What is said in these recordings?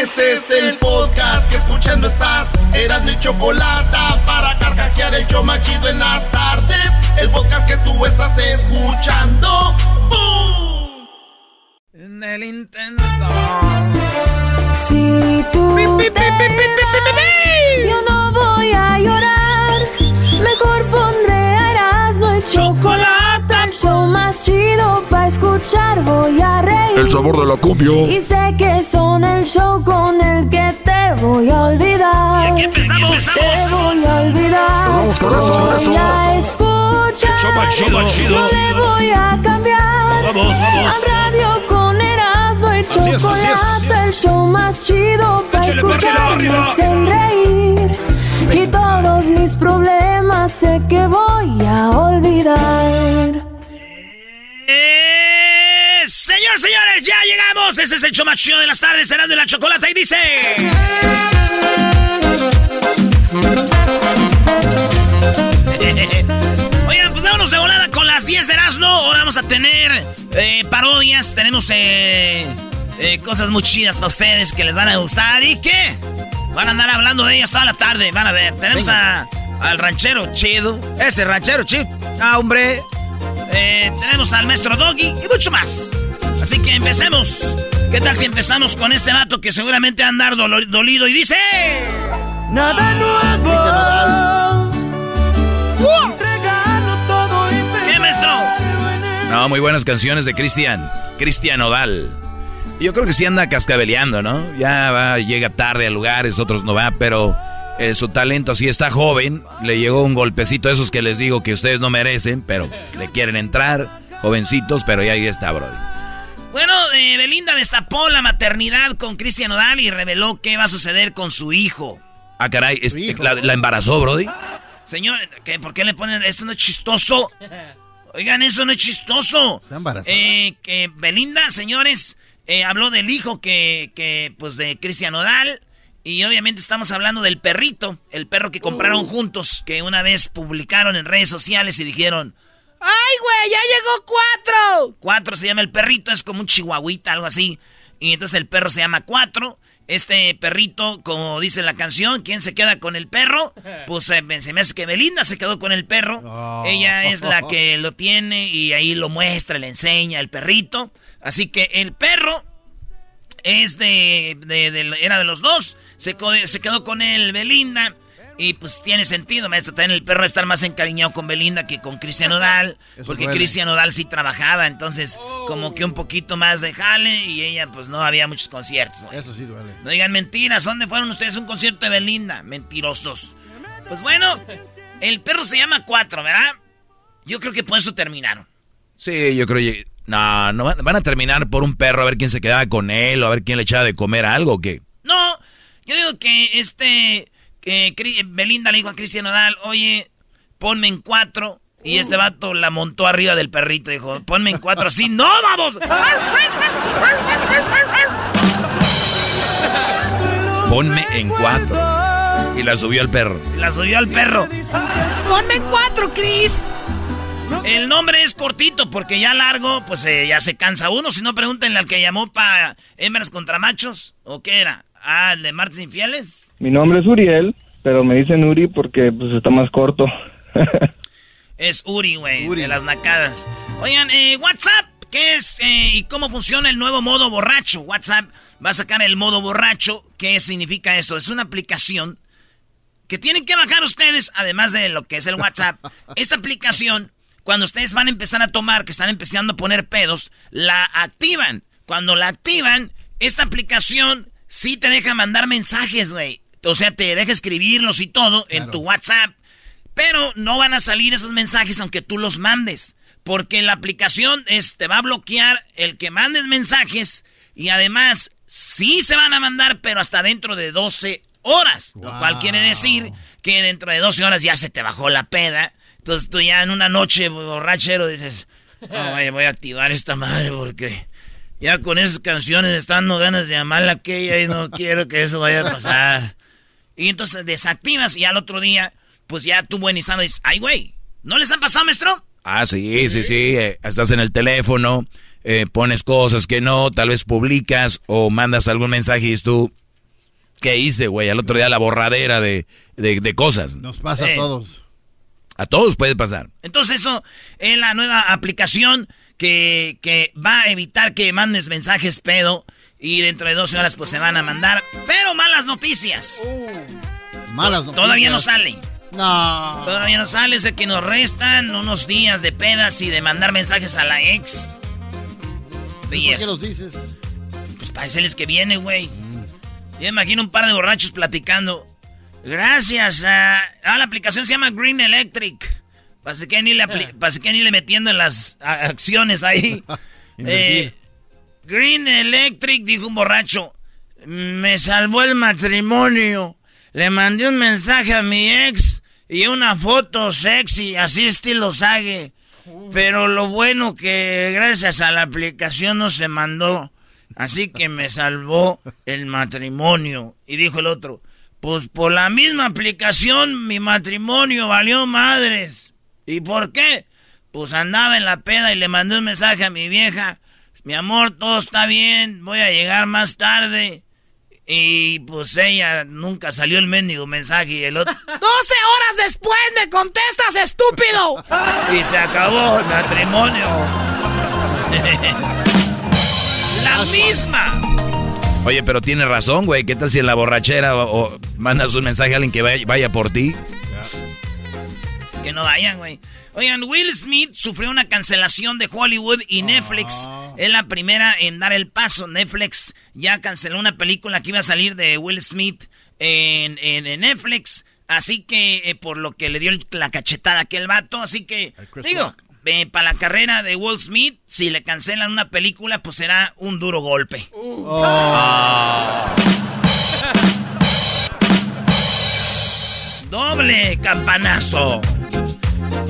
Este es el podcast que escuchando estás. Eran mi chocolate para carcajear el yo machido en las tardes. El podcast que tú estás escuchando. ¡Bum! En el intento. Si tú te yo no voy a llorar. Mejor pondré el show más chido para escuchar voy a reír. El sabor de la cumbia. Y sé que son el show con el que te voy a olvidar. Y aquí empezamos. Te voy a olvidar. Vamos con eso, con eso. Voy a escuchar. El show más chido, chido. No le voy a cambiar. Vamos, vamos. A radio con Erasmo y es, así es, chocolate. así es. El show más chido para échale, escucharme arriba. hacen reír. Y todos mis problemas sé que voy a olvidar. Eh, señor, señores, ya llegamos. Ese es el chido de las tardes, Erasmo y la chocolate. Y dice. Oigan, pues vámonos de volada con las 10 de Erasmo. Ahora vamos a tener eh, parodias. Tenemos eh, eh, cosas muy chidas para ustedes que les van a gustar. ¿Y qué? Van a andar hablando de ellas toda la tarde. Van a ver. Tenemos a, al ranchero chido. Ese ranchero chido. Ah, hombre. Eh, tenemos al maestro Doggy y mucho más. Así que empecemos. ¿Qué tal si empezamos con este vato que seguramente va a andar dolo- dolido y dice... Nada nuevo. Todo y ¿Qué, maestro? No, muy buenas canciones de Cristian. Cristian Odal. Yo creo que sí anda cascabeleando, ¿no? Ya va, llega tarde a lugares, otros no va, pero eh, su talento sí está joven. Le llegó un golpecito, esos que les digo que ustedes no merecen, pero le quieren entrar, jovencitos, pero ya ahí está, Brody. Bueno, eh, Belinda destapó la maternidad con Cristian Odal y reveló qué va a suceder con su hijo. Ah, caray, es- la, la embarazó, Brody. Señor, ¿qué, ¿por qué le ponen esto no es chistoso? Oigan, eso no es chistoso. Está embarazada. Eh, que Belinda, señores, eh, habló del hijo que, que, pues, de Cristian Odal. Y obviamente estamos hablando del perrito, el perro que compraron juntos, que una vez publicaron en redes sociales y dijeron, ¡Ay, güey, ya llegó cuatro! Cuatro se llama el perrito, es como un chihuahuita, algo así. Y entonces el perro se llama Cuatro. Este perrito, como dice la canción, ¿quién se queda con el perro? Pues eh, se me hace que Belinda se quedó con el perro. Oh. Ella es la que lo tiene y ahí lo muestra, le enseña el perrito. Así que el perro es de, de- de- era de los dos. Se, se quedó con él Belinda. Y pues tiene sentido, maestro. También el perro va a estar más encariñado con Belinda que con Cristian Odal. Eso porque. Cristian Odal sí trabajaba. Entonces, como que un poquito más de jale. Y ella, pues no había muchos conciertos. Eso sí duele. No digan mentiras. ¿Dónde fueron ustedes a un concierto de Belinda? Mentirosos. Pues bueno, el perro se llama Cuatro, ¿verdad? Yo creo que por eso terminaron. Sí, yo creo que... No, no van van a terminar por un perro a ver quién se quedaba con él o a ver quién le echaba de comer algo o qué. No, yo digo que este, que Belinda le dijo a Cristian Odal, oye, ponme en cuatro. Y este vato la montó arriba del perrito, dijo, ponme en cuatro así. ¡No, vamos! Ponme en cuatro. Y la subió al perro. La subió al perro. Ponme en cuatro, Chris. El nombre es cortito porque ya largo, pues eh, ya se cansa uno. Si no, pregúntenle al que llamó para hembras contra machos. ¿O qué era? Ah, el de martes infieles. Mi nombre es Uriel, pero me dicen Uri porque pues está más corto. Es Uri, güey, de las nacadas. Oigan, eh, WhatsApp. ¿qué es eh, y cómo funciona el nuevo modo borracho? WhatsApp va a sacar el modo borracho. ¿Qué significa esto? Es una aplicación que tienen que bajar ustedes, además de lo que es el WhatsApp. Esta aplicación, cuando ustedes van a empezar a tomar, que están empezando a poner pedos, la activan. Cuando la activan, esta aplicación sí te deja mandar mensajes, güey. O sea, te deja escribirlos y todo en tu WhatsApp. Pero no van a salir esos mensajes aunque tú los mandes. Porque la aplicación es, te va a bloquear el que mandes mensajes. Y además, sí se van a mandar, pero hasta dentro de 12 horas. Lo cual quiere decir que dentro de 12 horas ya se te bajó la peda. Entonces tú ya en una noche borrachero dices, voy a activar esta madre porque ya con esas canciones están dando ganas de llamarla a aquella y no quiero que eso vaya a pasar. Y entonces desactivas y al otro día, pues ya tú buen y sano dices, ay güey, ¿no les ha pasado, maestro? Ah, sí, sí, sí. Eh, estás en el teléfono, eh, pones cosas que no, tal vez publicas o mandas algún mensaje y tú, ¿qué hice, güey? Al otro día la borradera de, de, cosas. Nos pasa a todos. A todos puede pasar. Entonces eso es la nueva aplicación que, que va a evitar que mandes mensajes pedo y dentro de 12 horas pues se van a mandar. Pero malas noticias. malas noticias. Todavía no sale. No. Todavía no sale, es que nos restan unos días de pedas y de mandar mensajes a la ex. ¿Por qué los dices? Pues para decirles que viene, güey. Yo imagino un par de borrachos platicando. Gracias a... Ah, la aplicación se llama Green Electric. Para que ni le, que ni le metiendo en las acciones ahí. eh, Green Electric, dijo un borracho. Me salvó el matrimonio. Le mandé un mensaje a mi ex y una foto sexy, así estilo Sage. Pero lo bueno que gracias a la aplicación no se mandó. Así que me salvó el matrimonio. Y dijo el otro, pues por la misma aplicación mi matrimonio valió madres. ¿Y por qué? Pues andaba en la peda y le mandé un mensaje a mi vieja. Mi amor, todo está bien, voy a llegar más tarde. Y pues ella nunca salió el mendigo mensaje y el otro... ¡12 horas después me contestas, estúpido! Y se acabó el matrimonio. la misma. Oye, pero tiene razón, güey. ¿Qué tal si en la borrachera o, mandas un mensaje a alguien que vaya, por ti? Que no vayan, güey. Oigan, Will Smith sufrió una cancelación de Hollywood y Netflix ah. es la primera en dar el paso. Netflix ya canceló una película que iba a salir de Will Smith en, Netflix. Así que, eh, por lo que le dio la cachetada a aquel vato. Así que, digo, eh, para la carrera de Will Smith, si le cancelan una película, pues será un duro golpe. Oh. Doble campanazo.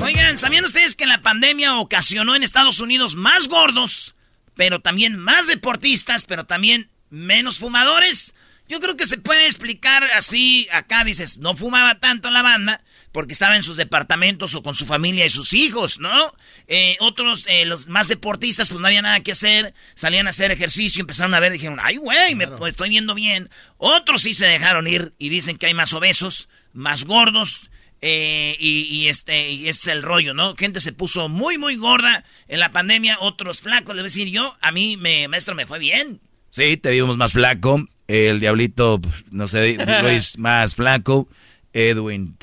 Oigan, ¿sabían ustedes que la pandemia ocasionó en Estados Unidos más gordos, pero también más deportistas, pero también menos fumadores? Yo creo que se puede explicar así. Acá dices, no fumaba tanto la banda porque estaba en sus departamentos o con su familia y sus hijos, ¿no? Eh, otros, eh, los más deportistas, pues no había nada que hacer, salían a hacer ejercicio, empezaron a ver, dijeron, ay, güey, me pues, estoy viendo bien. Otros sí se dejaron ir y dicen que hay más obesos, más gordos eh, y, este, y es el rollo, ¿no? Gente se puso muy, muy gorda en la pandemia, otros flacos. Le voy a decir yo, a mí, me, maestro, me fue bien. Sí, te vimos más flaco. El diablito, no sé, Luis más flaco. Edwin,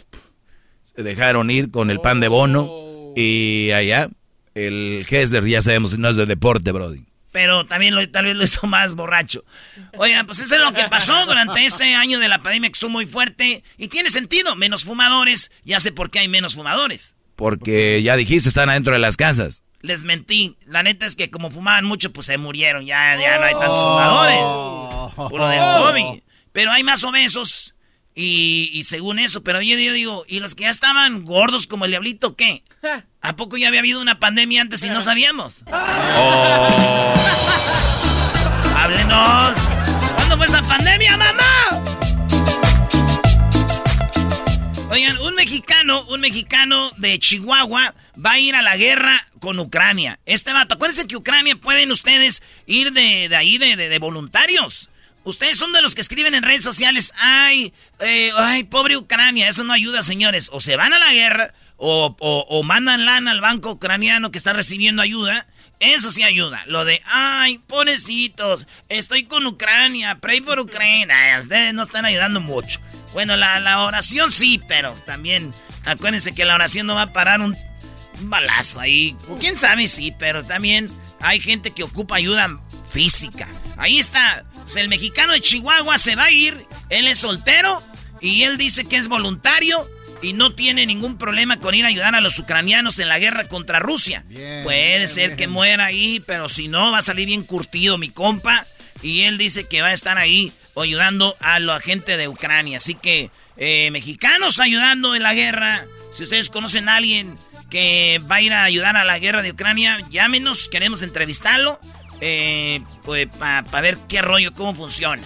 dejaron ir con el pan de bono. Y allá, el Hesler, ya sabemos, no es de deporte, Brody pero también lo, tal vez lo hizo más borracho. Oigan, pues eso es lo que pasó durante este año de la pandemia que estuvo muy fuerte y tiene sentido, menos fumadores, ya sé por qué hay menos fumadores. Porque ya dijiste, están adentro de las casas. Les mentí, la neta es que como fumaban mucho, pues se murieron, ya, ya no hay tantos fumadores por lo del COVID. Pero hay más obesos y, según eso, pero yo, yo, digo, ¿y los que ya estaban gordos como el diablito qué? ¿A poco ya había habido una pandemia antes y no sabíamos? Oh. ¡Háblenos! ¿Cuándo fue esa pandemia, mamá? Oigan, un mexicano, un mexicano de Chihuahua va a ir a la guerra con Ucrania. Este vato, acuérdense que Ucrania pueden ustedes ir de, ahí de, de voluntarios. Ustedes son de los que escriben en redes sociales, ay, eh, ay, pobre Ucrania, eso no ayuda, señores. O se van a la guerra, o, mandan lana al banco ucraniano que está recibiendo ayuda, Eso sí ayuda. Lo de, ay, pobrecitos, estoy con Ucrania, pray por Ucrania. Ustedes no están ayudando mucho. Bueno, la, la oración sí, pero también acuérdense que la oración no va a parar un, balazo ahí. Quién sabe, sí, pero también hay gente que ocupa ayuda física. Ahí está. El mexicano de Chihuahua se va a ir. Él es soltero y él dice que es voluntario y no tiene ningún problema con ir a ayudar a los ucranianos en la guerra contra Rusia. Puede ser que muera ahí, pero si no, va a salir bien curtido mi compa. Y él dice que va a estar ahí ayudando a la gente de Ucrania. Así que, eh, mexicanos ayudando en la guerra. Si ustedes conocen a alguien que va a ir a ayudar a la guerra de Ucrania, llámenos, queremos entrevistarlo. Eh, pues para ver qué rollo, cómo funciona.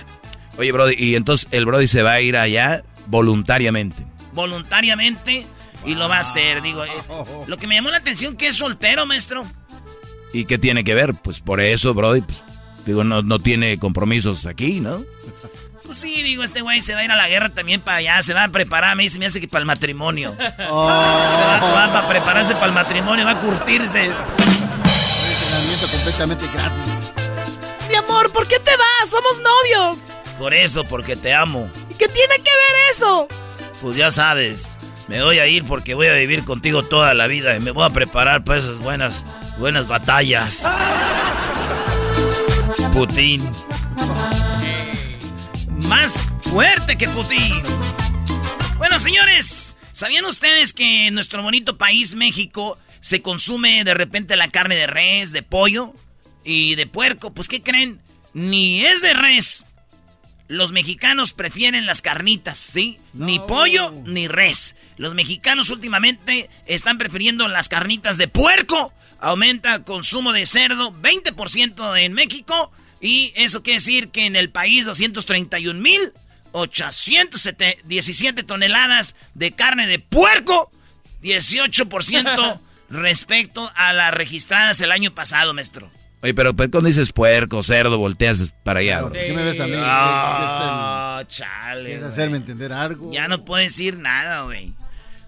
Oye, Brody, y entonces el Brody se va a ir allá voluntariamente voluntariamente y lo va a hacer. Digo, eh, lo que me llamó la atención que es soltero, maestro. ¿Y qué tiene que ver? Pues por eso, Brody, pues, digo, no, no tiene compromisos aquí, ¿no? Pues sí, digo, este güey se va a ir a la guerra también para allá, se va a preparar, me dice, me hace que para el matrimonio. Oh. Va, a prepararse para el matrimonio, va a curtirse. Completamente gratis. Mi amor, ¿por qué te vas? Somos novios. Por eso, porque te amo. ¿Y qué tiene que ver eso? pues ya sabes, me voy a ir porque voy a vivir contigo toda la vida y me voy a preparar para esas buenas, buenas batallas. Putin. Más fuerte que Putin. Bueno, señores, ¿sabían ustedes que en nuestro bonito país, México, se consume de repente la carne de res, de pollo y de puerco? Pues, ¿qué creen? Ni es de res, los mexicanos prefieren las carnitas, ¿sí? Ni pollo ni res. Los mexicanos últimamente están prefiriendo las carnitas de puerco. Aumenta consumo de cerdo 20% en México. Y eso quiere decir que en el país 231 mil 817 toneladas de carne de puerco. 18% respecto a las registradas el año pasado, maestro. Oye, pero pues, cuando dices puerco, cerdo, volteas para allá. ¿Qué me ves a mí? Ah, chale. ¿Quieres hacerme entender algo? Ya no puedo decir nada, güey.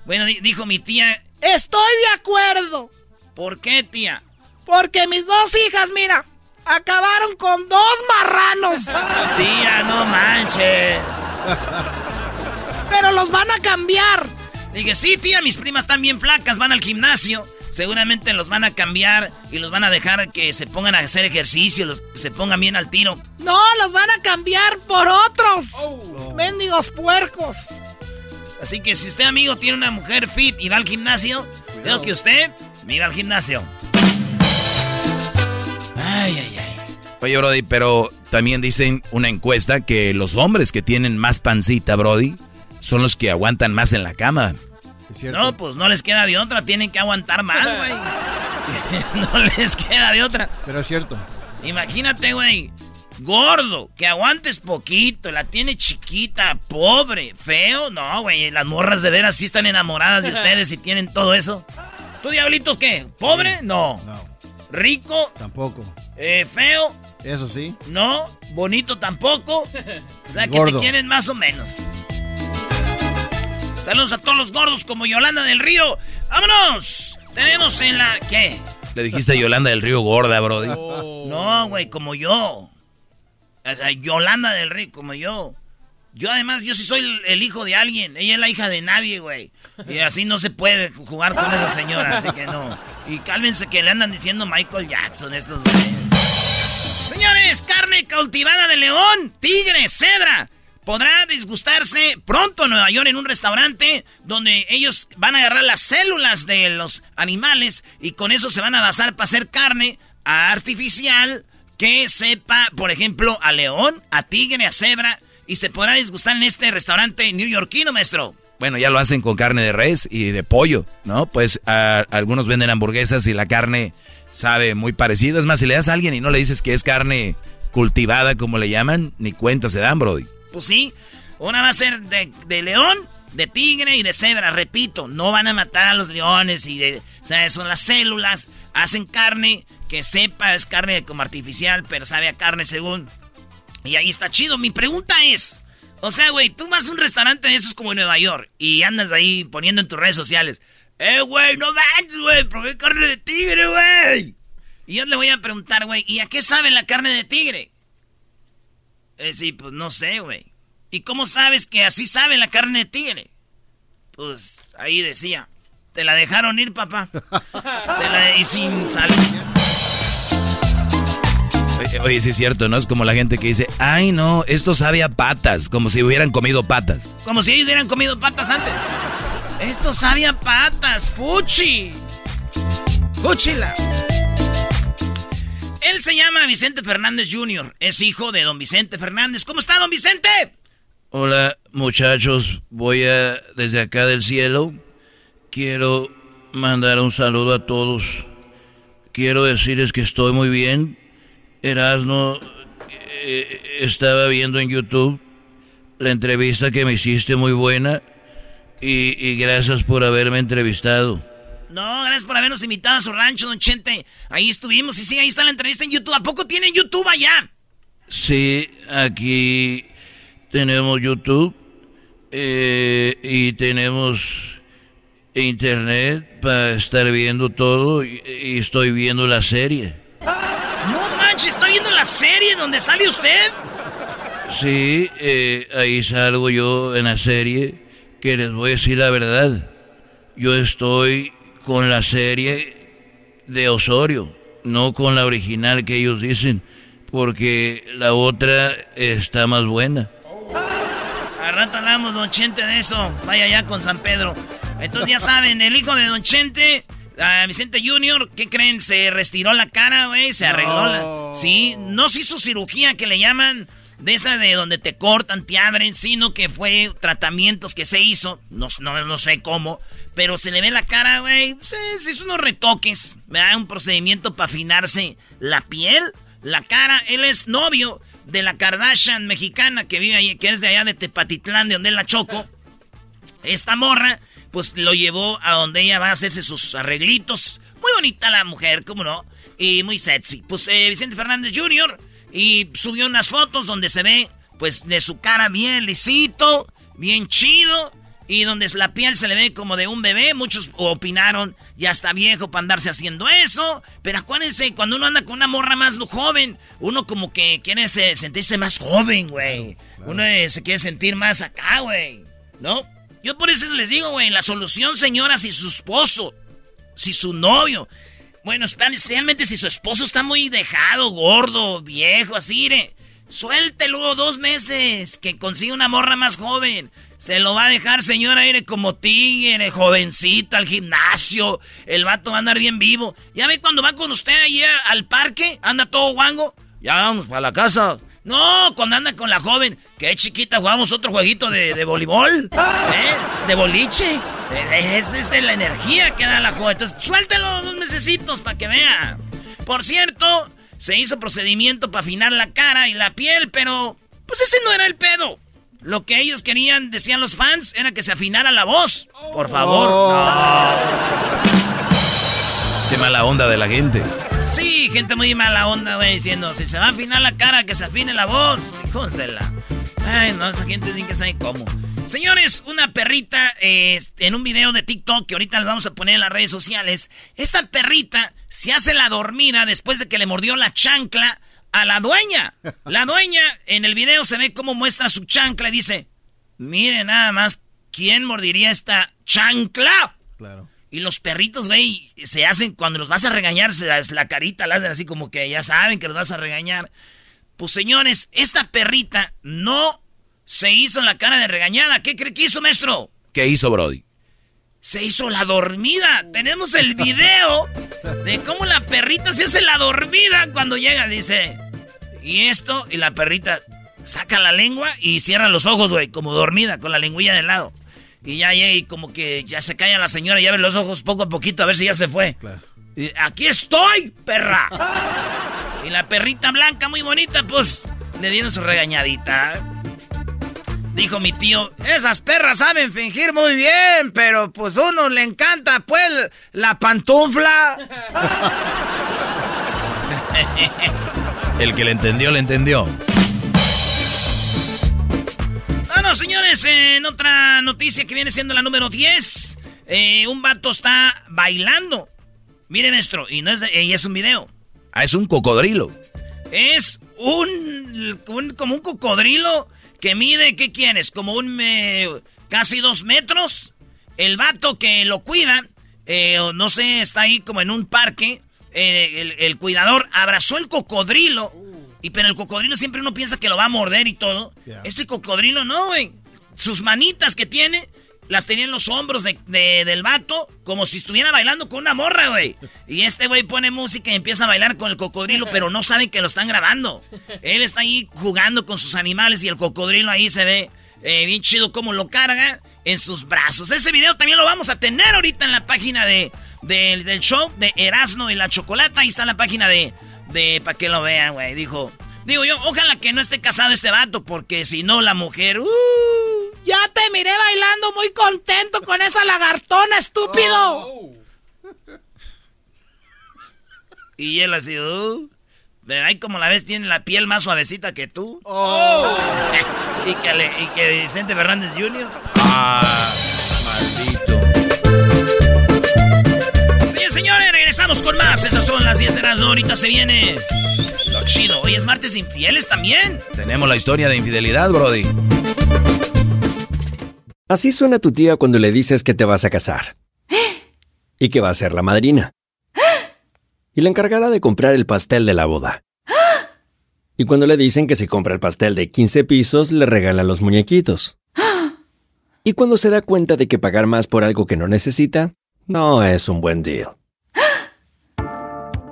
Bueno, dijo mi tía. Estoy de acuerdo. ¿Por qué, tía? Porque mis dos hijas, mira, acabaron con dos marranos. Tía, no manches. Pero los van a cambiar. Dije, sí, tía, mis primas están bien flacas, van al gimnasio seguramente los van a cambiar y los van a dejar que se pongan a hacer ejercicio, los, se pongan bien al tiro. No, los van a cambiar por otros. Oh. Mendigos puercos. Así que si usted, amigo, tiene una mujer fit y va al gimnasio, veo que usted me iba al gimnasio. Ay, ay, ay. Oye, Brody, pero también dicen una encuesta que los hombres que tienen más pancita, Brody, son los que aguantan más en la cama. No, pues no les queda de otra, tienen que aguantar más, güey. no les queda de otra. Pero es cierto. Imagínate, güey. Gordo, que aguantes poquito, la tiene chiquita, pobre, feo. No, güey, las morras de veras sí están enamoradas de ustedes y tienen todo eso. ¿Tú, diablitos, qué? ¿Pobre? No. No. ¿Rico? Tampoco. Eh, ¿Feo? Eso sí. No. ¿Bonito tampoco? O sea, que te quieren más o menos. Saludos a todos los gordos como Yolanda del Río. ¡Vámonos! Tenemos en la... ¿Qué? Le dijiste a Yolanda del Río gorda, Brody. No, güey, como yo. O sea, Yolanda del Río, como yo. Yo además, yo sí soy el, hijo de alguien. Ella es la hija de nadie, güey. Y así no se puede jugar con esa señora, así que no. Y cálmense que le andan diciendo Michael Jackson estos Señores, carne cultivada de león, tigre, cebra podrá disgustarse pronto en Nueva York en un restaurante donde ellos van a agarrar las células de los animales y con eso se van a basar para hacer carne artificial que sepa, por ejemplo, a león, a tigre, a cebra y se podrá disgustar en este restaurante neoyorquino, maestro. Bueno, ya lo hacen con carne de res y de pollo, ¿no? Pues algunos venden hamburguesas y la carne sabe muy parecida. Es más, si le das a alguien y no le dices que es carne cultivada, como le llaman, ni cuenta se dan, Brody. Pues sí, una va a ser de, león, de tigre y de cebra. Repito, no van a matar a los leones y de, o sea, son las células, hacen carne que sepa, es carne como artificial, pero sabe a carne según. Y ahí está chido. Mi pregunta es, o sea, güey, tú vas a un restaurante de esos como en Nueva York y andas ahí poniendo en tus redes sociales, eh, güey, no manches, güey, probé carne de tigre, güey. Y yo le voy a preguntar, güey, ¿y a qué sabe la carne de tigre? Eh, sí, pues no sé, güey. ¿Y cómo sabes que así sabe la carne de tigre? Pues ahí decía, te la dejaron ir, papá. Te la, y sin salir. Oye, sí es cierto, ¿no? Es como la gente que dice, ay no, esto sabe a patas, como si hubieran comido patas. Como si ellos hubieran comido patas antes. Esto sabe a patas, fuchi. Fuchila. Él se llama Vicente Fernández Jr., es hijo de don Vicente Fernández. ¿Cómo está, don Vicente? Hola, muchachos, voy a, desde acá del cielo, quiero mandar un saludo a todos. Quiero decirles que estoy muy bien, Erasno, eh, estaba viendo en YouTube la entrevista que me hiciste muy buena y, gracias por haberme entrevistado. No, gracias por habernos invitado a su rancho, don Chente. Ahí estuvimos y sí, ahí está la entrevista en YouTube. ¿A poco tienen YouTube allá? Sí, aquí tenemos YouTube eh, y tenemos internet para estar viendo todo y estoy viendo la serie. No manches, ¿está viendo la serie donde sale usted? Sí, eh, ahí salgo yo en la serie, que les voy a decir la verdad. Yo estoy con la serie de Osorio, no con la original que ellos dicen, porque la otra está más buena. A rato hablamos, don Chente, de eso. Vaya ya con San Pedro. Entonces ya saben, el hijo de don Chente Vicente Junior, ¿qué creen? Se restiró la cara, güey, se arregló la... Sí, no se hizo cirugía que le llaman de esa de donde te cortan, te abren, sino que fue tratamientos que se hizo, no, no, sé cómo, pero se le ve la cara, güey, se, hizo unos retoques, ¿verdad? Un procedimiento para afinarse la piel, la cara, él es novio de la Kardashian mexicana que vive ahí, que es de allá de Tepatitlán, de donde es la Choco. Esta morra pues lo llevó a donde ella va a hacerse sus arreglitos. Muy bonita la mujer, ¿cómo no? Y muy sexy. Pues eh, Vicente Fernández Jr. y subió unas fotos donde se ve, pues, de su cara bien lisito, bien chido. Y donde la piel se le ve como de un bebé. Muchos opinaron, ya está viejo para andarse haciendo eso. Pero acuérdense, cuando uno anda con una morra más joven, uno como que quiere sentirse más joven, güey. Uno eh, se quiere sentir más acá, güey. ¿No? Yo por eso les digo, güey, la solución, señora, si su esposo, si su novio, bueno, especialmente si su esposo está muy dejado, gordo, viejo, así, ¿eh? suéltelo dos meses, que consiga una morra más joven. Se lo va a dejar, señora, ir como tigre, jovencita, al gimnasio. El vato va a andar bien vivo. Ya ve cuando va con usted allí al parque, anda todo guango. Ya vamos para la casa. No, cuando anda con la joven, que chiquita, jugamos otro jueguito de, de voleibol, ¿eh? De boliche. Esa es la energía que da la joven. Entonces, suéltelo unos mesecitos para que vea. Por cierto, se hizo procedimiento para afinar la cara y la piel, pero pues ese no era el pedo. Lo que ellos querían, decían los fans, era que se afinara la voz. Por favor. Oh. Qué mala onda de la gente. Sí, gente muy mala onda, güey, diciendo, si se va a afinar la cara, que se afine la voz. Hijos de la... Ay, no, esa gente tiene que saber cómo. Señores, una perrita en un video de TikTok que ahorita les vamos a poner en las redes sociales. Esta perrita se hace la dormida después de que le mordió la chancla a la dueña. La dueña en el video se ve cómo muestra su chancla y dice, mire nada más, ¿quién mordiría esta chancla? Claro. Y los perritos, güey, se hacen, cuando los vas a regañar, se, la carita la hacen así como que ya saben que los vas a regañar. Pues señores, esta perrita no se hizo la cara de regañada. ¿Qué cree que hizo, maestro? ¿Qué hizo, Brody? Se hizo la dormida. Tenemos el video de cómo la perrita se hace la dormida cuando llega. Dice, y esto, y la perrita saca la lengua y cierra los ojos, güey, como dormida, con la lengüilla de lado. Y ya y como que ya se calla la señora y abre los ojos poco a poquito a ver si ya se fue. Y, Aquí estoy, perra. y la perrita blanca muy bonita, pues le dieron su regañadita. Dijo mi tío, esas perras saben fingir muy bien, pero pues uno le encanta pues la pantufla. El que le entendió, le entendió señores, en otra noticia que viene siendo la número 10, eh, un vato está bailando. Mire, maestro, y, no es, y es un video. Ah, es un cocodrilo. Es un, un- como un cocodrilo que mide, ¿qué quieres? Como un eh, casi dos metros. El vato que lo cuida, eh, no sé, está ahí como en un parque. eh, el, el cuidador abrazó el cocodrilo. Y pero el cocodrilo siempre uno piensa que lo va a morder y todo. Ese cocodrilo no, güey. Sus manitas que tiene las tenía en los hombros de- de- del vato, como si estuviera bailando con una morra, güey. Y este güey pone música y empieza a bailar con el cocodrilo, pero no saben que lo están grabando. Él está ahí jugando con sus animales y el cocodrilo ahí se ve eh, bien chido como lo carga en sus brazos. Ese video también lo vamos a tener ahorita en la página de, del- del show de Erasmo y la Chocolata. Ahí está la página de, de para que lo vean, güey. Dijo, digo yo, ojalá que no esté casado este vato, porque si no la mujer... uh, Ya te miré bailando muy contento con esa lagartona, estúpido. Y él así, uh, pero ahí como la ves, tiene la piel más suavecita que tú. Oh. y, que le- y que Vicente Fernández Jr. Ah, maldito. Regresamos con más. Esas son las 10 de las Ahorita se viene lo chido. Hoy es martes infieles también. Tenemos la historia de infidelidad, Brody. Así suena tu tía cuando le dices que te vas a casar. Y que va a ser la madrina. Y la encargada de comprar el pastel de la boda. Y cuando le dicen que si compra el pastel de 15 pisos, le regalan los muñequitos. Y cuando se da cuenta de que pagar más por algo que no necesita, no es un buen deal.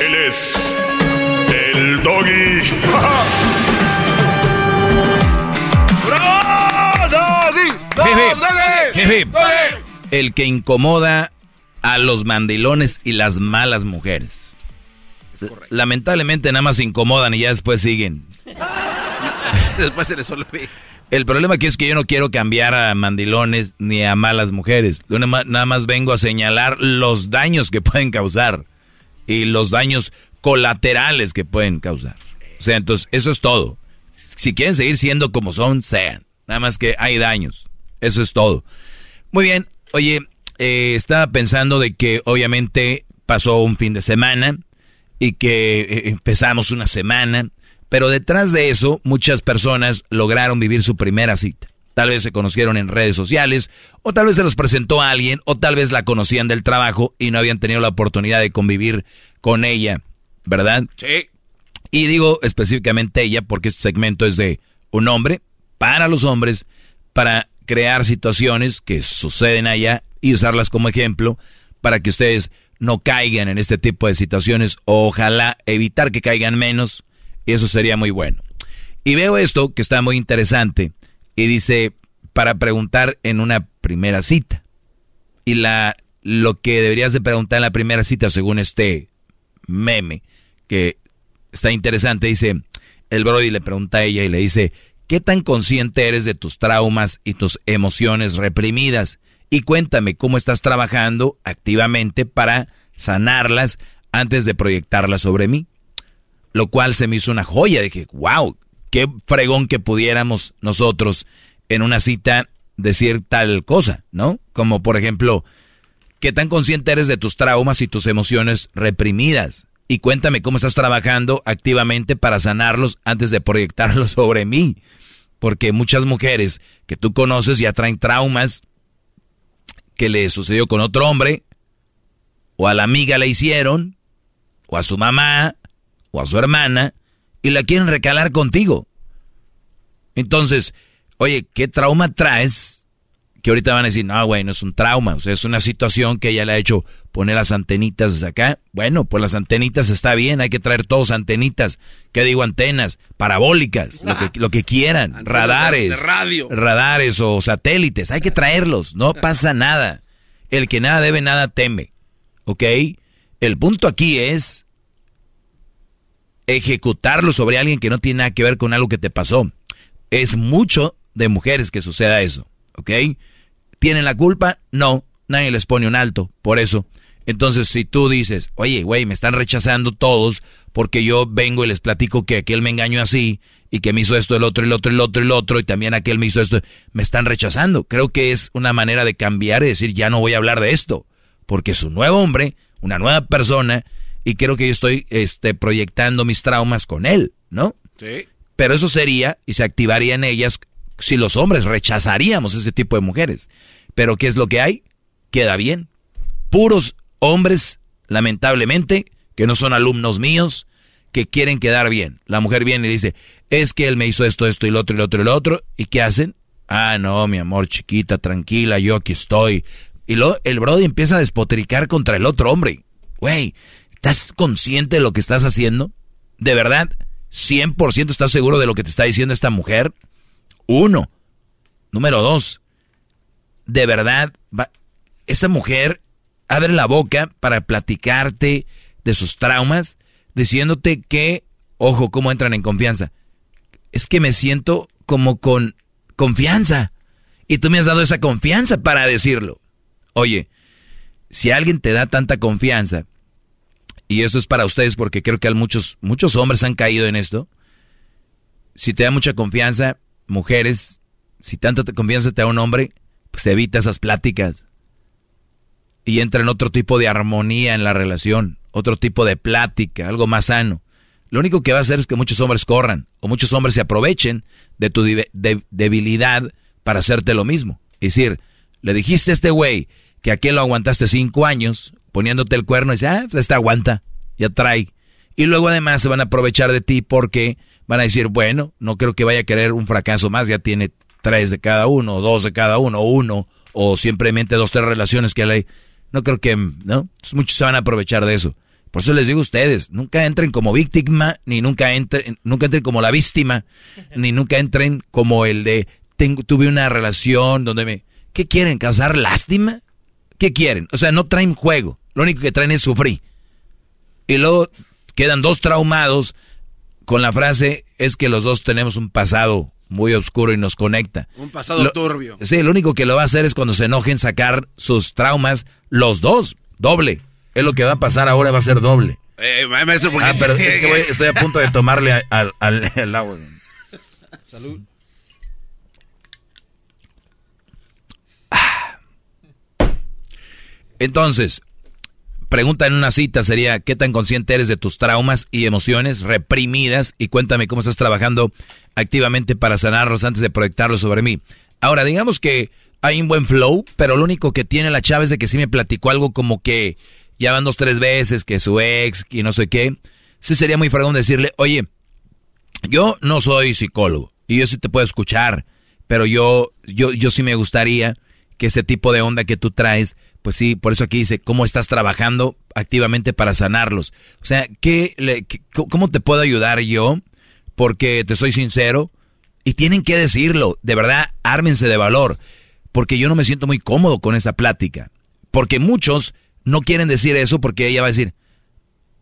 Él es el doggy. Jefe, el que incomoda a los mandilones y las malas mujeres. Lamentablemente nada más se incomodan y ya después siguen. Después se les olvida. El problema aquí es que yo no quiero cambiar a mandilones ni a malas mujeres. Nada más vengo a señalar los daños que pueden causar y los daños colaterales que pueden causar. O sea, entonces eso es todo. Si quieren seguir siendo como son, sean. Nada más que hay daños. Eso es todo. Muy bien. Oye, eh, estaba pensando de que obviamente pasó un fin de semana y que eh, empezamos una semana, pero detrás de eso muchas personas lograron vivir su primera cita. Tal vez se conocieron en redes sociales, o tal vez se los presentó a alguien, o tal vez la conocían del trabajo y no habían tenido la oportunidad de convivir con ella, ¿verdad? Sí. Y digo específicamente ella porque este segmento es de un hombre para los hombres, para crear situaciones que suceden allá y usarlas como ejemplo para que ustedes no caigan en este tipo de situaciones ojalá evitar que caigan menos y eso sería muy bueno. Y veo esto que está muy interesante y dice para preguntar en una primera cita. Y la lo que deberías de preguntar en la primera cita según este meme que está interesante dice el Brody le pregunta a ella y le dice ¿qué tan consciente eres de tus traumas y tus emociones reprimidas? Y cuéntame cómo estás trabajando activamente para sanarlas antes de proyectarlas sobre mí. Lo cual se me hizo una joya. Dije, wow, qué fregón que pudiéramos nosotros en una cita decir tal cosa, ¿no? Como por ejemplo, ¿qué tan consciente eres de tus traumas y tus emociones reprimidas? Y cuéntame cómo estás trabajando activamente para sanarlos antes de proyectarlos sobre mí. Porque muchas mujeres que tú conoces ya traen traumas que le sucedió con otro hombre, o a la amiga le hicieron, o a su mamá, o a su hermana, y la quieren recalar contigo. Entonces, oye, ¿qué trauma traes? Que ahorita van a decir, no, güey, no es un trauma, o sea, es una situación que ella le ha hecho poner las antenitas acá. Bueno, pues las antenitas está bien, hay que traer todos antenitas. ¿Qué digo antenas? Parabólicas, lo, que, lo que quieran, radares, radio. radares o satélites, hay que traerlos, no pasa nada. El que nada debe, nada teme, ¿ok? El punto aquí es ejecutarlo sobre alguien que no tiene nada que ver con algo que te pasó. Es mucho de mujeres que suceda eso, ¿ok? ¿Tienen la culpa? No, nadie les pone un alto, por eso. Entonces, si tú dices, oye, güey, me están rechazando todos porque yo vengo y les platico que aquel me engañó así y que me hizo esto, el otro, el otro, el otro, el otro, y también aquel me hizo esto, me están rechazando. Creo que es una manera de cambiar y decir, ya no voy a hablar de esto, porque es un nuevo hombre, una nueva persona, y creo que yo estoy este, proyectando mis traumas con él, ¿no? Sí. Pero eso sería, y se activaría en ellas, si los hombres rechazaríamos ese tipo de mujeres. Pero ¿qué es lo que hay? Queda bien. Puros hombres, lamentablemente, que no son alumnos míos, que quieren quedar bien. La mujer viene y dice, es que él me hizo esto, esto y lo otro y lo otro y lo otro. ¿Y qué hacen? Ah, no, mi amor, chiquita, tranquila, yo aquí estoy. Y luego el brody empieza a despotricar contra el otro hombre. Güey, ¿estás consciente de lo que estás haciendo? ¿De verdad? ¿100% estás seguro de lo que te está diciendo esta mujer? Uno. Número dos. De verdad, esa mujer abre la boca para platicarte de sus traumas, diciéndote que, ojo, cómo entran en confianza. Es que me siento como con confianza. Y tú me has dado esa confianza para decirlo. Oye, si alguien te da tanta confianza, y eso es para ustedes porque creo que muchos, muchos hombres han caído en esto, si te da mucha confianza, mujeres, si tanta confianza te da un hombre, pues evita esas pláticas y entra en otro tipo de armonía en la relación, otro tipo de plática, algo más sano. Lo único que va a hacer es que muchos hombres corran o muchos hombres se aprovechen de tu de, de, debilidad para hacerte lo mismo. Es decir, le dijiste a este güey que aquel lo aguantaste cinco años poniéndote el cuerno y dice, ah, pues este aguanta, ya trae. Y luego además se van a aprovechar de ti porque van a decir, bueno, no creo que vaya a querer un fracaso más, ya tiene tres de cada uno, dos de cada uno, o uno, o simplemente dos, tres relaciones que le no creo que, ¿no? Muchos se van a aprovechar de eso. Por eso les digo a ustedes, nunca entren como víctima, ni nunca entren, nunca entren como la víctima, ni nunca entren como el de tengo, tuve una relación donde me... ¿Qué quieren? ¿Causar lástima? ¿Qué quieren? O sea, no traen juego. Lo único que traen es sufrir. Y luego quedan dos traumados con la frase es que los dos tenemos un pasado muy oscuro y nos conecta. Un pasado Lo- turbio. Sí, lo único que lo va a hacer es cuando se enojen sacar sus traumas, los dos, doble. Es lo que va a pasar ahora, va a ser doble. Eh. Ah, pero es que voy- estoy a punto de tomarle a- al, al- al agua. Salud. Entonces, pregunta en una cita sería, ¿qué tan consciente eres de tus traumas y emociones reprimidas? Y cuéntame cómo estás trabajando activamente para sanarlos antes de proyectarlos sobre mí. Ahora, digamos que hay un buen flow, pero lo único que tiene la chava es de que sí me platicó algo como que ya van dos, tres veces, que su ex y no sé qué. Sí sería muy fregón decirle, oye, yo no soy psicólogo y yo sí te puedo escuchar, pero yo, yo, yo sí me gustaría que ese tipo de onda que tú traes, pues sí, por eso aquí dice, ¿cómo estás trabajando activamente para sanarlos? O sea, ¿qué le- ¿cómo te puedo ayudar yo? Porque te soy sincero y tienen que decirlo, de verdad, ármense de valor, porque yo no me siento muy cómodo con esa plática, porque muchos no quieren decir eso porque ella va a decir,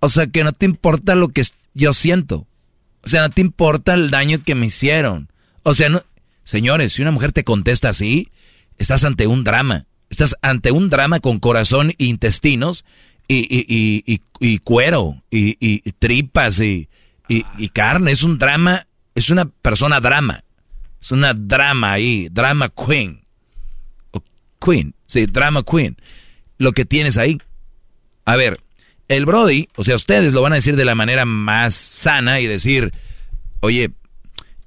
o sea, que no te importa lo que yo siento. O sea, no te importa el daño que me hicieron. O sea, no, señores, si una mujer te contesta así, estás ante un drama. Estás ante un drama con corazón e intestinos y, y, y, y cuero y, tripas y, carne. Es un drama, es una persona drama. Es una drama ahí, drama queen. queen, sí, drama queen. Lo que tienes ahí. A ver, el Brody, o sea, ustedes lo van a decir de la manera más sana y decir, oye,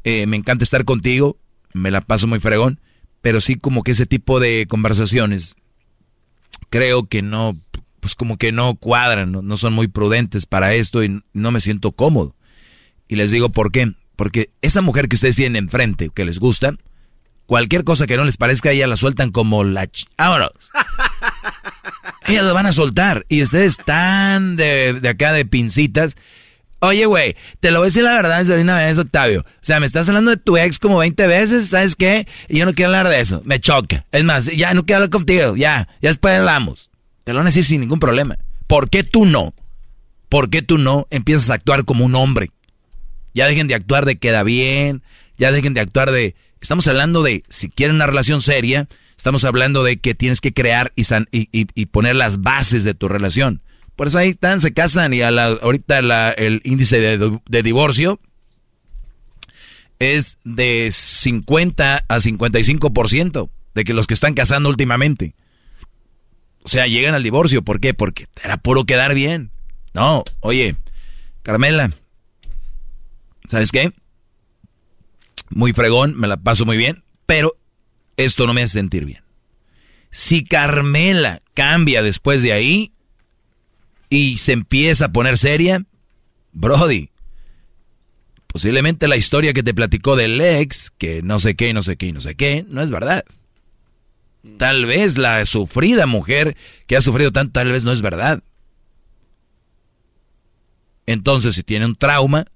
eh, me encanta estar contigo, me la paso muy fregón, pero sí como que ese tipo de conversaciones creo que no, pues como que no cuadran, no, no son muy prudentes para esto y no me siento cómodo. Y les digo por qué. Porque esa mujer que ustedes tienen enfrente, que les gusta, cualquier cosa que no les parezca, ella la sueltan como la... Ch Ahora, ellas lo van a soltar. Y ustedes están de, acá de pincitas. Oye, güey, te lo voy a decir la verdad desde una vez, Octavio. O sea, me estás hablando de tu ex como 20 veces, ¿sabes qué? Y yo no quiero hablar de eso. Me choca. Es más, ya no quiero hablar contigo. Ya, ya después hablamos. Te lo van a decir sin ningún problema. ¿Por qué tú no? ¿Por qué tú no empiezas a actuar como un hombre? Ya dejen de actuar de queda bien, ya dejen de actuar de... Estamos hablando de, si quieren una relación seria, estamos hablando de que tienes que crear y, y, poner las bases de tu relación. Por eso ahí están, se casan y a la, ahorita el índice de, divorcio es de 50 a 55% de que los que están casando últimamente. O sea, llegan al divorcio. ¿Por qué? Porque era puro quedar bien. No, oye, Carmela, ¿sabes qué? Muy fregón, me la paso muy bien, pero esto no me hace sentir bien. Si Carmela cambia después de ahí y se empieza a poner seria, Brody, posiblemente la historia que te platicó del ex, que no sé qué, no sé qué, no sé qué, no es verdad. Tal vez la sufrida mujer que ha sufrido tanto, tal vez no es verdad. Entonces, si tiene un trauma,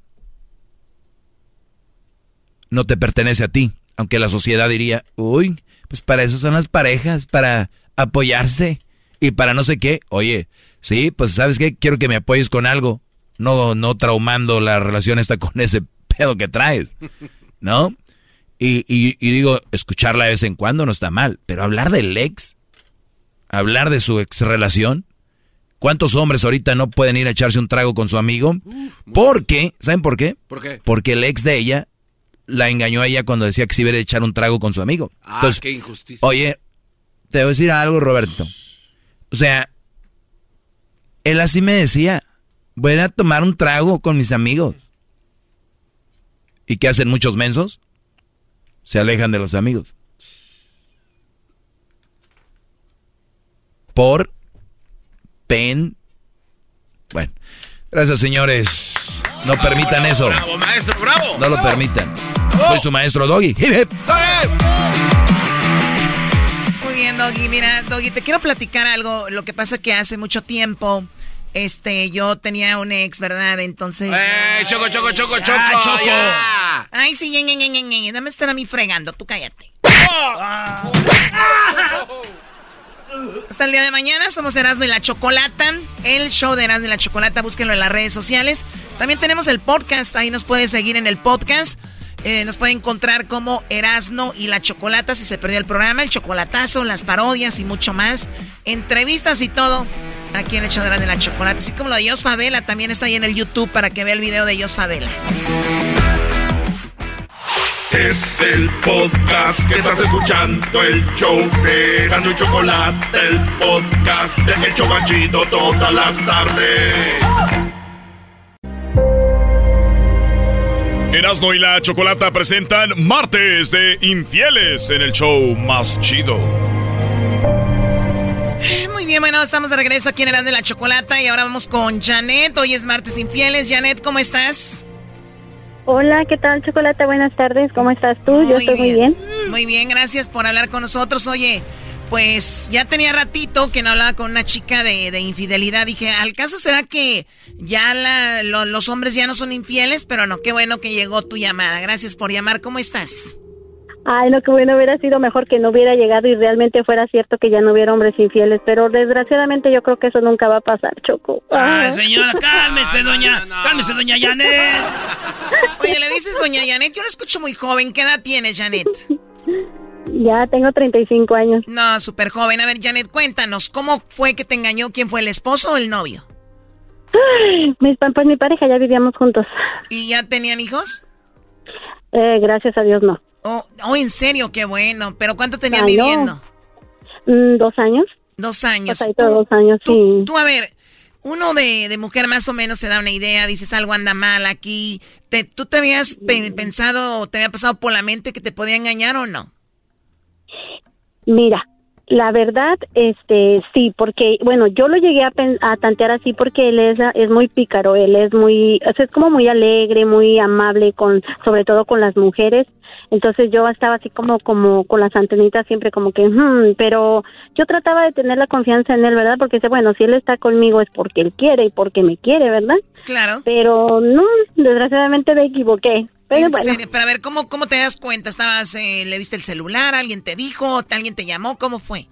no te pertenece a ti. Aunque la sociedad diría, uy, pues para eso son las parejas, para apoyarse y para no sé qué. Oye, sí, pues sabes qué, quiero que me apoyes con algo. No, no traumando la relación esta con ese pedo que traes. ¿No? Y, y, y digo, escucharla de vez en cuando no está mal, pero hablar del ex, hablar de su ex relación, ¿Cuántos hombres ahorita no pueden ir a echarse un trago con su amigo? Porque, ¿saben por qué? ¿Por qué? Porque el ex de ella la engañó a ella cuando decía que se iba a echar un trago con su amigo. Ah, qué injusticia. Oye, te voy a decir algo, Roberto. O sea, él así me decía, voy a tomar un trago con mis amigos. ¿Y qué hacen muchos mensos? Se alejan de los amigos. Por pen. Bueno, gracias señores. No permitan eso. Bravo, maestro, bravo. No lo permitan. Soy su maestro Doggy. Muy bien, Doggy. Mira, Doggy, te quiero platicar algo. Lo que pasa que hace mucho tiempo, este, yo tenía un ex, ¿verdad? Entonces. ¡Eh, choco, choco, choco, choco! Ay, sí, dame estar a mí fregando. Tú cállate. Hasta el día de mañana somos Erasmo y la Chocolata. El show de Erasmo y la Chocolata, búsquenlo en las redes sociales. También tenemos el podcast, ahí nos puede seguir en el podcast. Eh, nos puede encontrar como Erasno y la Chocolata si se perdió el programa, el chocolatazo, las parodias y mucho más. Entrevistas y todo aquí en el de la Chocolata. Así como lo de Jos Favela también está ahí en el YouTube para que vea el video de Jos Favela. Es el podcast que estás escuchando, el show de y Chocolate, el podcast de El todas las tardes. Erasmo y la Chocolata presentan Martes de Infieles en el show más chido. Muy bien, bueno, estamos de regreso aquí en Erasmo y la Chocolata y ahora vamos con Janet. Hoy es Martes Infieles. Janet, ¿cómo estás? Hola, ¿qué tal, Chocolate? Buenas tardes. ¿Cómo estás tú? Yo estoy muy bien. Muy bien, gracias por hablar con nosotros. Oye, pues ya tenía ratito que no hablaba con una chica de, infidelidad. Dije, ¿al caso será que ya los hombres ya no son infieles? Pero no, qué bueno que llegó tu llamada. Gracias por llamar. ¿Cómo estás? Ay, no, que bueno, hubiera sido mejor que no hubiera llegado y realmente fuera cierto que ya no hubiera hombres infieles, pero desgraciadamente yo creo que eso nunca va a pasar, Choco. Ay, señora, cálmese, doña, cálmese, doña Janet. Oye, le dices doña Janet, yo la escucho muy joven, ¿qué edad tienes, Janet? Ya tengo 35 años. No, súper joven. A ver, Janet, cuéntanos, ¿cómo fue que te engañó? ¿Quién fue, el esposo o el novio? Mis pues mi pareja ya vivíamos juntos. ¿Y ya tenían hijos? Eh, gracias a Dios no. Oh, oh, en serio, qué bueno. ¿Pero cuánto tenían viviendo? Mm, dos años. Dos años. dos años, sí. Tú, a ver, uno de, de, mujer más o menos se da una idea, dices algo anda mal aquí. Te, ¿Tú te habías pensado o te había pasado por la mente que te podía engañar o no? Mira, la verdad, este, sí, porque, bueno, yo lo llegué a, a tantear así porque él es, es muy pícaro, él es muy, o sea, es como muy alegre, muy amable con, sobre todo con las mujeres. Entonces yo estaba así como, como con las antenitas siempre como que, hmm, pero yo trataba de tener la confianza en él, ¿verdad? Porque dice, bueno, si él está conmigo es porque él quiere y porque me quiere, ¿verdad? Claro. Pero no, desgraciadamente me equivoqué. Pero, Pero a ver, ¿cómo, ¿cómo te das cuenta? ¿Estabas, eh, le viste el celular? ¿Alguien te dijo? ¿Alguien te llamó? ¿Cómo fue?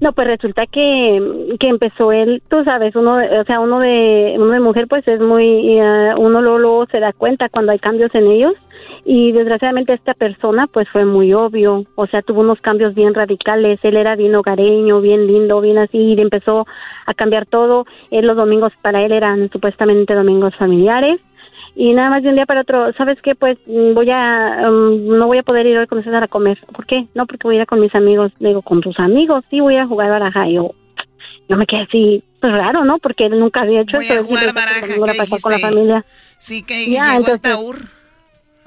No, pues resulta que, que empezó él, tú sabes, uno, o sea, uno de, uno de mujer, pues es muy, uh, uno luego, luego, se da cuenta cuando hay cambios en ellos y desgraciadamente esta persona, pues fue muy obvio, o sea, tuvo unos cambios bien radicales, él era bien hogareño, bien lindo, bien así, y empezó a cambiar todo, él los domingos para él eran supuestamente domingos familiares, y nada más de un día para otro, ¿sabes qué? Pues mm, voy a, mm, no voy a poder ir hoy con César a comer. ¿Por qué? No, porque voy a ir con mis amigos. digo, ¿con tus amigos? Sí, voy a jugar baraja. Y yo, yo me quedé así, pues raro, ¿no? Porque él nunca había hecho voy eso. A jugar baraja, con la familia. Sí, que ya, entonces,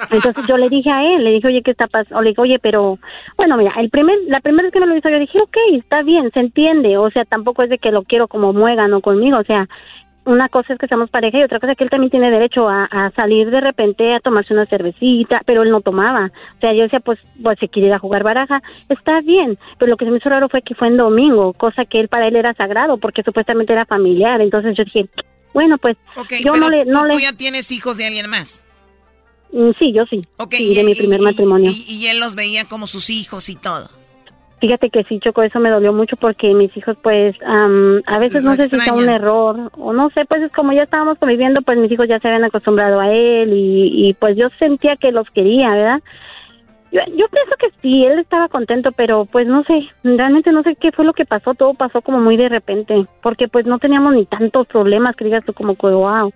entonces yo le dije a él, le dije, oye, ¿qué está pasando? O le dije, oye, pero, bueno, mira, el primer, la primera vez que me lo hizo, yo dije, ok, está bien, se entiende, o sea, tampoco es de que lo quiero como muégano conmigo, o sea, una cosa es que seamos pareja y otra cosa es que él también tiene derecho a, salir de repente a tomarse una cervecita, pero él no tomaba. O sea, yo decía, pues, pues si quiere ir a jugar baraja, está bien. Pero lo que se me hizo raro fue que fue en domingo, cosa que él para él era sagrado porque supuestamente era familiar. Entonces yo dije, bueno, pues yo no le... No ¿tú, le... ya tienes hijos de alguien más? Mm, sí, yo sí. sí, de mi primer matrimonio. y él los veía como sus hijos y todo. Fíjate que sí, Choco, eso me dolió mucho porque mis hijos, pues, a veces no sé si fue un error o no sé, pues es como ya estábamos conviviendo, pues mis hijos ya se habían acostumbrado a él y, y pues yo sentía que los quería, ¿verdad? Yo, yo, pienso que sí, él estaba contento, pero pues no sé, realmente no sé qué fue lo que pasó, todo pasó como muy de repente, porque pues no teníamos ni tantos problemas que digas tú como que wow.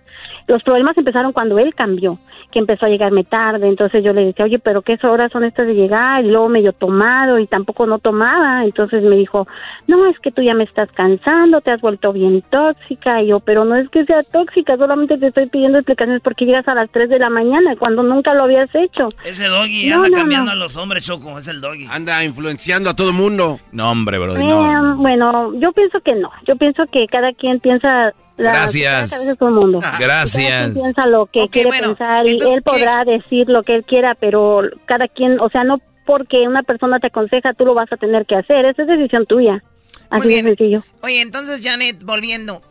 Los problemas empezaron cuando él cambió, que empezó a llegarme tarde, entonces yo le decía, oye, pero ¿qué horas son estas de llegar? Y luego medio tomado y tampoco no tomaba, entonces me dijo, no, es que tú ya me estás cansando, te has vuelto bien tóxica, y yo, pero no es que sea tóxica, solamente te estoy pidiendo explicaciones porque llegas a las 3 de la mañana, cuando nunca lo habías hecho. Ese doggy anda cambiando a los hombres, Choco, es el doggy. Anda influenciando a todo el mundo. No, hombre, bro, eh, Bueno, yo pienso que no, yo pienso que cada quien piensa Gracias. mundo. Gracias. piensa lo que quiere pensar y él podrá decir lo que él quiera, pero cada quien, o sea, no porque una persona te aconseja, tú lo vas a tener que hacer. Esa es decisión tuya. Así de sencillo. Oye, entonces, Janet, volviendo,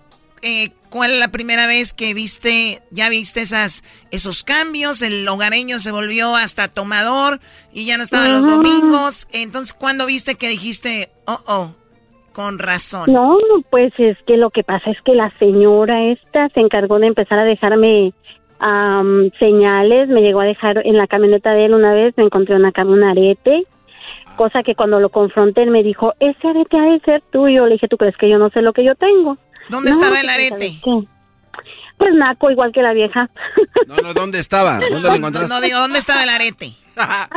eh, ¿cuál es la primera vez que viste, ya viste esas, esos cambios? El hogareño se volvió hasta tomador y ya no estaba los domingos. Entonces, ¿cuándo viste que dijiste, oh, oh, con razón. No, pues es que lo que pasa es que la señora esta se encargó de empezar a dejarme señales, me llegó a dejar en la camioneta de él una vez, me encontré una, un arete, cosa que cuando lo confronté él me dijo, ese arete ha de ser tuyo. Le dije, ¿tú crees que yo no sé lo que yo tengo? ¿Dónde estaba el pues, arete? Pues naco, igual que la vieja. No, no, ¿dónde estaba? ¿Dónde lo encontraste? No, digo, ¿dónde estaba el arete?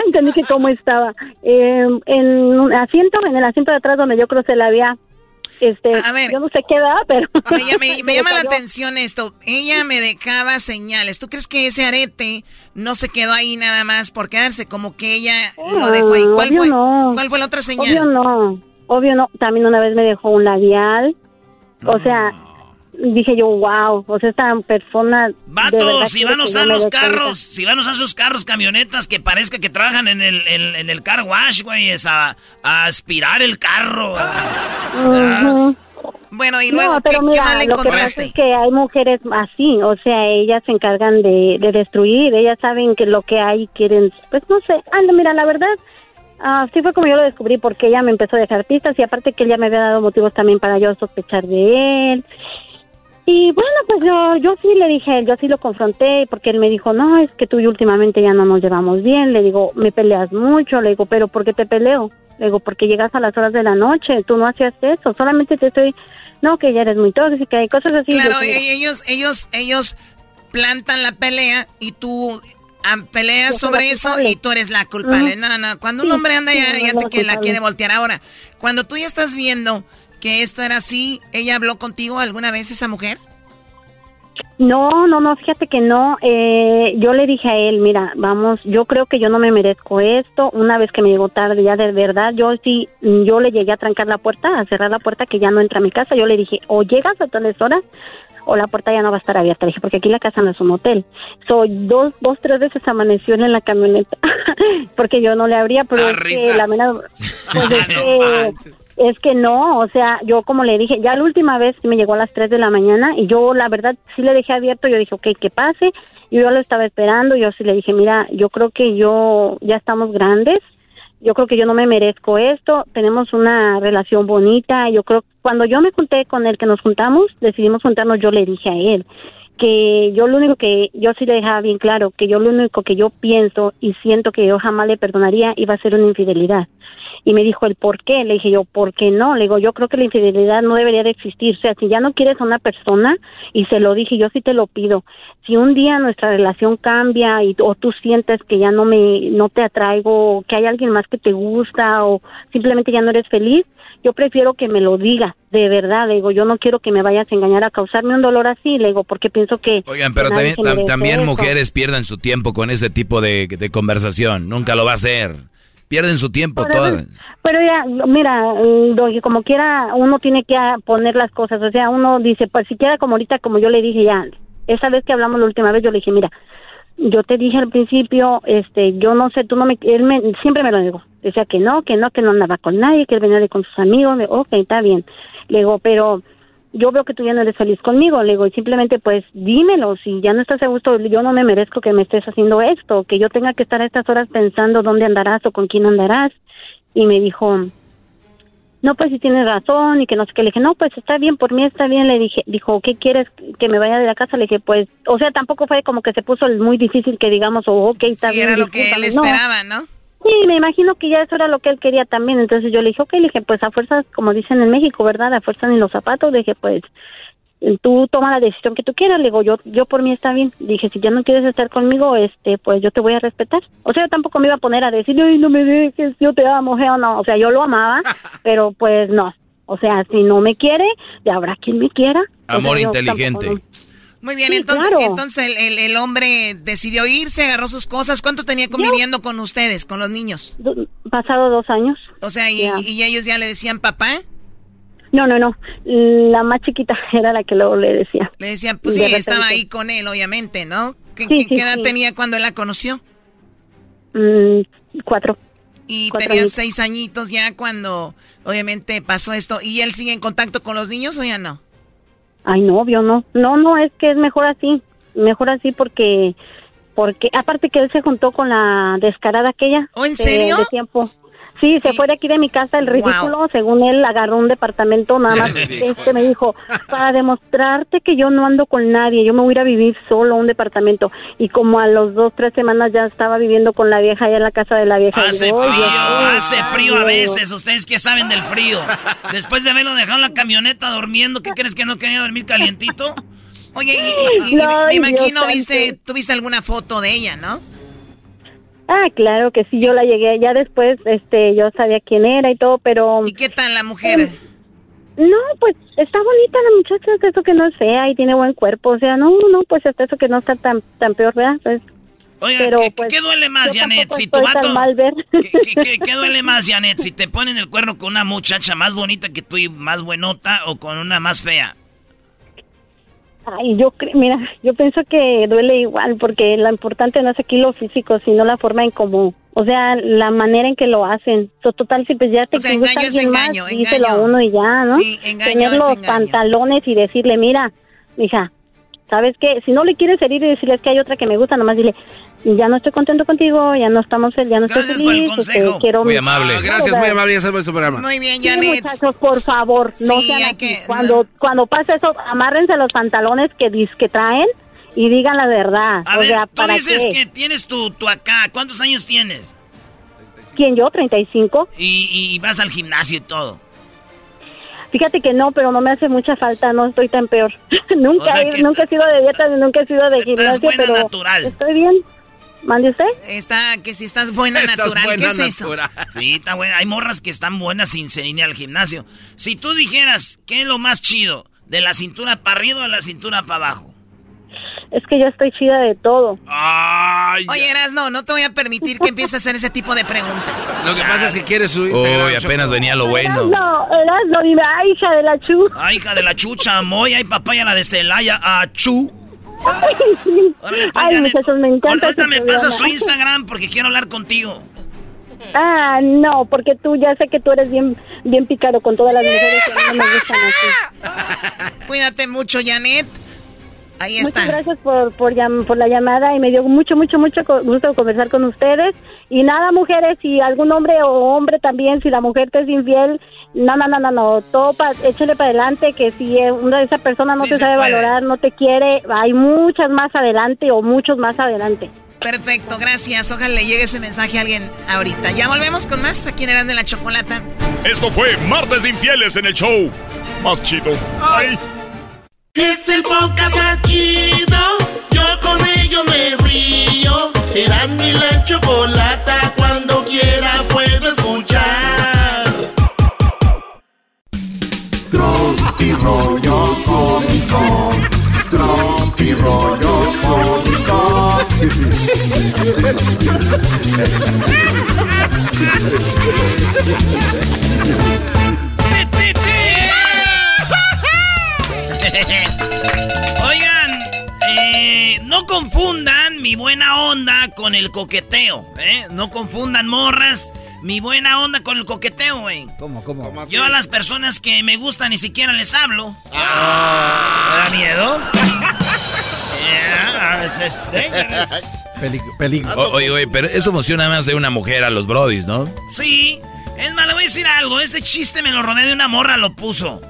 Entendí que cómo estaba. Eh, en un asiento, en el asiento de atrás donde yo crucé la vía. Este, a ver, yo no sé qué da, pero... Me, llama la atención esto. Ella me dejaba señales. ¿Tú crees que ese arete no se quedó ahí nada más por quedarse? Como que ella lo dejó ahí. ¿Cuál fue, ¿Cuál fue la otra señal? Obvio no. Obvio no. También una vez me dejó un labial. O sea, dije yo, wow, o sea, esta persona... Vatos, si van a usar los carros, si van a usar sus carros, camionetas que parezca que trabajan en el, en, el car wash, güey, es a, aspirar el carro. Bueno, y luego, no, pero ¿qué, mira, mal lo que pasa encontraste? es que hay mujeres así, o sea, ellas se encargan de, de destruir, ellas saben que lo que hay quieren, pues no sé, no, mira, la verdad, ah, sí fue como yo lo descubrí, porque ella me empezó a dejar pistas y aparte que ella me había dado motivos también para yo sospechar de él. Y bueno, pues yo, yo sí le dije yo sí lo confronté, porque él me dijo, no, es que tú y últimamente ya no nos llevamos bien. Le digo, me peleas mucho. Le digo, pero ¿por qué te peleo? Le digo, porque llegas a las horas de la noche, tú no hacías eso, solamente te estoy, no, que ya eres muy tóxica y cosas así. Claro, Yo, ellos, ellos, ellos plantan la pelea y tú ah, peleas Yo sobre eso y tú eres la culpable. Ujú. No, no, cuando Sí, un hombre anda sí, ya, ya te- la que la culpable. quiere voltear ahora. Cuando tú ya estás viendo que esto era así, ¿ella habló contigo alguna vez esa mujer? No, no, no, fíjate que no. Eh, yo le dije a él, mira, vamos, yo creo que yo no me merezco esto. Una vez que me llegó tarde, ya de verdad, yo sí, yo le llegué a trancar la puerta, a cerrar la puerta que ya no entra a mi casa. Yo le dije, o llegas a tales horas o la puerta ya no va a estar abierta. Le dije, porque aquí la casa no es un hotel. Soy dos, dos, tres veces amaneció él en la camioneta, porque yo no le abría, pero es que la mera- pues es que es que no, o sea, yo como le dije, ya la última vez me llegó a las 3 de la mañana y yo la verdad sí le dejé abierto, yo dije, ok, que pase, yo lo estaba esperando, yo sí le dije, mira, yo creo que yo ya estamos grandes, yo creo que yo no me merezco esto, tenemos una relación bonita, yo creo, cuando yo me junté con él, que nos juntamos, decidimos juntarnos, yo le dije a él que yo lo único que, yo sí le dejaba bien claro, que yo lo único que yo pienso y siento que yo jamás le perdonaría iba a ser una infidelidad. Y me dijo el por qué. Le dije yo, ¿por qué no? Le digo, yo creo que la infidelidad no debería de existir. O sea, si ya no quieres a una persona, y se lo dije, yo sí te lo pido. Si un día nuestra relación cambia y, o tú sientes que ya no me, no te atraigo, o que hay alguien más que te gusta, o simplemente ya no eres feliz, yo prefiero que me lo diga, de verdad. Le digo, yo no quiero que me vayas a engañar a causarme un dolor así. Le digo, porque pienso que... Oigan, pero también, también mujeres pierden su tiempo con ese tipo de, de conversación. Nunca lo va a hacer. Pierden su tiempo Pero, todas. Pero ya, mira, mm, como quiera, uno tiene que poner las cosas. O sea, uno dice, pues siquiera como ahorita, como yo le dije ya, esa vez que hablamos la última vez, yo le dije, mira, yo te dije al principio, este, yo no sé, tú no me, él me, siempre me lo negó. Decía que no, que no, que no andaba con nadie, que él venía de con sus amigos. Ok, está bien. Le digo, pero yo veo que tú ya no eres feliz conmigo. Le digo, y simplemente pues dímelo, si ya no estás a gusto, yo no me merezco que me estés haciendo esto, que yo tenga que estar a estas horas pensando dónde andarás o con quién andarás. Y me dijo, no, pues si tienes razón y que no sé qué. Le dije, no, pues está bien, por mí está bien. Le dije, dijo, ¿qué quieres que me vaya de la casa? Le dije, pues, o sea, tampoco fue como que se puso el muy difícil que digamos, o ok, está Sí, bien. era lo que él discúlpame". No. esperaba, ¿no? Sí, me imagino que ya eso era lo que él quería también. Entonces yo le dije, ok, le dije, pues a fuerzas, como dicen en México, ¿verdad? A fuerzas ni los zapatos. Le dije, pues tú toma la decisión que tú quieras. Le digo, yo, yo por mí está bien. Dije, si ya no quieres estar conmigo, este, pues yo te voy a respetar. O sea, yo tampoco me iba a poner a decir, ay, no me dejes, yo te amo, o no. O sea, yo lo amaba, pero pues no. O sea, si no me quiere, ya habrá quien me quiera. O sea, Amor inteligente. tampoco Muy bien, Sí, entonces, claro. entonces el, el- el hombre decidió irse, agarró sus cosas. ¿Cuánto tenía conviviendo con ustedes, con los niños? Pasado dos años. O sea, y, ellos ya le decían papá. No, no, no. La más chiquita era la que luego le decía. Le decían, pues sí, estaba ahí con él, obviamente, ¿no? ¿Qué, Sí, qué- sí, qué edad tenía cuando él la conoció? Mm, cuatro. Y Cuatro tenía seis añitos ya cuando, obviamente, pasó esto. ¿Y él sigue en contacto con los niños o ya no? Ay, no, obvio, no. No, no, es que es mejor así. Mejor así porque, porque, aparte que él se juntó con la descarada aquella. ¿Oh, en de- serio? De tiempo. Sí, se fue de aquí de mi casa el ridículo. Según él, agarró un departamento nada más. este me dijo, para demostrarte que yo no ando con nadie, yo me voy a ir a vivir solo a un departamento. Y como a los dos, tres semanas ya estaba viviendo con la vieja allá en la casa de la vieja. Hace digo, frío, "Oye, ay, hace frío a no". veces. Ustedes que saben del frío. Después de haberlo dejado en la camioneta durmiendo, ¿qué crees que no quería dormir calientito? Oye, y, y- y me Dios imagino, viste, tuviste alguna foto de ella, ¿no? Ah, claro que sí, yo la llegué. Ya después, este, yo sabía quién era y todo, pero... ¿Y qué tal la mujer? No, pues está bonita la muchacha, hasta eso que no es fea y tiene buen cuerpo, o sea, no, no, pues hasta eso que no está tan tan peor, ¿verdad? Pues, Oiga, pero, ¿qué, pues, qué duele más, Janet? Si tu vato... mal ver. ¿Qué, qué- qué- qué duele más, Janet? Si te ponen el cuerno con una muchacha más bonita que tú y más buenota o con una más fea. Ay, yo mira, yo pienso que duele igual porque lo importante no es aquí lo físico, sino la forma en cómo, O sea, la manera en que lo hacen. So, total, si pues ya te O sea, gusta engaño alguien engaño, más, díselo a uno y ya, ¿no? Sí, engaño Tener los engaño. pantalones y decirle, mira, mija, ¿sabes qué? Si no le quieres herir y decirle "Es que hay otra que me gusta, nomás dile, ya no estoy contento contigo, ya no estamos, ya no estoy Gracias por el feliz, este, consejo. quiero... Muy amable. Ah, gracias, muy amable. Ya sabemos su programa. Muy bien, Sí, Janet. muchachos, por favor, no sean que- Cuando, cuando pasa eso, amárrense los pantalones que, dis- que traen y digan la verdad. A o ver, sea, tú ¿para dices qué? que tienes tu, tu acá. ¿Cuántos años tienes? ¿Quién yo? ¿35? Y, y vas al gimnasio y todo. Fíjate que no, pero no me hace mucha falta, no estoy tan peor. nunca, O sea he, nunca he sido de dieta, nunca he sido de gimnasio, buena pero natural. estoy bien. ¿Mande usted? Está, que si estás buena natural, ¿qué es eso? Sí, está buena. Hay morras que están buenas sin ser ir al gimnasio. Si tú dijeras, ¿qué es lo más chido? ¿De la cintura para arriba o de la cintura para abajo? Es que yo estoy chida de todo. Oye, Erasno, no te voy a permitir que empieces a hacer ese tipo de preguntas. Lo que pasa es que quiere su Uy, apenas venía lo bueno. No, eras no, dime, ay, hija de la chu. Ay, hija de la chucha, moy, ay, papaya, la de Celaya, achú. Ay, sí. Órale, pues, Ay, Janet. muchachos, me encanta Ahorita este me pasas tu programa. Instagram porque quiero hablar contigo. Ah, no, porque tú ya sé que tú eres bien, bien pícaro con todas las mujeres que no me gustan así. Cuídate mucho, Janet. Ahí está. Muchas gracias por, por, la llamada y me dio mucho, mucho, mucho gusto conversar con ustedes. Y nada, mujeres, si algún hombre o hombre también, si la mujer te es infiel, no, no, no, no, no, todo pa, échale para adelante, que si una de esa persona no Sí te sabe puede. valorar, no te quiere, hay muchas más adelante o muchos más adelante. Perfecto, gracias. Ojalá le llegue ese mensaje a alguien ahorita. Ya volvemos con más aquí en Erasmo de la Chocolata. Esto fue Martes de Infieles en el show. Más chido. Ay. Es el podcast más chido. Yo con ello me río. Eras mi la chocolata. Cuando quiera puedo escuchar. Tropi rollo cómico. Tropi rollo cómico. Oigan, eh, no confundan mi buena onda con el coqueteo, ¿eh? No confundan morras mi buena onda con el coqueteo, güey. ¿Cómo, cómo? Yo a las personas que me gustan ni siquiera les hablo. ¿Me da miedo? Yeah, it's dangerous. Peligro. peligro. Oye, oye, pero eso funciona más de una mujer a los brodis, ¿no? Sí, es más, le voy a decir algo. Este chiste me lo rodé de una morra, lo puso.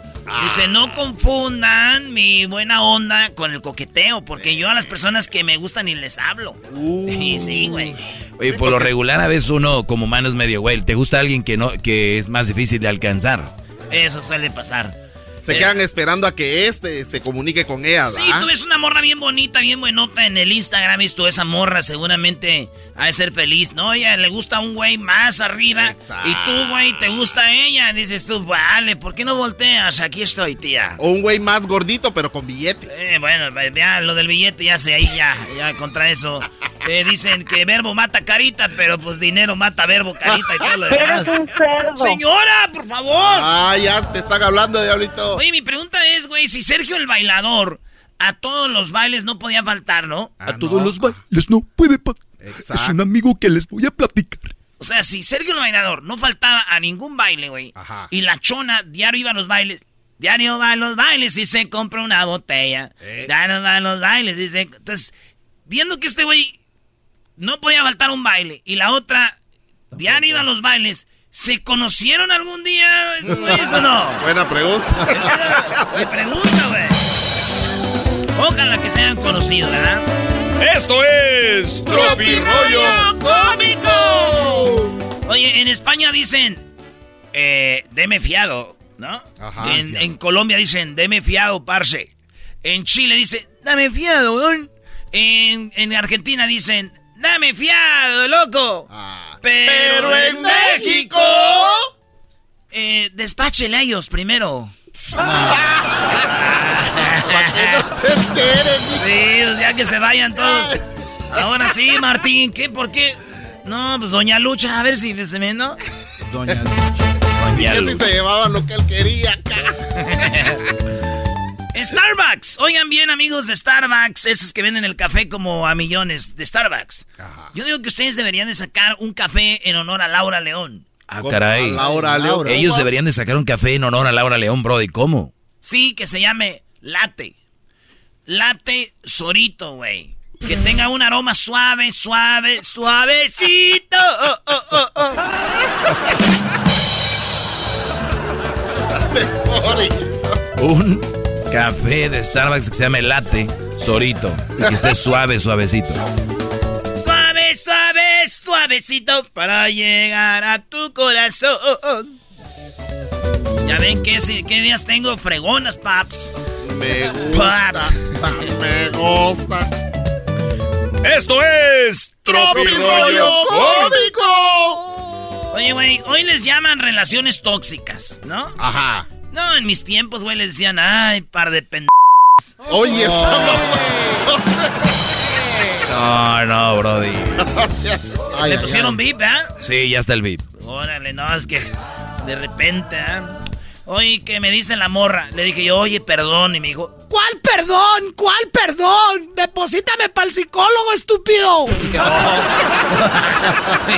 Dice, no confundan mi buena onda con el coqueteo, porque yo a las personas que me gustan ni les hablo. Sí, sí, güey. Oye, por lo regular a veces uno como mano es medio güey. ¿Te gusta alguien que no que es más difícil de alcanzar? Eso suele pasar. Se Eh, quedan esperando a que este se comunique con ella, Sí, ¿verdad? tú ves una morra bien bonita, bien buenota en el Instagram, y tú esa morra seguramente ha de ser feliz, ¿no? Ella le gusta a un güey más arriba, y tú, güey, te gusta a ella. Dices tú, vale, ¿por qué no volteas? Aquí estoy, tía. O un güey más gordito, pero con billete. Eh, bueno, ya lo del billete ya sé, ahí ya, ya contra eso. Eh, dicen que verbo mata carita, pero pues dinero mata verbo carita y todo lo demás. Eres un cerdo. Señora, por favor. Ah, ya te están hablando, diablito. Oye, mi pregunta es, güey, si Sergio el bailador a todos los bailes no podía faltar, ¿no? Ah, todos los bailes no puede pa- Es un amigo que les voy a platicar. O sea, si Sergio el bailador no faltaba a ningún baile, güey, y la chona diario iba a los bailes, diario va a los bailes y se compra una botella, diario va a los bailes y se... Entonces, viendo que este güey no podía faltar un baile y la otra diario iba a los bailes, ¿se conocieron algún día esos güeyes o no? Buena pregunta. Me pregunta, güey. Ojalá que se hayan conocido, ¿verdad? Esto es Tropi Rollo Cómico. Oye, en España dicen, eh, deme fiado, ¿no? Ajá. en, en Colombia dicen, deme fiado, parce. En Chile dicen, dame fiado, weón. En, en Argentina dicen, dame fiado, loco. Pero, Pero en México. Eh, despáchele a ellos primero. Para que no se enteren. Sí, ya que se vayan todos. Ahora sí, Martín, ¿qué? ¿Por qué? No, pues Doña Lucha, a ver si se me, ¿no? Doña Y Doña que si Lucha. se llevaban lo que él quería acá. Starbucks. Oigan bien, amigos de Starbucks, esos que venden el café como a millones de Starbucks. Yo digo que ustedes deberían de sacar un café en honor a Laura León. Ah, caray. Laura León. Ellos deberían de sacar un café en honor a Laura León, Brody. ¿Cómo? Sí, que se llame latte. Latte Sorito, güey. Que tenga un aroma suave, suave, suavecito. Oh, oh, oh, oh. Un café de Starbucks que se llame latte, Sorito. Y que esté suave, suavecito. Suave, suave, suavecito para llegar a tu corazón. Ya ven que qué días tengo fregonas, paps. Me gusta. Me gusta. Esto es Tropi Rollo Cómico. Oye, güey, hoy les llaman relaciones tóxicas, ¿no? Ajá. No, en mis tiempos, güey, les decían, ay, par de pen... Oye, eso No, no, Brody. ¿Le pusieron VIP, ¿eh? Sí, ya está el VIP. Órale, no, es que de repente, ¿eh? Oye, que me dice la morra. Le dije yo, oye, perdón. Y me dijo, ¿cuál perdón? ¿Cuál perdón? Deposítame para el psicólogo, estúpido.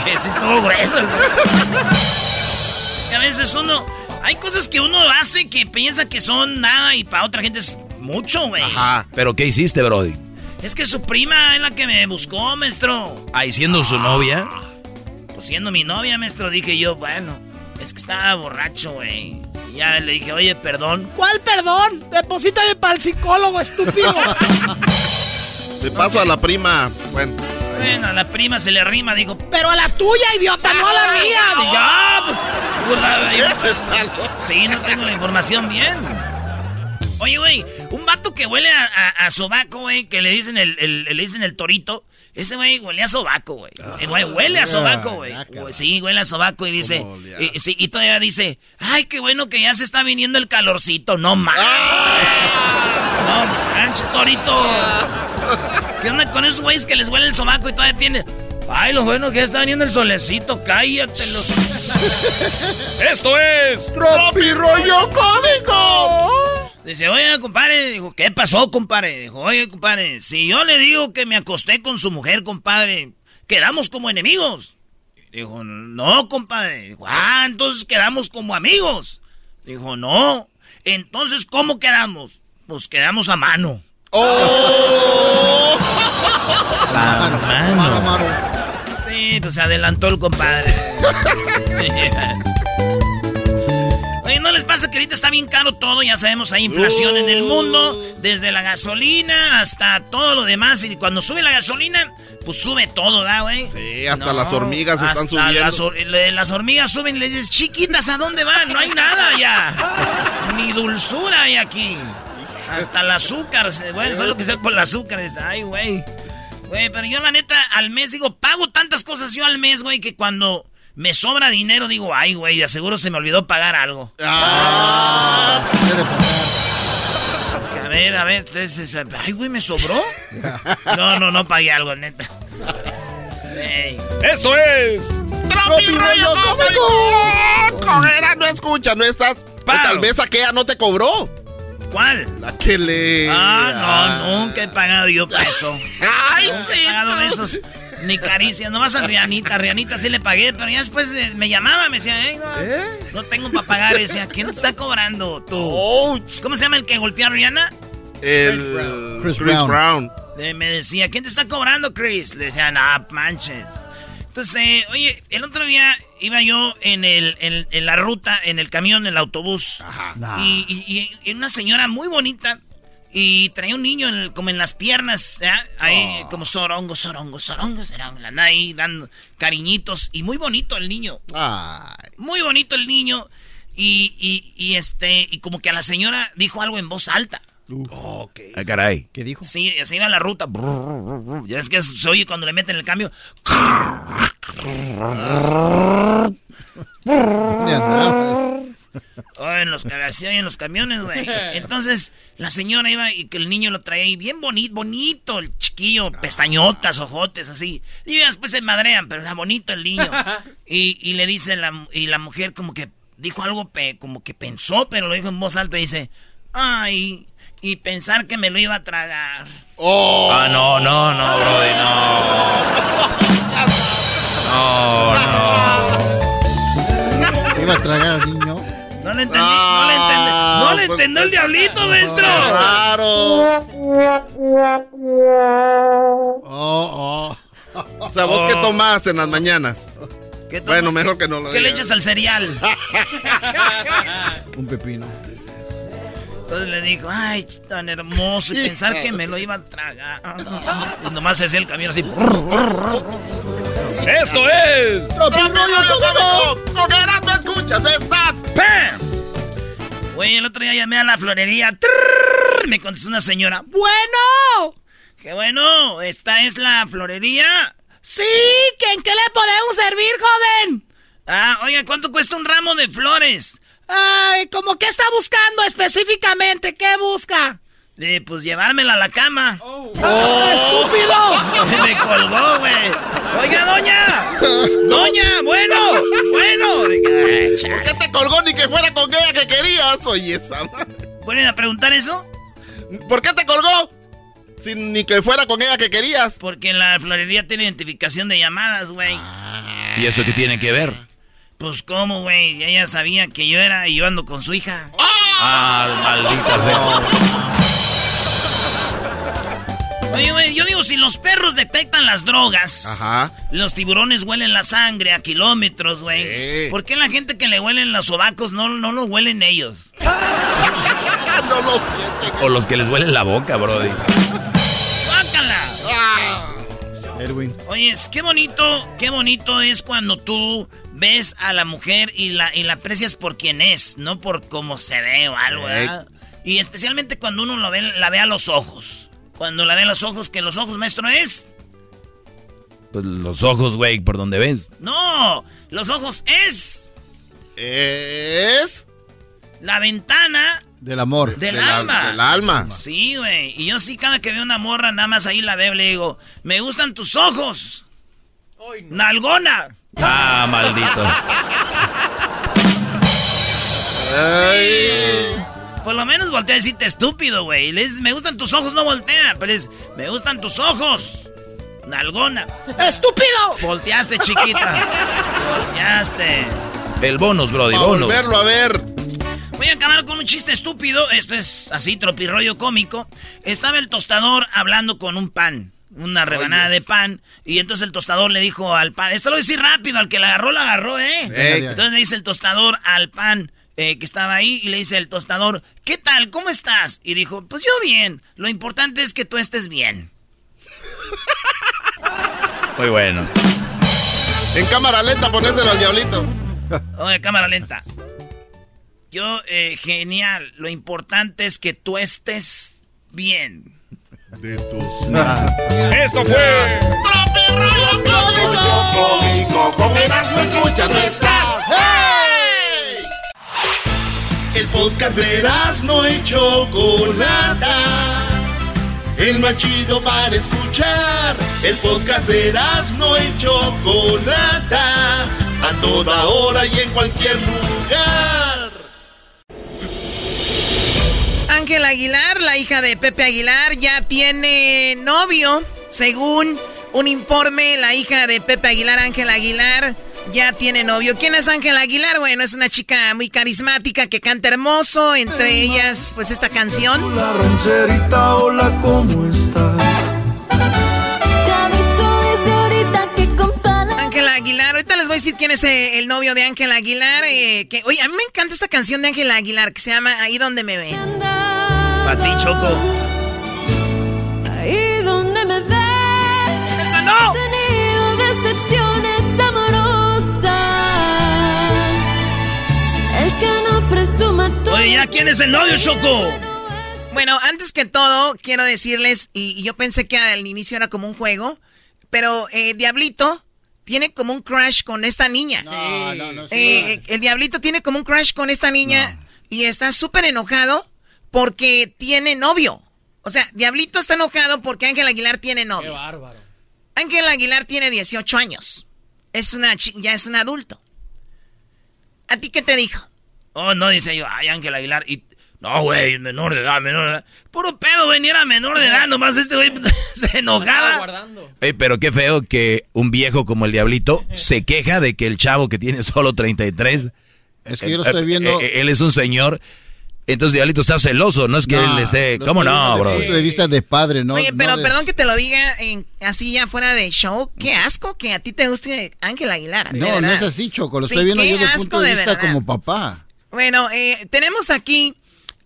sí estuvo grueso. Y a veces uno... Hay cosas que uno hace que piensa que son nada y para otra gente es mucho, güey. Ajá. ¿Pero qué hiciste, Brody? Es que su prima es la que me buscó, maestro. Ahí siendo su novia. Pues siendo mi novia, maestro, dije yo, bueno, es que estaba borracho, güey. Y ya le dije, oye, perdón. ¿Cuál perdón? Deposítame para el psicólogo, estúpido. De paso a la prima. Bueno. Bueno, a la prima se le rima, dijo, pero a la tuya, idiota, no a la mía. Ya, pues. pues la- Ese está loco. Sí, no tengo la información bien. Oye, güey, un vato que huele a, a, a sobaco, güey, que le dicen el, el- le dicen el torito. Ese güey huele a sobaco, güey. El güey huele a sobaco, güey. Sí, huele a sobaco y dice. Y, sí, y todavía dice, ay, qué bueno que ya se está viniendo el calorcito. No manches. No manches, torito. ¿Qué onda con esos güeyes que les huele el sobaco y todavía tiene. Ay, lo bueno que ya está viniendo el solecito, cállate. Esto es Tropi Rollo Cómico. Dice, oye, compadre, dijo, ¿qué pasó, compadre? Dijo, oye, compadre, si yo le digo que me acosté con su mujer, compadre, quedamos como enemigos. Dijo, no, compadre. Dijo, ah, entonces quedamos como amigos. Dijo, no. Entonces, ¿cómo quedamos? Pues quedamos a mano. ¡Oh! La mano. Sí, pues se adelantó el compadre. Oye, ¿no les pasa que ahorita está bien caro todo? Ya sabemos, hay inflación en el mundo, desde la gasolina hasta todo lo demás. Y cuando sube la gasolina, pues sube todo, ¿da, güey? Sí, hasta las hormigas están subiendo. Las, hormigas suben y le dices, chiquitas, ¿a dónde van? No hay nada ya. Ni dulzura hay aquí. Hasta el azúcar, se- bueno, eso es lo que sea por el azúcar. Ay, güey. Güey, pero yo la neta, al mes digo, pago tantas cosas yo al mes, güey, que cuando me sobra dinero digo, ay, güey, de seguro se me olvidó pagar algo. Ah. A ver, a ver, entonces, ay, güey, ¿me sobró? No, no, no pagué algo, neta. Esto es Tropi Rollo Cómico. Cojera, no escucha, no estás. O tal vez aquella no te cobró. ¿Cuál? La que le. Ah, no, nunca he pagado yo para eso. Ay, Nunca sí. he pagado de esos. Ni caricias, nomás a Rianita. A Rianita sí le pagué, pero ya después eh, me llamaba, me decía, "Ey, no, no tengo para pagar. Y decía, ¿quién te está cobrando tú? ¿Cómo se llama el que golpeó a Rihanna? El. Chris Chris Brown. Brown. Eh, me decía, ¿quién te está cobrando, Chris? Le decía, no, manches. Entonces, eh, oye, el otro día iba yo en, el, en, en la ruta, en el camión, en el autobús. Y, y- y una señora muy bonita. Y traía un niño en el- como en las piernas, ¿eh? ahí como sorongo, sorongo, sorongo, sorongo. Anda ahí dando cariñitos. Y muy bonito el niño. Muy bonito el niño. Y, y, y este, y como que a la señora dijo algo en voz alta. Ah, caray. ¿Qué dijo? Sí, se iba a la ruta. Ya es que se oye cuando le meten el cambio. Oh, en los así en los camiones, güey. Entonces, la señora iba y que el niño lo traía ahí bien bonito, bonito, el chiquillo, pestañotas, ojotes, así. Y después se madrean, pero está bonito el niño. Y, y le dice la, y la mujer como que dijo algo, pe- como que pensó, pero lo dijo en voz alta y dice, Ay, y pensar que me lo iba a tragar. Oh. Ah, no, no, no, Brody, no. No, no. Iba a tragar al niño. No le entendí, no le entendí. No le entendió el diablito, maestro. Claro. Oh, oh. O sea, ¿vos qué tomás en las mañanas? bueno, mejor que no lo ¿Qué le echas al cereal? Un pepino. Entonces le dijo, ay, tan hermoso, y pensar que me lo iba a tragar. Y nomás se hacía el camión así. ¡Esto es! ¡Con no escuchas! ¡Estás! ¡Pam! Güey, el otro día llamé a la florería. ¡Trrr! Me contestó una señora. ¡Bueno! ¡Qué bueno! ¿Esta es la florería? Sí, ¿que ¿en qué le podemos servir, joven? Ah, oiga, ¿cuánto cuesta un ramo de flores? Ay, ¿cómo qué está buscando específicamente? ¿Qué busca? Eh, pues llevármela a la cama. ¡Oh! estúpido! Me colgó, güey. Oiga, doña. Doña, bueno, bueno. ¿Por qué te colgó ni que fuera con ella que querías? Oye, esa. ¿Pueden a preguntar eso? ¿Por qué te colgó? Sin ni que fuera con ella que querías. Porque la florería tiene identificación de llamadas, güey. ¿Y eso qué tiene que ver? Pues cómo, güey. Ella sabía que yo era y yo ando con su hija. Ah, maldita sea. Oye, güey, yo digo, si los perros detectan las drogas, Ajá. los tiburones huelen la sangre a kilómetros, güey. Sí. ¿Por qué la gente que le huelen los sobacos no, no lo huelen ellos? no lo sienten. O los que les huelen la boca, Brody. ¡Guácala! Edwin. Oye, es- qué bonito, qué bonito es cuando tú ves a la mujer y la, y la aprecias por quien es, no por cómo se ve o algo, ¿verdad? Y especialmente cuando uno lo ve, la ve a los ojos. Cuando la ve a los ojos, que los ojos, maestro, es... Pues los ojos, güey, por donde ves. No, los ojos es... Es... La ventana Del amor. del De la- alma. del alma. Sí, güey. Y yo sí, cada que veo una morra, nada más ahí la veo, le digo, me gustan tus ojos. Nalgona. Ah, maldito. Por lo menos voltea a decirte estúpido, güey. Le dices, me gustan tus ojos, no voltea. Pero es, me gustan tus ojos. Nalgona. ¡Estúpido! Volteaste, chiquita. Volteaste. El bonus, Brody, Para bonus. volverlo a ver. Voy a acabar con un chiste estúpido. Este es así, tropirroyo cómico. Estaba el tostador hablando con un pan. Una rebanada de pan. Y entonces el tostador le dijo al pan. Esto lo voy a decir rápido. Al que la agarró, la agarró, ¿eh? Ey. Entonces le dice el tostador al pan eh, que estaba ahí. Y le dice el tostador, ¿qué tal? ¿Cómo estás? Y dijo, pues yo bien. Lo importante es que tú estés bien. Muy bueno. En cámara lenta ponéselo al diablito. Oye, cámara lenta. Yo, eh, genial. Lo importante es que tú estés bien. Esto fue. Rollo cómico, con Erasmo escuchas, no estás. ¡Hey! El podcast de Erasmo y Chocolata. El más chido para escuchar. El podcast de Erasmo y Chocolata. A toda hora y en cualquier lugar. Ángel Aguilar, la hija de Pepe Aguilar, ya tiene novio. Según un informe, la hija de Pepe Aguilar, Ángel Aguilar, ya tiene novio. ¿Quién es Ángel Aguilar? Bueno, es una chica muy carismática que canta hermoso. Entre ellas, pues esta canción. La rancherita, hola, ¿cómo estás? Ángel Aguilar, decir quién es eh, el novio de Ángel Aguilar. eh, que, oye, a mí me encanta esta canción de Ángel Aguilar que se llama Ahí donde me ven. Para ti, Choco. Ahí donde me ves. ¡Esa no! He tenido decepciones amorosas. El que no presuma todo. Oye, ¿ya quién es el novio, Choco? Bueno, antes que todo, quiero decirles, y, y yo pensé que al inicio era como un juego, pero eh, Diablito tiene como un crush con esta niña. No, no, no. sí. Eh, el Diablito tiene como un crush con esta niña y está súper enojado porque tiene novio. O sea, Diablito está enojado porque Ángel Aguilar tiene novio. Qué bárbaro. Ángel Aguilar tiene 18 años. Es una ya es un adulto. ¿A ti qué te dijo? Oh, no, dice yo. Ay, Ángel Aguilar. Y No, güey, menor de edad, menor de edad. Puro pedo, güey, ni era menor de edad, nomás este güey se enojaba. Ey, pero qué feo que un viejo como el Diablito se queja de que el chavo que tiene solo 33... Es que yo lo estoy viendo... eh, eh, él es un señor... Entonces Diablito está celoso, no es que él esté... ¿Cómo no, bro? desde el punto de vista de padre, ¿no? Oye, no pero de- perdón que te lo diga en- así ya fuera de show. Qué asco que a ti te guste Ángel Aguilar. de No, no es así, Choco. Lo Sí, estoy viendo yo desde el asco punto de, de vista verdad. como papá. Bueno, eh, tenemos aquí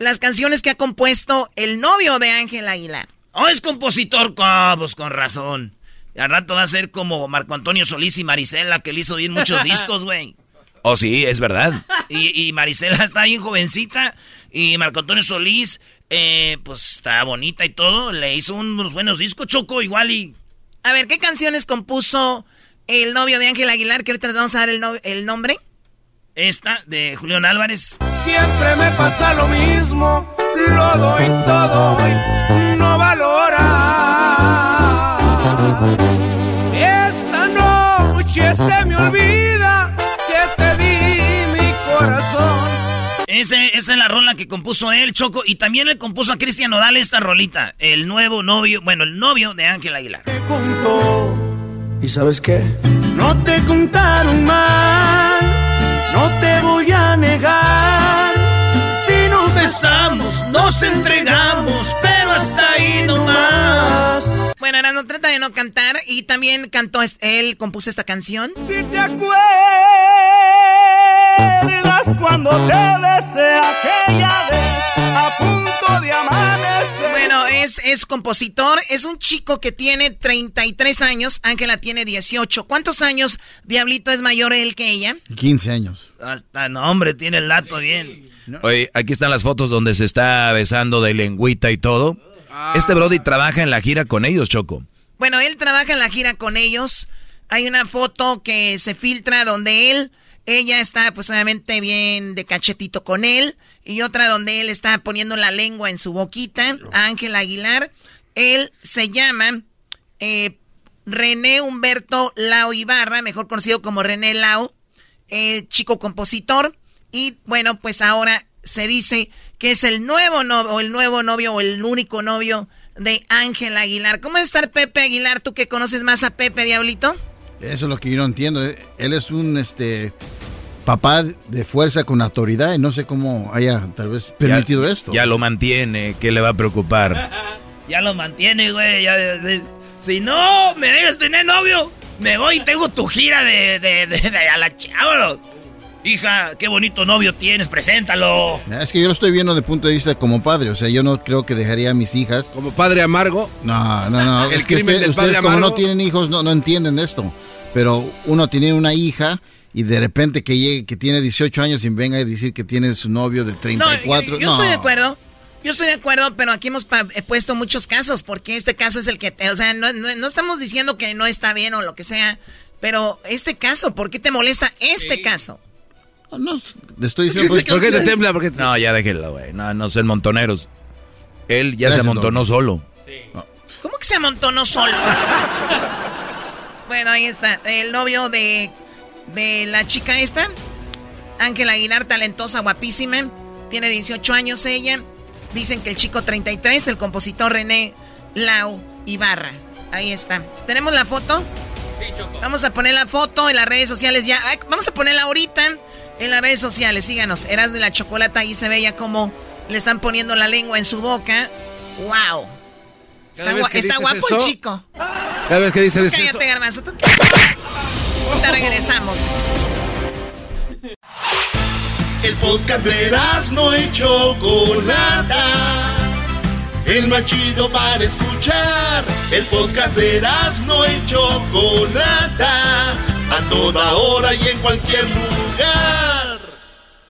las canciones que ha compuesto el novio de Ángel Aguilar. Oh, es compositor, pues con razón. Y al rato va a ser como Marco Antonio Solís y Marisela, que le hizo bien muchos discos, güey. Oh, sí, es verdad. Y, y Marisela está bien jovencita. Y Marco Antonio Solís, eh, pues está bonita y todo. Le hizo unos buenos discos, Choco, igual y... A ver, ¿qué canciones compuso el novio de Ángel Aguilar? Que ahorita les vamos a dar el, no- el nombre. Esta, de Julián Álvarez. Siempre me pasa lo mismo, lo doy todo y no valora. Esta noche se me olvida que te di mi corazón. Ese, esa es la rola que compuso él, Choco. Y también le compuso a Cristian Nodal esta rolita. El nuevo novio, bueno, el novio de Ángel Aguilar. ¿Y sabes qué? No te contaron mal, no te voy a negar. Si nos besamos, nos entregamos, pero hasta ahí nomás. Bueno, ahora no trata de no cantar. Y también cantó, él compuso esta canción. Si te acuerdas cuando te besé aquella vez a punto de amanecer. Bueno, es, es compositor, es un chico que tiene 33 años, Ángela tiene 18. ¿Cuántos años Diablito es mayor él que ella? 15 años. Hasta, no, hombre, tiene el lato bien. Oye, aquí están las fotos donde se está besando de lengüita y todo. Este Brody trabaja en la gira con ellos, Choco. Bueno, él trabaja en la gira con ellos. Hay una foto que se filtra donde él, ella está pues obviamente bien de cachetito con él. Y otra donde él está poniendo la lengua en su boquita, a Ángel Aguilar. Él se llama eh, René Humberto Lao Ibarra, mejor conocido como René Lao, eh, chico compositor. Y bueno, pues ahora se dice que es el nuevo novio, o el nuevo novio, o el único novio de Ángel Aguilar. ¿Cómo es estar Pepe Aguilar? ¿Tú que conoces más a Pepe Diablito? Eso es lo que yo no entiendo. eh. Él es un este papá de fuerza con autoridad y no sé cómo haya tal vez permitido Ya- esto. Ya lo mantiene, ¿qué le va a preocupar? Ya lo mantiene, güey. ya- si no me dejas tener novio, me voy y tengo tu gira de, de, de, de a la chava. Hija, qué bonito novio tienes, preséntalo. Es que yo lo estoy viendo de punto de vista como padre, o sea, yo no creo que dejaría a mis hijas. ¿Como padre amargo? No, no, no. El es que crimen usted- del ustedes padre como no amargo. tienen hijos no, no entienden esto. Pero uno tiene una hija y de repente que llegue, que tiene 18 años y venga a decir que tiene su novio de No, 34. yo, yo estoy de acuerdo. Yo estoy de acuerdo, pero aquí hemos he puesto muchos casos, porque este caso es el que, te- o sea, no, no- no estamos diciendo que no está bien o lo que sea, pero este caso, ¿por qué te molesta este caso? No, le estoy diciendo. ¿Por qué, por qué te tembla? ¿Por qué te- No, ya déjenlo, güey. No, no sean montoneros. Él ya Gracias, se amontonó solo. ¿Cómo que se amontonó solo? bueno, ahí está. El novio de, de la chica esta, Ángela Aguilar, talentosa, guapísima. Tiene 18 años ella. Dicen que el chico 33, el compositor René Lau Ibarra. Ahí está. ¿Tenemos la foto? Vamos a poner la foto en las redes sociales ya. Ay, Vamos a ponerla ahorita en las redes sociales. Síganos. Erasmo y la chocolata. Ahí se ve ya como le están poniendo la lengua en su boca. ¡Wow! Está, guapo el chico. Cada vez que dices eso. Cállate, garbanzo. ¿tú qué? Ahorita regresamos. El podcast de no y Chocolata. El más chido para escuchar. El podcast de no y Chocolata. A toda hora y en cualquier lugar.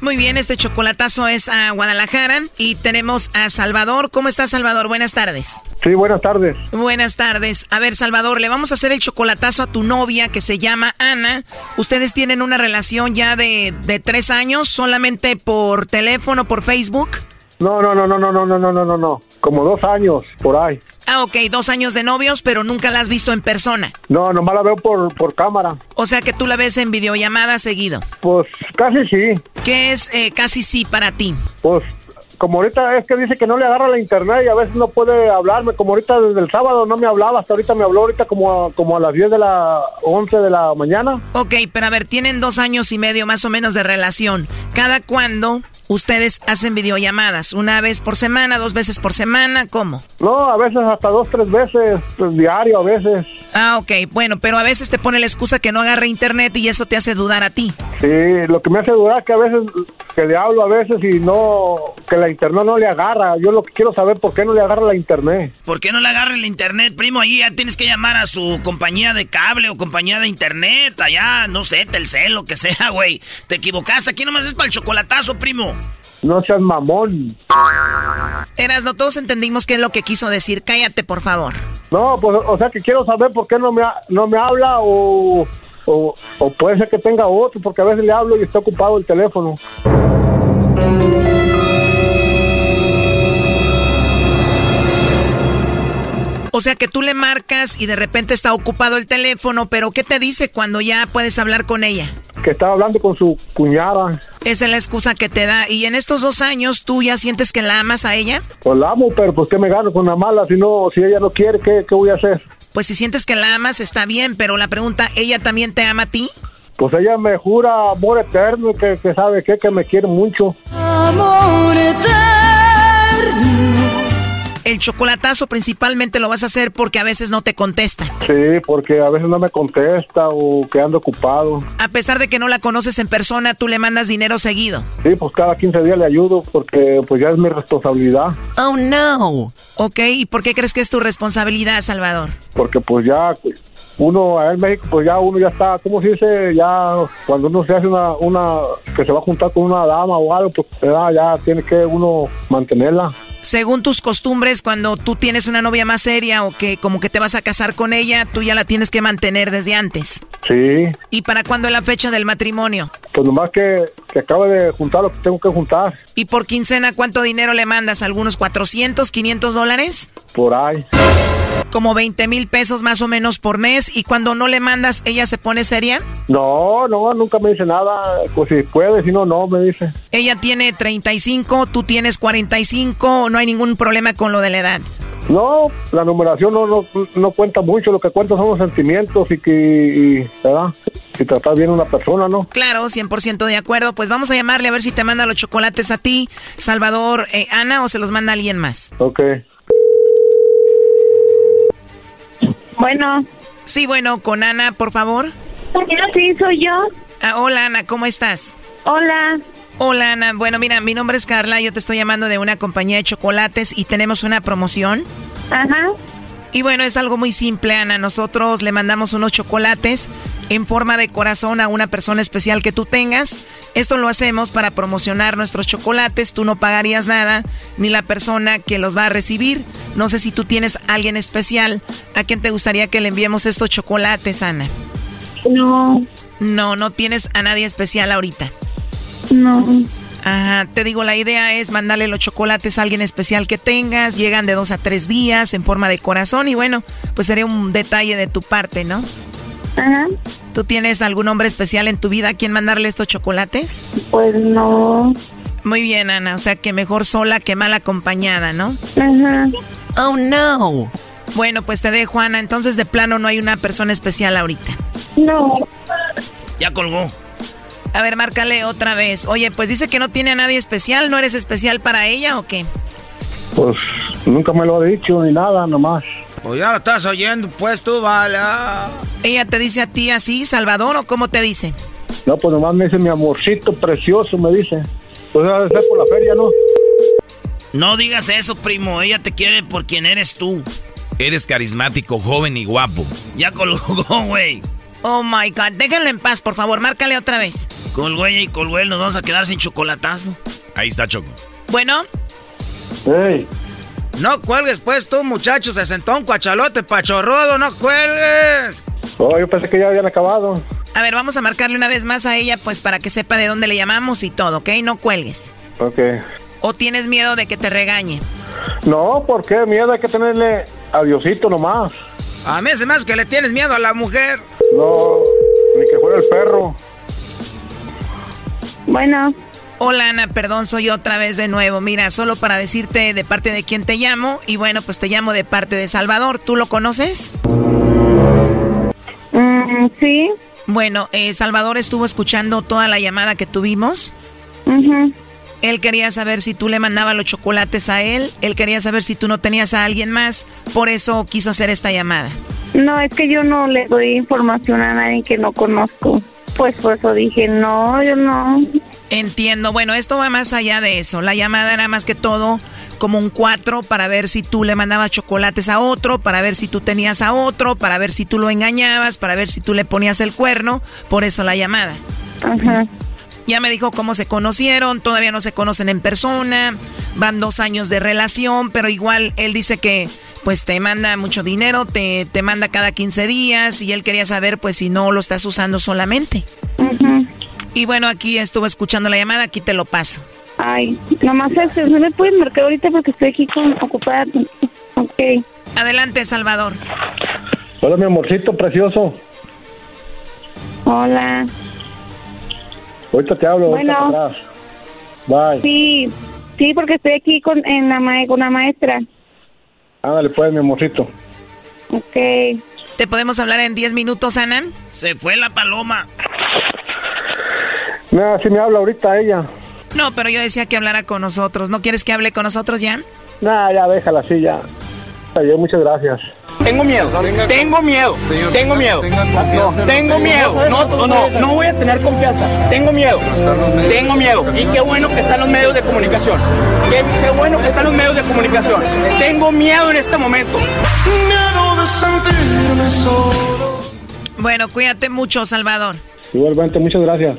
Muy bien, este chocolatazo es a Guadalajara y tenemos a Salvador. ¿Cómo estás, Salvador? Buenas tardes. Sí, buenas tardes. Buenas tardes. A ver, Salvador, le vamos a hacer el chocolatazo a tu novia que se llama Ana. Ustedes tienen una relación ya de, de tres años, solamente por teléfono, por Facebook. No, no, no, no, no, no, no, no, no, no, no. Como dos años, por ahí. Ah, ok, dos años de novios, pero nunca la has visto en persona. No, nomás la veo por, por cámara. O sea que tú la ves en videollamada seguido. Pues casi sí. ¿Qué es eh, casi sí para ti? Pues como ahorita es que dice que no le agarra la internet y a veces no puede hablarme, como ahorita desde el sábado no me hablaba, hasta ahorita me habló ahorita como a, como a las 10 de la 11 de la mañana. Ok, pero a ver, tienen dos años y medio más o menos de relación. ¿Cada cuándo ustedes hacen videollamadas? ¿Una vez por semana, dos veces por semana? ¿Cómo? No, a veces hasta dos, tres veces, pues, diario a veces. Ah, ok, bueno, pero a veces te pone la excusa que no agarre internet y eso te hace dudar a ti. Sí, lo que me hace dudar es que a veces que le hablo a veces y no, que la internet no le agarra. Yo lo que quiero saber por qué no le agarra la internet. ¿Por qué no le agarra la internet, primo? Ahí ya tienes que llamar a su compañía de cable o compañía de internet, allá, no sé, Telcel, lo que sea, güey. Te equivocaste, aquí nomás es para el chocolatazo, primo. No seas mamón. Eras, no todos entendimos qué es lo que quiso decir. Cállate, por favor. No, pues, o sea que quiero saber por qué no me, no me habla o, o, o puede ser que tenga otro, porque a veces le hablo y está ocupado el teléfono. O sea que tú le marcas y de repente está ocupado el teléfono, pero ¿qué te dice cuando ya puedes hablar con ella? Que estaba hablando con su cuñada. Esa es la excusa que te da. ¿Y en estos dos años tú ya sientes que la amas a ella? Pues la amo, pero pues que me gano con la mala, si no, si ella no quiere, ¿qué, qué voy a hacer? Pues si sientes que la amas está bien, pero la pregunta, ¿ella también te ama a ti? Pues ella me jura amor eterno, que, que sabe qué, que me quiere mucho. Amor eterno. El chocolatazo principalmente lo vas a hacer porque a veces no te contesta. Sí, porque a veces no me contesta o que ando ocupado. A pesar de que no la conoces en persona, tú le mandas dinero seguido. Sí, pues cada 15 días le ayudo porque pues ya es mi responsabilidad. Oh, no. Ok, ¿y por qué crees que es tu responsabilidad, Salvador? Porque pues ya uno allá en México pues ya uno ya está, ¿cómo se dice? Ya cuando uno se hace una, una que se va a juntar con una dama o algo, pues ya, ya tiene que uno mantenerla. Según tus costumbres, cuando tú tienes una novia más seria o que como que te vas a casar con ella, tú ya la tienes que mantener desde antes. Sí, ¿Y para cuándo es la fecha del matrimonio? pues nomás que, que acabe de juntar lo que tengo que juntar ¿Y por quincena cuánto dinero le mandas? ¿Algunos 400, 500 dólares? Por ahí. Como 20 mil pesos más o menos por mes. ¿Y cuando no le mandas, ella se pone seria? No, no, nunca me dice nada. Pues si puede, si no, no, me dice. Ella tiene 35, tú tienes 45, no hay ningún problema con lo de la edad. No, la numeración no, no, no cuenta mucho, lo que cuenta son los sentimientos y que, y, ¿verdad? Si tratar bien a una persona, ¿no? Claro, 100% de acuerdo. Pues vamos a llamarle a ver si te manda los chocolates a ti, Salvador, eh, Ana, o se los manda alguien más. Ok. Bueno. Sí, bueno, con Ana, por favor. Sí, soy yo. Ah, hola, Ana, ¿cómo estás? Hola. Hola, Ana. Bueno, mira, mi nombre es Carla, yo te estoy llamando de una compañía de chocolates y tenemos una promoción. Ajá. Y bueno, es algo muy simple, Ana. Nosotros le mandamos unos chocolates en forma de corazón a una persona especial que tú tengas. Esto lo hacemos para promocionar nuestros chocolates. Tú no pagarías nada, ni la persona que los va a recibir. No sé si tú tienes a alguien especial a quien te gustaría que le enviemos estos chocolates, Ana. No. No, no tienes a nadie especial ahorita. No. Ajá, te digo, la idea es mandarle los chocolates a alguien especial que tengas, llegan de dos a tres días en forma de corazón y bueno, pues sería un detalle de tu parte, ¿no? Ajá. ¿Tú tienes algún hombre especial en tu vida a quien mandarle estos chocolates? Pues no. Muy bien, Ana, o sea que mejor sola que mal acompañada, ¿no? Ajá. Oh, no. Bueno, pues te dejo, Ana, entonces de plano no hay una persona especial ahorita. No. Ya colgó. A ver, márcale otra vez. Oye, pues dice que no tiene a nadie especial. ¿No eres especial para ella o qué? Pues nunca me lo ha dicho ni nada, nomás. Pues ya lo estás oyendo, pues tú, vale. ¿Ella te dice a ti así, Salvador, o cómo te dice? No, pues nomás me dice mi amorcito precioso, me dice. Pues debe ser por la feria, ¿no? No digas eso, primo. Ella te quiere por quien eres tú. Eres carismático, joven y guapo. Ya colgó, güey. Oh my god, déjenlo en paz, por favor, márcale otra vez. Colgó ella y colgó él, nos vamos a quedar sin chocolatazo. Ahí está Choco. Bueno. Hey. No cuelgues, pues tú, muchacho, se sentó un cuachalote pachorrudo, no cuelgues. Oh, yo pensé que ya habían acabado. A ver, vamos a marcarle una vez más a ella, pues para que sepa de dónde le llamamos y todo, ¿ok? No cuelgues. Ok. ¿O tienes miedo de que te regañe? No, ¿por qué? Miedo hay que tenerle adiosito nomás. A mí se más que le tienes miedo a la mujer. No, ni que fuera el perro. Bueno. Hola Ana, perdón, soy otra vez de nuevo. Mira, solo para decirte de parte de quién te llamo y bueno, pues te llamo de parte de Salvador. ¿Tú lo conoces? Mm, sí. Bueno, eh, Salvador estuvo escuchando toda la llamada que tuvimos. Él quería saber si tú le mandabas los chocolates a él. Él quería saber si tú no tenías a alguien más. Por eso quiso hacer esta llamada. No, es que yo no le doy información a nadie que no conozco. Pues por eso dije, no, yo no. Entiendo. Bueno, esto va más allá de eso. La llamada era más que todo como un cuatro para ver si tú le mandabas chocolates a otro, para ver si tú tenías a otro, para ver si tú lo engañabas, para ver si tú le ponías el cuerno. Por eso la llamada. Ajá. Ya me dijo cómo se conocieron, todavía no se conocen en persona, van dos años de relación, pero igual él dice que pues te manda mucho dinero, te, te manda cada 15 días y él quería saber pues si no lo estás usando solamente. Y bueno, aquí estuvo escuchando la llamada, aquí te lo paso. Ay, nomás este, no me puedes marcar ahorita porque estoy aquí con ocupada. Ok. Adelante, Salvador. Hola, mi amorcito precioso. Hola. Ahorita te hablo, bueno. ahorita. Bye. Sí, sí, porque estoy aquí con, en la ma con la maestra. Ándale, pues, mi amorcito. Ok. ¿Te podemos hablar en 10 minutos, Ana? Se fue la paloma. Mira, si me habla ahorita ella. No, pero yo decía que hablara con nosotros. ¿No quieres que hable con nosotros ya? Nah, ya déjala así, ya. Adiós, muchas gracias. Tengo miedo, tengo miedo, tengo miedo, no, tengo miedo, no, no, no voy a tener confianza, tengo miedo, tengo miedo. Y qué bueno que están los medios de comunicación, qué, qué bueno que están los medios de comunicación. Tengo miedo en este momento. Miedo de sentirme solo. Bueno, cuídate mucho, Salvador. Igualmente, muchas gracias.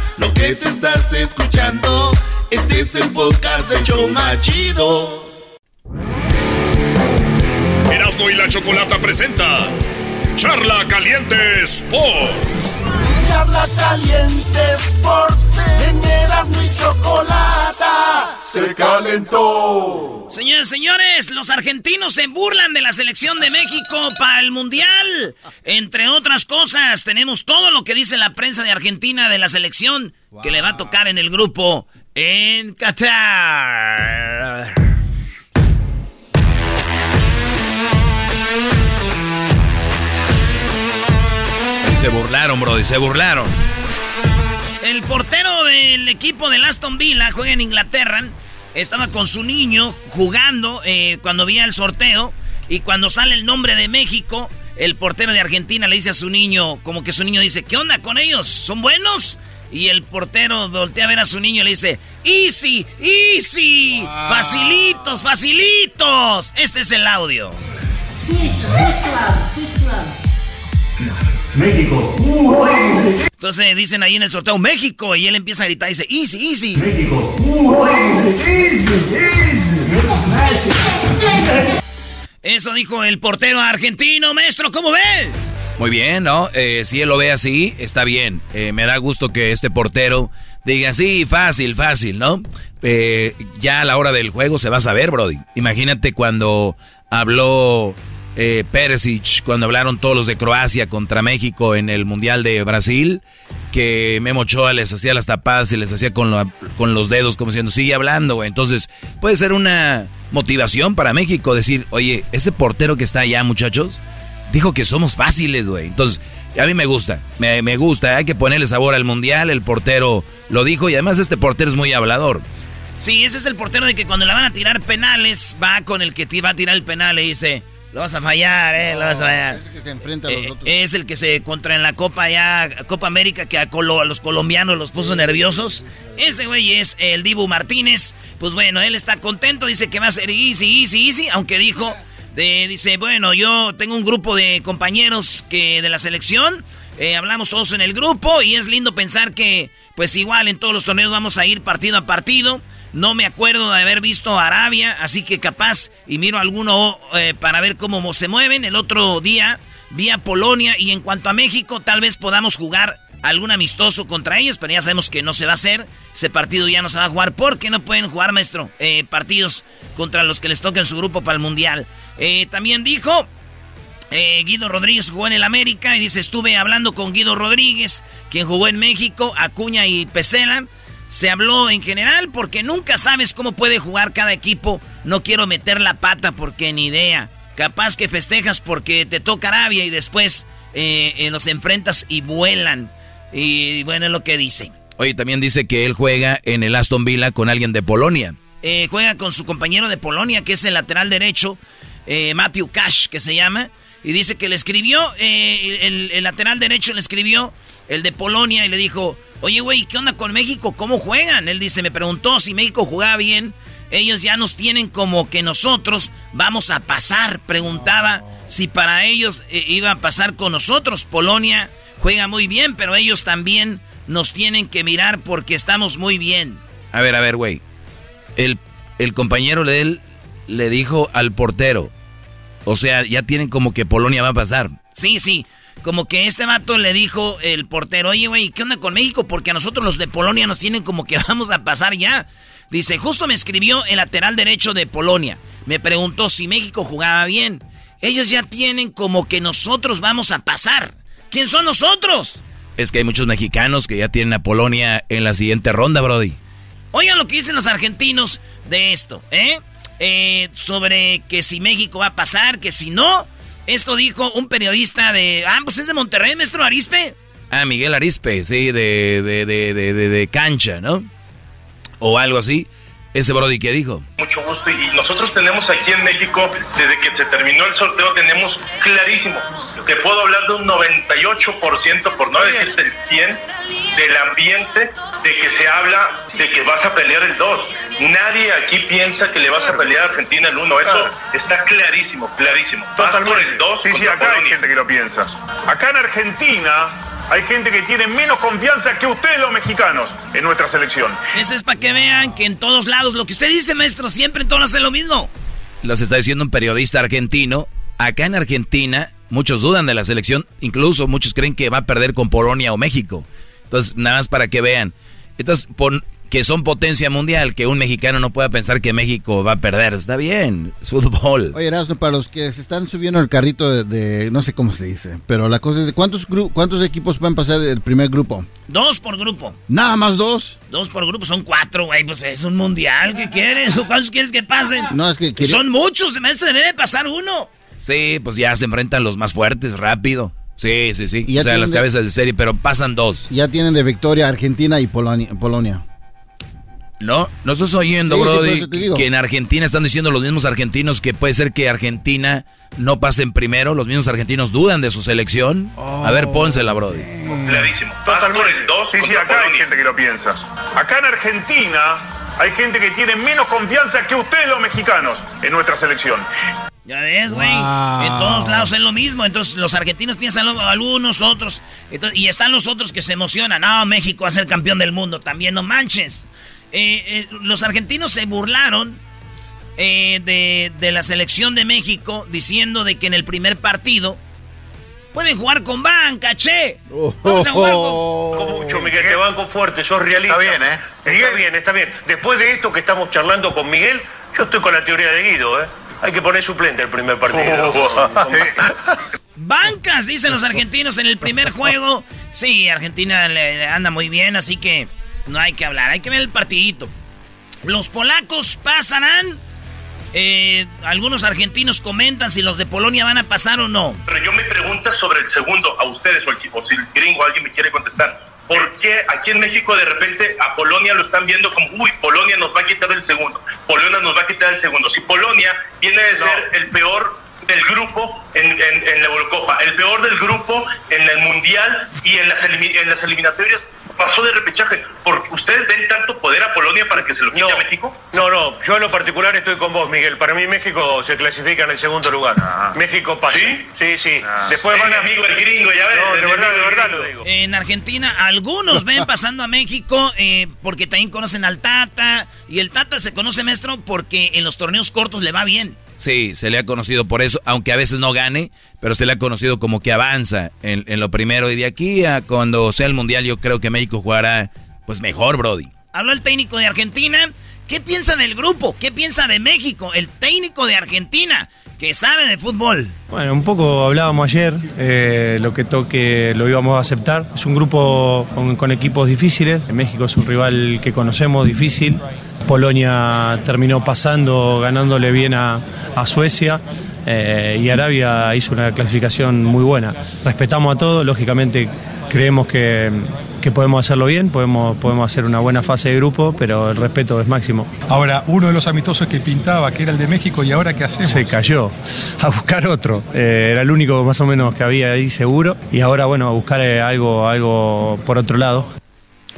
lo que te estás escuchando, este es el podcast de Choma Chido. Erasmo y la Chocolata presenta Charla Caliente Sports. Charla Caliente Sports. Y Chocolata se calentó. Señores, señores, los argentinos se burlan de la selección de México para el Mundial. Entre otras cosas, tenemos todo lo que dice la prensa de Argentina de la selección que le va a tocar en el grupo en Qatar. Se burlaron, bro, se burlaron. El portero del equipo de Aston Villa juega en Inglaterra. Estaba con su niño jugando eh, cuando veía el sorteo. Y cuando sale el nombre de México, el portero de Argentina le dice a su niño, como que su niño dice, ¿qué onda con ellos? ¿Son buenos? Y el portero voltea a ver a su niño y le dice, easy, easy, facilitos, facilitos. Este es el audio. México. Entonces dicen ahí en el sorteo México y él empieza a gritar y dice easy, easy. México. Eso dijo el portero argentino, maestro, ¿cómo ve? Muy bien, ¿no? Eh, si él lo ve así, está bien. Eh, me da gusto que este portero diga, sí, fácil, fácil, ¿no? Eh, ya a la hora del juego se va a saber, Brody. Imagínate cuando habló eh, Perisic, cuando hablaron todos los de Croacia contra México en el Mundial de Brasil, que Memo Ochoa les hacía las tapadas y les hacía con, con los dedos como diciendo, sigue hablando, güey. Entonces, puede ser una motivación para México decir, oye, ese portero que está allá, muchachos, dijo que somos fáciles, güey. Entonces, a mí me gusta, me, me, gusta, hay que ponerle sabor al mundial, el portero lo dijo y además este portero es muy hablador. Sí, ese es el portero de que cuando le van a tirar penales, va con el que va a tirar el penal y dice, lo vas a fallar, eh, lo vas a fallar. Es el que se enfrenta a los Eh, otros. es el que se contra en la Copa ya, Copa América, que a, colo- a los colombianos los puso nerviosos. Ese güey es el Dibu Martínez. Pues bueno, él está contento, dice que va a ser easy, easy, easy, aunque dijo, de- dice, bueno, yo tengo un grupo de compañeros que de la selección, eh, hablamos todos en el grupo y es lindo pensar que, pues igual en todos los torneos vamos a ir partido a partido. No me acuerdo de haber visto Arabia, así que capaz y miro alguno eh, para ver cómo se mueven. El otro día vi a Polonia y en cuanto a México, tal vez podamos jugar algún amistoso contra ellos, pero ya sabemos que no se va a hacer. Ese partido ya no se va a jugar porque no pueden jugar, maestro, eh, partidos contra los que les toca en su grupo para el Mundial. Eh, también dijo eh, Guido Rodríguez jugó en el América y dice, estuve hablando con Guido Rodríguez, quien jugó en México, Acuña y Pesela. Se habló en general porque nunca sabes cómo puede jugar cada equipo. No quiero meter la pata porque ni idea. Capaz que festejas porque te toca Arabia y después eh, eh, los enfrentas y vuelan. Y bueno, es lo que dice. Oye, también dice que él juega en el Aston Villa con alguien de Polonia. Eh, juega con su compañero de Polonia, que es el lateral derecho, eh, Matthew Cash, que se llama. Y dice que le escribió, el, el lateral derecho le escribió, el de Polonia, y le dijo, oye, güey, ¿qué onda con México? ¿Cómo juegan? Él dice, me preguntó si México jugaba bien. Ellos ya nos tienen como que nosotros vamos a pasar. Preguntaba si para ellos eh, iba a pasar con nosotros. Polonia juega muy bien, pero ellos también nos tienen que mirar porque estamos muy bien. A ver, a ver, güey. El, el compañero de él le dijo al portero. O sea, ya tienen como que Polonia va a pasar. Sí, sí. Como que este vato le dijo el portero, oye, güey, ¿qué onda con México? Porque a nosotros los de Polonia nos tienen como que vamos a pasar ya. Dice, justo me escribió el lateral derecho de Polonia. Me preguntó si México jugaba bien. Ellos ya tienen como que nosotros vamos a pasar. ¿Quién son nosotros? Es que hay muchos mexicanos que ya tienen a Polonia en la siguiente ronda, Brody. Oigan lo que dicen los argentinos de esto, ¿eh? Eh, sobre que si México va a pasar, que si no. Esto dijo un periodista de... Ah, pues es de Monterrey, maestro Arispe. Ah, Miguel Arispe, sí, de, de, de, de, cancha, ¿no? O algo así. Ese Brody que dijo. Mucho gusto y nosotros tenemos aquí en México, desde que se terminó el sorteo, tenemos clarísimo, te puedo hablar de un 98%, por no decirte el 100, del ambiente de que se habla de que vas a pelear el 2. Nadie aquí piensa que le vas a pelear a Argentina el 1, eso está clarísimo, clarísimo. Vas por el 2 Sí, sí, acá hay gente que lo piensa. Acá en Argentina hay gente que tiene menos confianza que ustedes los mexicanos en nuestra selección. Ese es para que vean que en todos lados, lo que usted dice, maestro, siempre en todos hacen lo mismo. Los está diciendo un periodista argentino. Acá en Argentina, muchos dudan de la selección. Incluso muchos creen que va a perder con Polonia o México. Entonces, nada más para que vean. Entonces, pon- que son potencia mundial, que un mexicano no pueda pensar que México va a perder. Está bien, es fútbol. Oye, Erasmo, para los que se están subiendo el carrito de, de- no sé cómo se dice, pero la cosa es de cuántos gru- cuántos equipos pueden pasar del primer grupo. Dos por grupo. Nada más dos. Dos por grupo, son cuatro, güey. Pues es un mundial. ¿Qué quieres? ¿O ¿Cuántos quieres que pasen? No, es que quería- Son muchos. Maestro, debe de pasar uno. Sí, pues ya se enfrentan los más fuertes rápido. Sí, sí, sí. O sea, las de- cabezas de serie, pero pasan dos. Ya tienen de victoria Argentina y Polonia. Polonia. No, no estás oyendo, Sí, sí, Brody, que en Argentina están diciendo los mismos argentinos que puede ser que Argentina no pase en primero. Los mismos argentinos dudan de su selección. A ver, pónsela, Brody. Clarísimo. Vas por el 2 Sí, sí, acá hay gente que lo piensa. Acá en Argentina hay gente que tiene menos confianza que ustedes los mexicanos en nuestra selección. Ya ves, güey. Wow. En todos lados es lo mismo. Entonces los argentinos piensan lo- algunos, otros. Entonces, y están los otros que se emocionan. No, México va a ser campeón del mundo. También no manches. Eh, eh, los argentinos se burlaron eh, de, de la selección de México diciendo de que en el primer partido Pueden jugar con banca, che. Vamos a jugar con... mucho, Miguel, te banco fuerte, sos realista. Está bien, ¿eh? Está bien, está bien. Después de esto que estamos charlando con Miguel, yo estoy con la teoría de Guido, ¿eh? Hay que poner suplente el primer partido. Bancas, dicen los argentinos en el primer juego. Sí, Argentina le, anda muy bien, así que no hay que hablar. Hay que ver el partidito. Los polacos pasarán. Eh, algunos argentinos comentan si los de Polonia van a pasar o no. Pero yo me pregunto sobre el segundo, a ustedes o, el, o si el gringo alguien me quiere contestar. ¿Por qué aquí en México de repente a Polonia lo están viendo como, uy, Polonia nos va a quitar el segundo, Polonia nos va a quitar el segundo? Si Polonia viene de ser el peor del grupo en, la Eurocopa, el peor del grupo en el Mundial y en las, en las eliminatorias pasó de repechaje. ¿Por ustedes ven tanto poder a Polonia para que se lo quite a México? No, no, yo en lo particular estoy con vos, Miguel. Para mí México se clasifica en el segundo lugar. Ah. México pasa. ¿Sí? Sí, sí. Ah. Después van a... amigo el gringo, ya ves. No, de verdad, de verdad lo digo. En Argentina, algunos ven pasando a México eh, porque también conocen al Tata. Y el Tata se conoce, maestro, porque en los torneos cortos le va bien. Sí, se le ha conocido por eso, aunque a veces no gane, pero se le ha conocido como que avanza en, lo primero. Y de aquí a cuando sea el Mundial, yo creo que México jugará pues mejor, Brody. Habló el técnico de Argentina. ¿Qué piensa del grupo? ¿Qué piensa de México? El técnico de Argentina, que sabe de fútbol. Bueno, un poco hablábamos ayer, eh, lo que toque lo íbamos a aceptar. Es un grupo con, equipos difíciles. México es un rival que conocemos, difícil. Polonia terminó pasando, ganándole bien a, Suecia. Eh, y Arabia hizo una clasificación muy buena. Respetamos a todos, lógicamente creemos que, podemos hacerlo bien, podemos, podemos hacer una buena fase de grupo, pero el respeto es máximo. Ahora, uno de los amistosos que pintaba, que era el de México, ¿y ahora qué hacemos? Se cayó, a buscar otro. Eh, era el único más o menos que había ahí seguro, y ahora, bueno, a buscar eh, algo, algo por otro lado.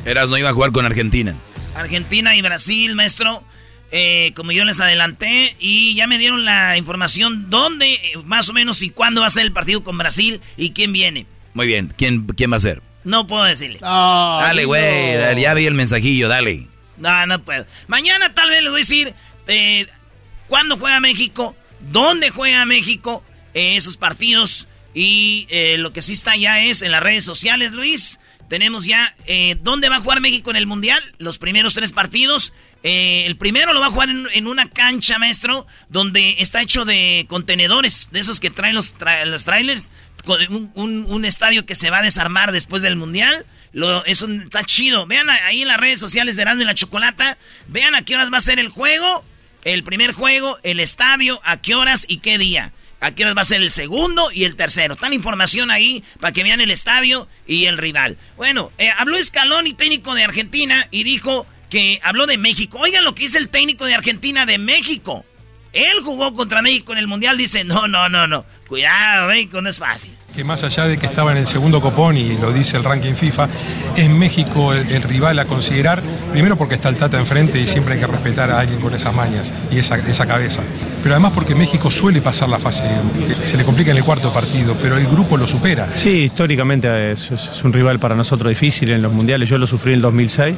Eras no iba a jugar con Argentina. Argentina y Brasil, maestro. Eh, como yo les adelanté, y ya me dieron la información dónde, eh, más o menos, y cuándo va a ser el partido con Brasil y quién viene. Muy bien, ¿quién, quién va a ser? No puedo decirle. dale, güey, ya vi el mensajillo, dale. No, no puedo. Mañana tal vez les voy a decir eh, cuándo juega México, dónde juega México, esos partidos, y lo que sí está ya es en las redes sociales, Luis. Tenemos ya eh, dónde va a jugar México en el Mundial, los primeros tres partidos. Eh, el primero lo va a jugar en, una cancha, maestro, donde está hecho de contenedores, de esos que traen los, trailers, un, estadio que se va a desarmar después del Mundial. Lo, eso está chido. Vean ahí en las redes sociales de Erasmo y la Chocolata. Vean a qué horas va a ser el juego, el primer juego, el estadio, a qué horas y qué día. Aquí va a ser el segundo y el tercero. Está información ahí para que vean el estadio y el rival. Bueno, eh, habló Scaloni, técnico de Argentina, y dijo que habló de México. Oigan lo que dice el técnico de Argentina de México. Él jugó contra México en el Mundial, dice, no, no, no, no. Cuidado, México no es fácil que más allá de que estaba en el segundo copón y lo dice el ranking FIFA, es México el, rival a considerar, primero porque está el Tata enfrente y siempre hay que respetar a alguien con esas mañas y esa, esa cabeza, pero además porque México suele pasar la fase, se le complica en el cuarto partido, pero el grupo lo supera. Sí, históricamente es, es un rival para nosotros difícil en los mundiales, yo lo sufrí en el 2006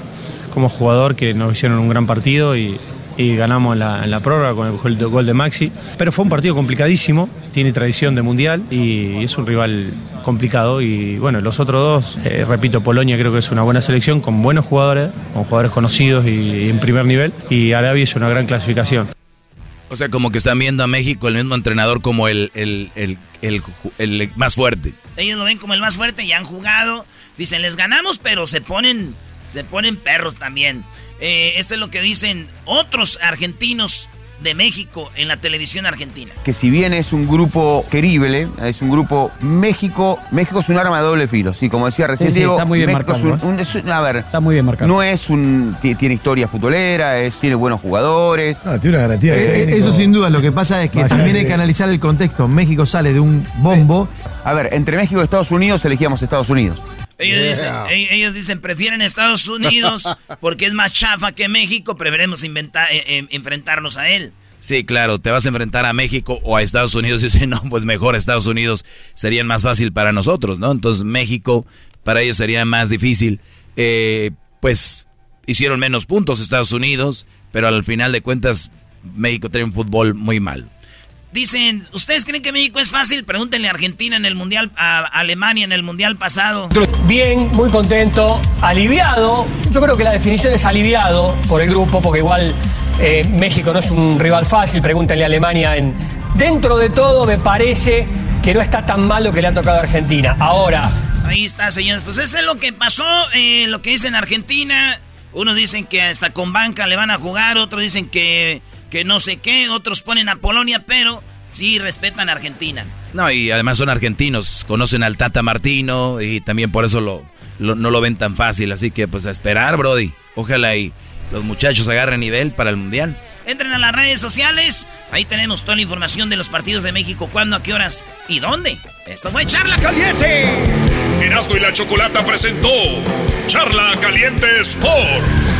como jugador que nos hicieron un gran partido y y ganamos en la, en la prórroga con el gol de Maxi. Pero fue un partido complicadísimo, tiene tradición de mundial y es un rival complicado. Y bueno, los otros dos, eh, repito, Polonia creo que es una buena selección con buenos jugadores, con jugadores conocidos y, en primer nivel. Y Arabia es una gran clasificación. O sea, como que están viendo a México el mismo entrenador como el, el, el, el, más fuerte. Ellos lo ven como el más fuerte y han jugado. Dicen, les ganamos, pero se ponen, se ponen perros también. Eh, esto es lo que dicen otros argentinos de México en la televisión argentina. Que si bien es un grupo querible, es un grupo México, México es un arma de doble filo, sí, como decía recién está muy bien marcado. a ver, está muy bien marcado. No es un tiene historia futbolera, es, tiene buenos jugadores. Ah, tiene una garantía. Eh, eso sin duda, lo que pasa es que también hay que analizar el contexto. México sale de un bombo. A ver, entre México y Estados Unidos elegíamos Estados Unidos. Ellos, dicen, ellos dicen, prefieren Estados Unidos porque es más chafa que México, preferimos inventar, eh, eh, enfrentarnos a él. Sí, claro, te vas a enfrentar a México o a Estados Unidos y dicen, no, pues mejor Estados Unidos sería más fácil para nosotros, ¿no? Entonces México para ellos sería más difícil. Eh, pues hicieron menos puntos Estados Unidos, pero al final de cuentas México tiene un fútbol muy mal. Dicen, ¿ustedes creen que México es fácil? Pregúntenle a Argentina en el Mundial, a Alemania en el Mundial pasado. Bien, muy contento, aliviado. Yo creo que la definición es aliviado por el grupo, porque igual eh, México no es un rival fácil. Pregúntenle a Alemania en... Dentro de todo me parece que no está tan mal lo que le ha tocado a Argentina. Ahora... Ahí está, señores. Pues eso es lo que pasó, eh, lo que dice en Argentina. Unos dicen que hasta con banca le van a jugar, otros dicen que, que no sé qué, otros ponen a Polonia, pero sí respetan a Argentina. No, y además son argentinos, conocen al Tata Martino y también por eso lo, no lo ven tan fácil. Así que pues a esperar, Brody. Ojalá y los muchachos agarren nivel para el Mundial. Entren a las redes sociales, ahí tenemos toda la información de los partidos de México, cuándo, a qué horas y dónde. Esto fue Charla Caliente. Erasmo y la Chocolata presentó Charla Caliente Sports.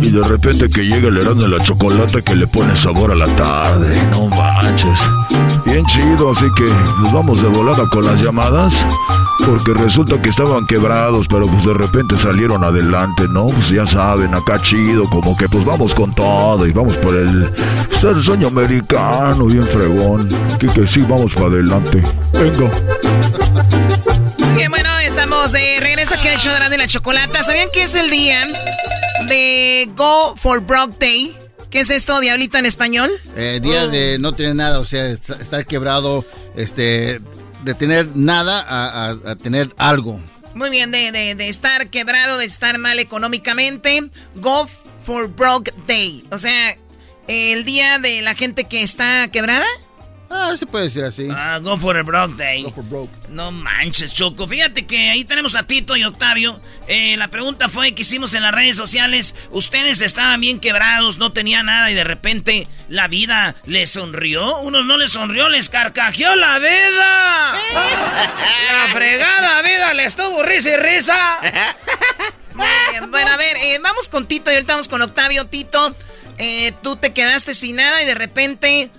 Y de repente que llega el herano de la chocolate que le pone sabor a la tarde. No manches. Bien chido, así que nos vamos de volada con las llamadas. Porque resulta que estaban quebrados, pero pues de repente salieron adelante, ¿no? Pues ya saben, acá chido, como que pues vamos con todo y vamos por el, ser sueño americano, bien fregón. Que que sí, vamos para adelante. Venga. Bueno, estamos de regreso aquí en el show de la chocolata. ¿Sabían que es el día de Go for Broke Day? ¿Qué es esto, diablito, en español? Eh, día de no tener nada, o sea, estar quebrado, este, de tener nada a, tener algo. Muy bien, de, de, estar quebrado, de estar mal económicamente. Go for Broke Day. O sea, el día de la gente que está quebrada. Ah, se puede decir así. Ah, go for a broke day. Go for broke. No manches, Choco. Fíjate que ahí tenemos a Tito y Octavio. Eh, la pregunta fue que hicimos en las redes sociales. Ustedes estaban bien quebrados, no tenían nada y de repente la vida les sonrió. Unos no les sonrió, les carcajeó la vida. la fregada vida les tuvo risa y risa. Bueno, a ver, eh, vamos con Tito y ahorita vamos con Octavio. Tito, eh, tú te quedaste sin nada y de repente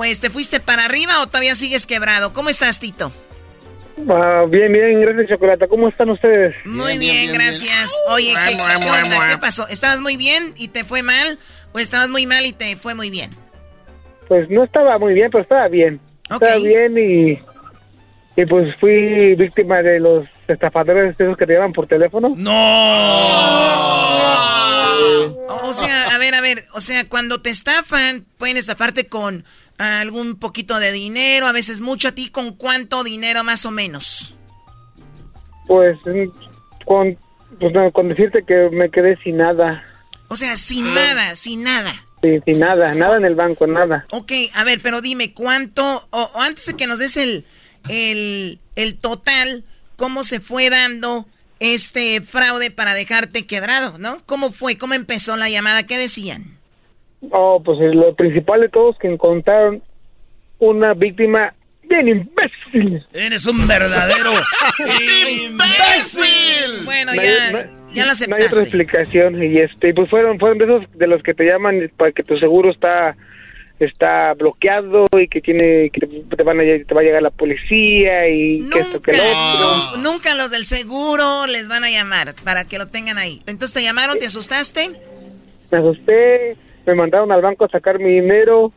pues, ¿te fuiste para arriba o todavía sigues quebrado? ¿Cómo estás, Tito? Ah, bien, bien, gracias, Chocolata. ¿Cómo están ustedes? Muy bien, gracias. Oye, ¿qué, ¿qué, pasó? ¿Estabas muy bien y te fue mal? ¿O estabas muy mal y te fue muy bien? Pues no estaba muy bien, pero estaba bien. Estaba bien y, y pues fui víctima de los estafadores esos que te llaman por teléfono. ¡No! O sea, a ver, a ver, o sea, cuando te estafan, pueden estafarte con algún poquito de dinero, a veces mucho. ¿A ti con cuánto dinero más o menos? Pues con, pues, con decirte que me quedé sin nada. O sea, sin ah. nada, sin nada. Sí, sin nada, nada en el banco, nada. Ok, a ver, pero dime, ¿cuánto, o, antes de que nos des el, el, el total, cómo se fue dando este fraude para dejarte quebrado, ¿no? ¿Cómo fue? ¿Cómo empezó la llamada? ¿Qué decían? Oh, pues lo principal de todos que encontraron una víctima bien imbécil. Eres un verdadero imbécil. Bueno, ya, ya lo No hay otra explicación y este, pues fueron, fueron de esos de los que te llaman para que tu seguro está está bloqueado y que tiene que te van a te va a llegar la policía y que esto que lo otro. Nu- Nunca los del seguro les van a llamar para que lo tengan ahí. Entonces te llamaron, te asustaste. Me asusté, me mandaron al banco a sacar mi dinero.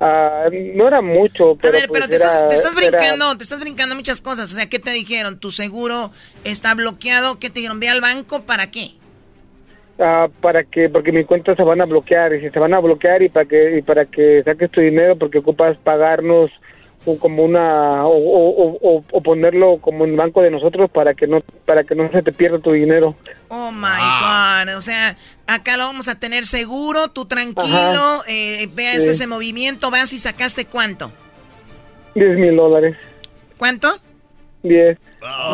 ah, no era mucho, pero A ver, pues pero te era- estás, te estás era- brincando, te estás brincando muchas cosas. O sea, ¿qué te dijeron? ¿Tu seguro está bloqueado? ¿Qué te dijeron? ¿Ve al banco? ¿Para qué? Ah, para que porque mi cuenta se van a bloquear y si se van a bloquear y para que y para que saques tu dinero porque ocupas pagarnos como una o, o, o- o ponerlo como en banco de nosotros para que no para que no se te pierda tu dinero Oh my God. O sea, acá lo vamos a tener seguro, tú tranquilo, eh, veas Sí. ese movimiento, vas y sacaste cuánto. 10 mil dólares ¿Cuánto? 10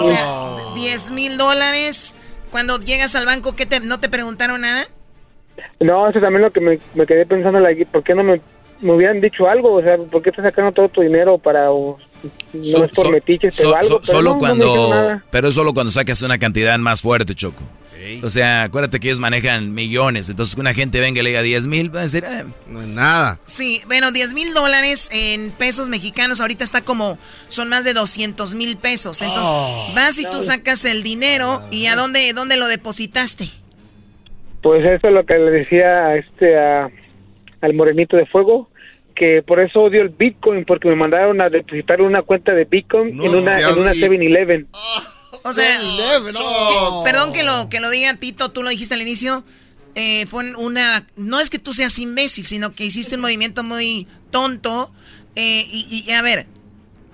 O sea, 10 mil dólares. Cuando llegas al banco, ¿qué te, ¿no te preguntaron nada? no eso también lo que me, me quedé pensando like, ¿por qué no me, me hubieran dicho algo? o sea ¿por qué estás sacando todo tu dinero para o- no So- es por so- metiches so- pero algo so- pero solo no, cuando pero es solo cuando sacas una cantidad más fuerte choco o sea acuérdate que ellos manejan millones entonces que una gente venga y le diga 10 mil va a decir "Eh, no es nada Sí, bueno, 10 mil dólares en pesos mexicanos ahorita está como, son más de 200 mil pesos. Entonces, Oh. vas y tú sacas el dinero y ¿a dónde, dónde lo depositaste? Pues eso es lo que le decía a este a- al morenito de fuego que por eso odio el Bitcoin porque me mandaron a depositar una cuenta de Bitcoin No en una en una li- 7-Eleven. O sea, Eleven, oh. que- perdón que lo, que lo diga Tito, tú lo dijiste al inicio, eh, fue una, no es que tú seas imbécil, sino que hiciste un movimiento muy tonto eh, y, y, a ver,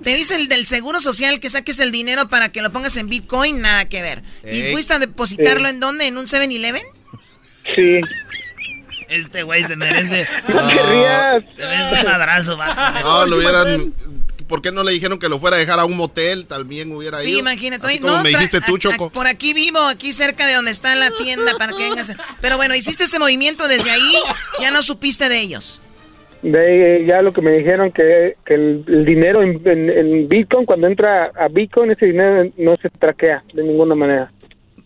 te dice el del Seguro Social que saques el dinero para que lo pongas en Bitcoin, nada que ver. ¿Y fuiste a depositarlo Sí. en dónde? ¿En un 7-Eleven? Sí. Este güey se merece. No te rías. Un madrazo, vato. no lo hubieran ¿Por qué no le dijeron que lo fuera a dejar a un motel? También hubiera Sí, ido. imagínate. Así Oye, como no, me dijiste tú, a- a- Choco. por aquí vivo, aquí cerca de donde está la tienda para que vengas. Pero bueno, hiciste ese movimiento desde ahí, ya no supiste de ellos. De ya lo que me dijeron que, que el, el dinero en, en- en Bitcoin, cuando entra a Bitcoin, ese dinero no se traquea de ninguna manera.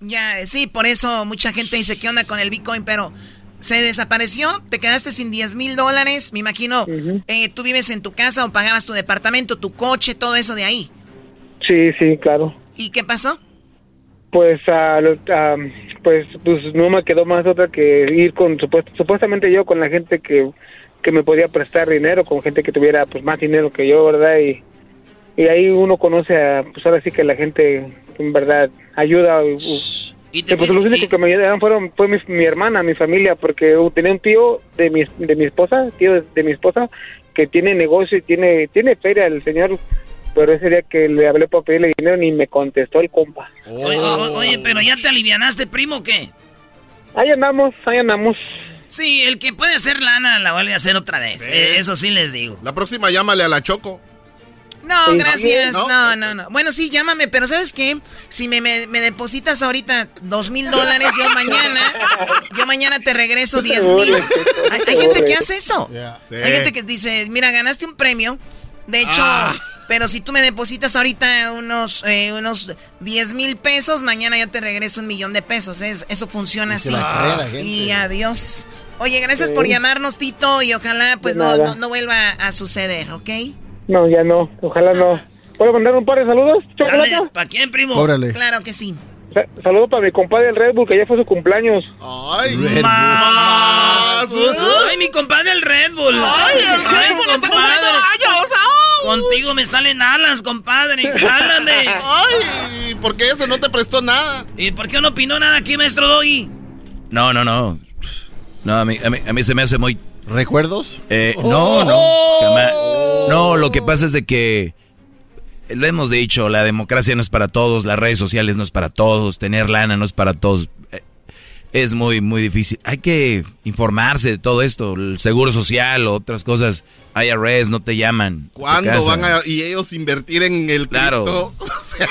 Ya, sí, por eso mucha gente dice, ¿qué onda con el Bitcoin? Pero se desapareció, te quedaste sin 10 mil dólares, me imagino, eh, tú vives en tu casa o pagabas tu departamento, tu coche, todo eso de ahí. Sí, sí, claro. ¿Y qué pasó? Pues, lo- pues, pues no me quedó más otra que ir con, supuest- supuestamente yo con la gente que, que me podía prestar dinero, con gente que tuviera pues más dinero que yo, ¿verdad? Y, y ahí uno conoce a, pues ahora sí que la gente en verdad ayuda. y- Y y, pues los únicos que me ayudaron fueron fue mi, mi hermana, mi familia, porque tenía un tío de mi, de mi esposa, tío de, de mi esposa, que tiene negocio y tiene, tiene feria el señor, pero ese día que le hablé para pedirle dinero ni me contestó el compa. Oye, pero ya te alivianaste, primo, ¿o ¿qué? Ahí andamos, ahí andamos. Sí, el que puede hacer lana la vuelve a hacer otra vez. Eh, eso sí les digo. La próxima llámale a la Choco. No, Sí. gracias. ¿No? No, no, no. Bueno, sí, llámame, pero ¿sabes qué? Si me, me, me depositas ahorita dos mil dólares, yo mañana, yo mañana te regreso diez mil. Hay, hay gente que hace eso. Sí. Hay gente que dice, mira, ganaste un premio. De hecho, Ah. pero si tú me depositas ahorita unos, eh, unos 10 mil pesos, mañana ya te regreso un millón de pesos. Es- eso funciona Y así. Y adiós. Oye, gracias Sí. por llamarnos, Tito, y ojalá pues no, no, no vuelva a suceder, ¿ok? No, ya no, ojalá no. ¿Puedo mandar un par de saludos, ¿para quién, primo? Cóbrale. Claro que sí. Sa- Saludos para mi compadre el Red Bull, que ya fue su cumpleaños. Ay, Red Más. Ay, mi compadre el Red Bull. Ay, el Red Bull, compadre. Contigo me salen alas, compadre. Jálame. Ay, ¿por qué eso no te prestó nada? ¿Y por qué no opinó nada aquí, maestro Doggy? No, no, no. No, a mí, a mí, a mí se me hace muy... ¿Recuerdos? Eh, no, no. jamás. No, lo que pasa es de que... Lo hemos dicho, la democracia no es para todos, las redes sociales no es para todos, tener lana no es para todos. Eh, Es muy, muy difícil. Hay que informarse de todo esto, el seguro social o otras cosas. IRS no te llaman. ¿Cuándo van a y ellos invertir en el Claro. cripto? O sea,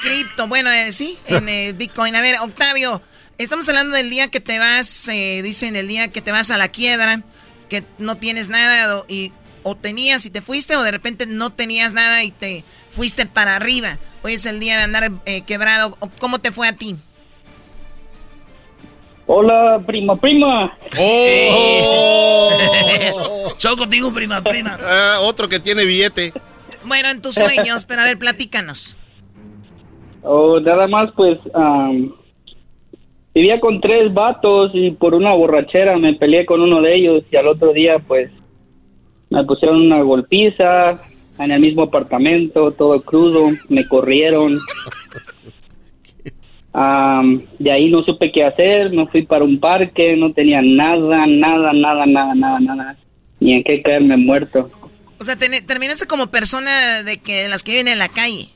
cripto, bueno, eh, sí, en el Bitcoin. A ver, Octavio, estamos hablando del día que te vas, eh, dicen el día que te vas a la quiebra, que no tienes nada y o tenías y te fuiste o de repente no tenías nada y te fuiste para arriba. Hoy es el día de andar eh, quebrado. ¿Cómo te fue a ti? Hola, prima, prima. ¡Oh! Choco, digo prima, prima. Ah, otro que tiene billete. Bueno, en tus sueños, pero a ver, platícanos. Oh, nada más, pues, vivía con tres vatos y por una borrachera me peleé con uno de ellos y al otro día, pues, me pusieron una golpiza en el mismo apartamento, todo crudo, me corrieron. de ahí no supe qué hacer, me fui para un parque, no tenía nada, nada, nada, nada, nada, nada, ni en qué caerme muerto. O sea, terminaste como persona de que las que viven en la calle.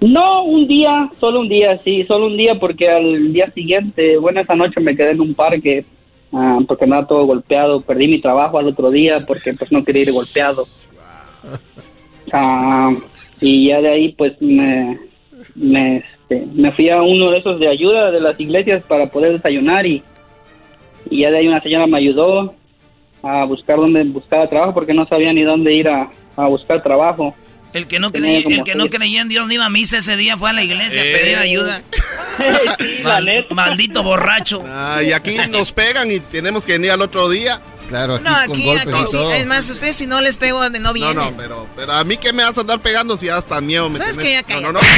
No, un día, solo un día, sí, solo un día porque al día siguiente, bueno, esa noche me quedé en un parque Ah, porque andaba todo golpeado. Perdí mi trabajo al otro día porque pues no quería ir golpeado. Ah, y ya de ahí pues me, me, este, me fui a uno de esos de ayuda de las iglesias para poder desayunar y, y ya de ahí una señora me ayudó a buscar dónde buscar trabajo porque no sabía ni dónde ir a, a buscar trabajo. El que no, creía, el que no creía en Dios ni iba a misa ese día fue a la iglesia a pedir eh. ayuda. maldito borracho. Ah, y aquí nos pegan y tenemos que venir al otro día. Claro, aquí, no, aquí, con golpes aquí sí. Es más, ustedes si no les pego, no vienen. No, no, pero, pero a mí que me vas a andar pegando si hasta miedo me ¿Sabes que ya? No, no, no.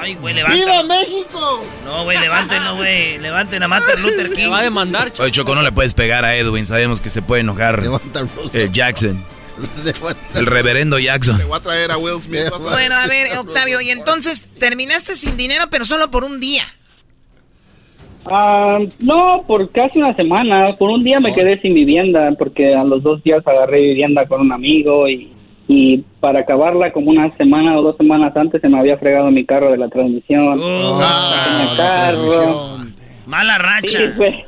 Ay, güey, levanten. ¡Viva México! No, güey, levántenlo, güey. Levanten a Martin Luther King. Me va a demandar, Choco. Oye, Choco, no le puedes pegar a Edwin. Sabemos que se puede enojar. Eh, Jackson. El reverendo Jackson. Le voy a traer a Will Smith. Bueno, a ver, Octavio, y entonces terminaste sin dinero, pero solo por un día. Ah, no, por casi una semana. Por un día me quedé sin vivienda porque a los dos días agarré vivienda con un amigo y, y para acabarla como una semana o dos semanas antes se me había fregado mi carro de la transmisión. Oh. carro. Mala racha. fue,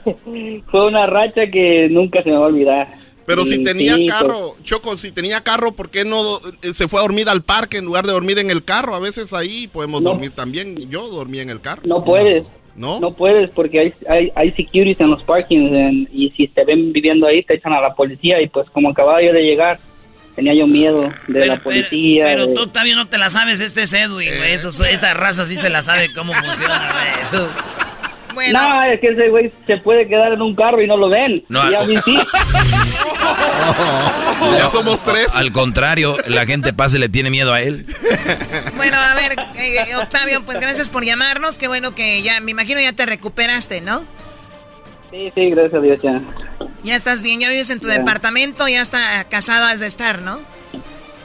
fue una racha que nunca se me va a olvidar. Pero si tenía carro, Choco, si tenía carro, ¿por qué no eh, se fue a dormir al parque en lugar de dormir en el carro? A veces ahí podemos dormir también. Yo dormí en el carro. No puedes. ¿No? No puedes porque hay, hay, hay securities en los parkings y si te ven viviendo ahí te echan a la policía y pues como acababa yo de llegar tenía yo miedo de la policía. Pero, tú todavía no te la sabes, este es Edwin, güey. esta raza sí se la sabe cómo funciona, güey. No, es que ese güey se puede quedar en un carro y no lo ven. No, y a mí sí. ya somos tres. Al contrario, la gente pasa y le tiene miedo a él. Bueno, a ver, eh, Octavio, pues gracias por llamarnos. Qué bueno que ya, me imagino ya te recuperaste, ¿no? Sí, sí, gracias a Dios ya. Ya estás bien, ya vives en tu departamento, ya está casado has de estar, ¿no?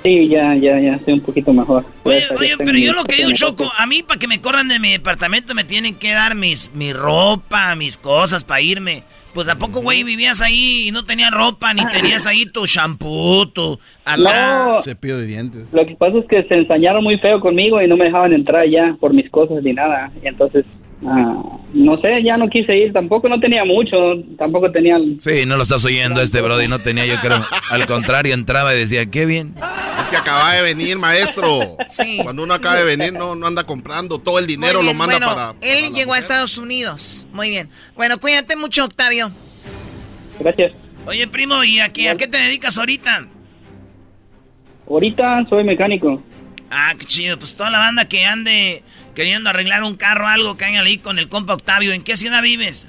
Sí, ya, ya, ya, estoy un poquito mejor. Oye, oye, pero yo lo que digo, Choco, a mí para que me corran de mi departamento me tienen que dar mis, mi ropa, mis cosas para irme. Pues ¿a poco, güey, vivías ahí y no tenías ropa, ni tenías ahí tu shampoo, tu... No, cepillo de dientes. Lo que pasa es que se ensañaron muy feo conmigo y no me dejaban entrar ya por mis cosas ni nada. Y entonces Ah, no sé, ya no quise ir, tampoco no tenía mucho, tampoco tenía... Sí, no lo estás oyendo este Brody, no tenía yo creo, al contrario, entraba y decía, qué bien. Es que acaba de venir, maestro. Sí. Cuando uno acaba de venir no, no anda comprando, todo el dinero lo manda para... Él llegó a Estados Unidos, muy bien. Bueno, cuídate mucho, Octavio. Gracias. Oye, primo, ¿y a qué, a qué te dedicas ahorita? Ahorita soy mecánico. Ah, qué chido, pues toda la banda que ande queriendo arreglar un carro o algo, caen ahí con el compa Octavio. ¿En qué ciudad vives?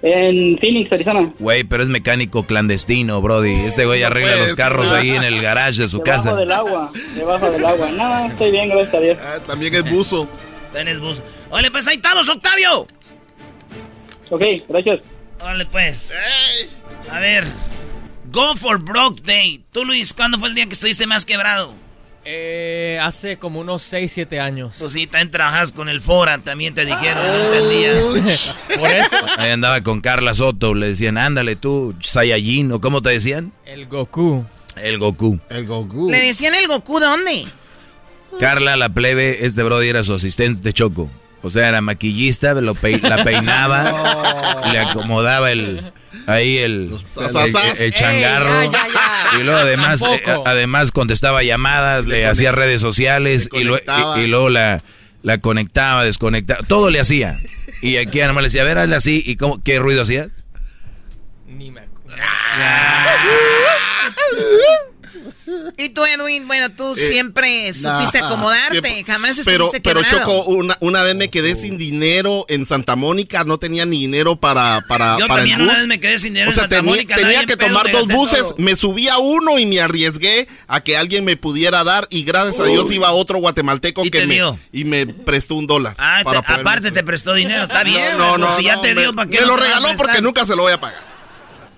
En Phoenix, Arizona. Güey, pero es mecánico clandestino, Brody. Este güey arregla los carros ahí en el garage de su debajo casa. del agua, debajo del agua. No, estoy bien, gracias a Dios. Ah, también es buzo. Tienes buzo. Oye, pues ahí estamos, Octavio. Ok, gracias. Órale, pues. A ver. Go for Broke Day. Tú, Luis, ¿cuándo fue el día que estuviste más quebrado? Eh, hace como unos 6, 7 años. Pues sí, también trabajas con el Fora, también te dijeron, no entendía. Por eso. Ahí andaba con Carla Soto, le decían, ándale tú, Saiyajin, o cómo te decían? El Goku. El Goku. El Goku. ¿Le decían el Goku dónde? Carla, la plebe, este Brody era su asistente de Choco. O sea, era maquillista, lo la peinaba, le acomodaba el ahí el, el, el changarro. Ey, ya, ya, ya. Y luego además, eh, además contestaba llamadas, le, hacía redes sociales y, lo- y- y luego la, la conectaba, desconectaba, todo le hacía. Y aquí nomás le decía, a ver, hazle así. ¿Y cómo, qué ruido hacías? Ni me Y tú, Edwin, bueno, tú Eh, siempre supiste nah. acomodarte, Siempre- jamás Pero, estuviste pero quebrado. Choco, una, una vez me quedé sin dinero en Santa Mónica, no tenía ni dinero para, para, Yo para el bus. una vez me quedé sin dinero o sea, en Santa tenía, Mónica, tenía que tomar dos buses, todo. me subí a uno y me arriesgué a que alguien me pudiera dar y gracias a. Dios iba otro guatemalteco ¿Y que me, dio? y me prestó un dólar. Ah, para te- aparte te prestó dinero, está bien. No, no, pues si ya no, te me- dio, ¿para qué me no lo regaló porque nunca se lo voy a pagar.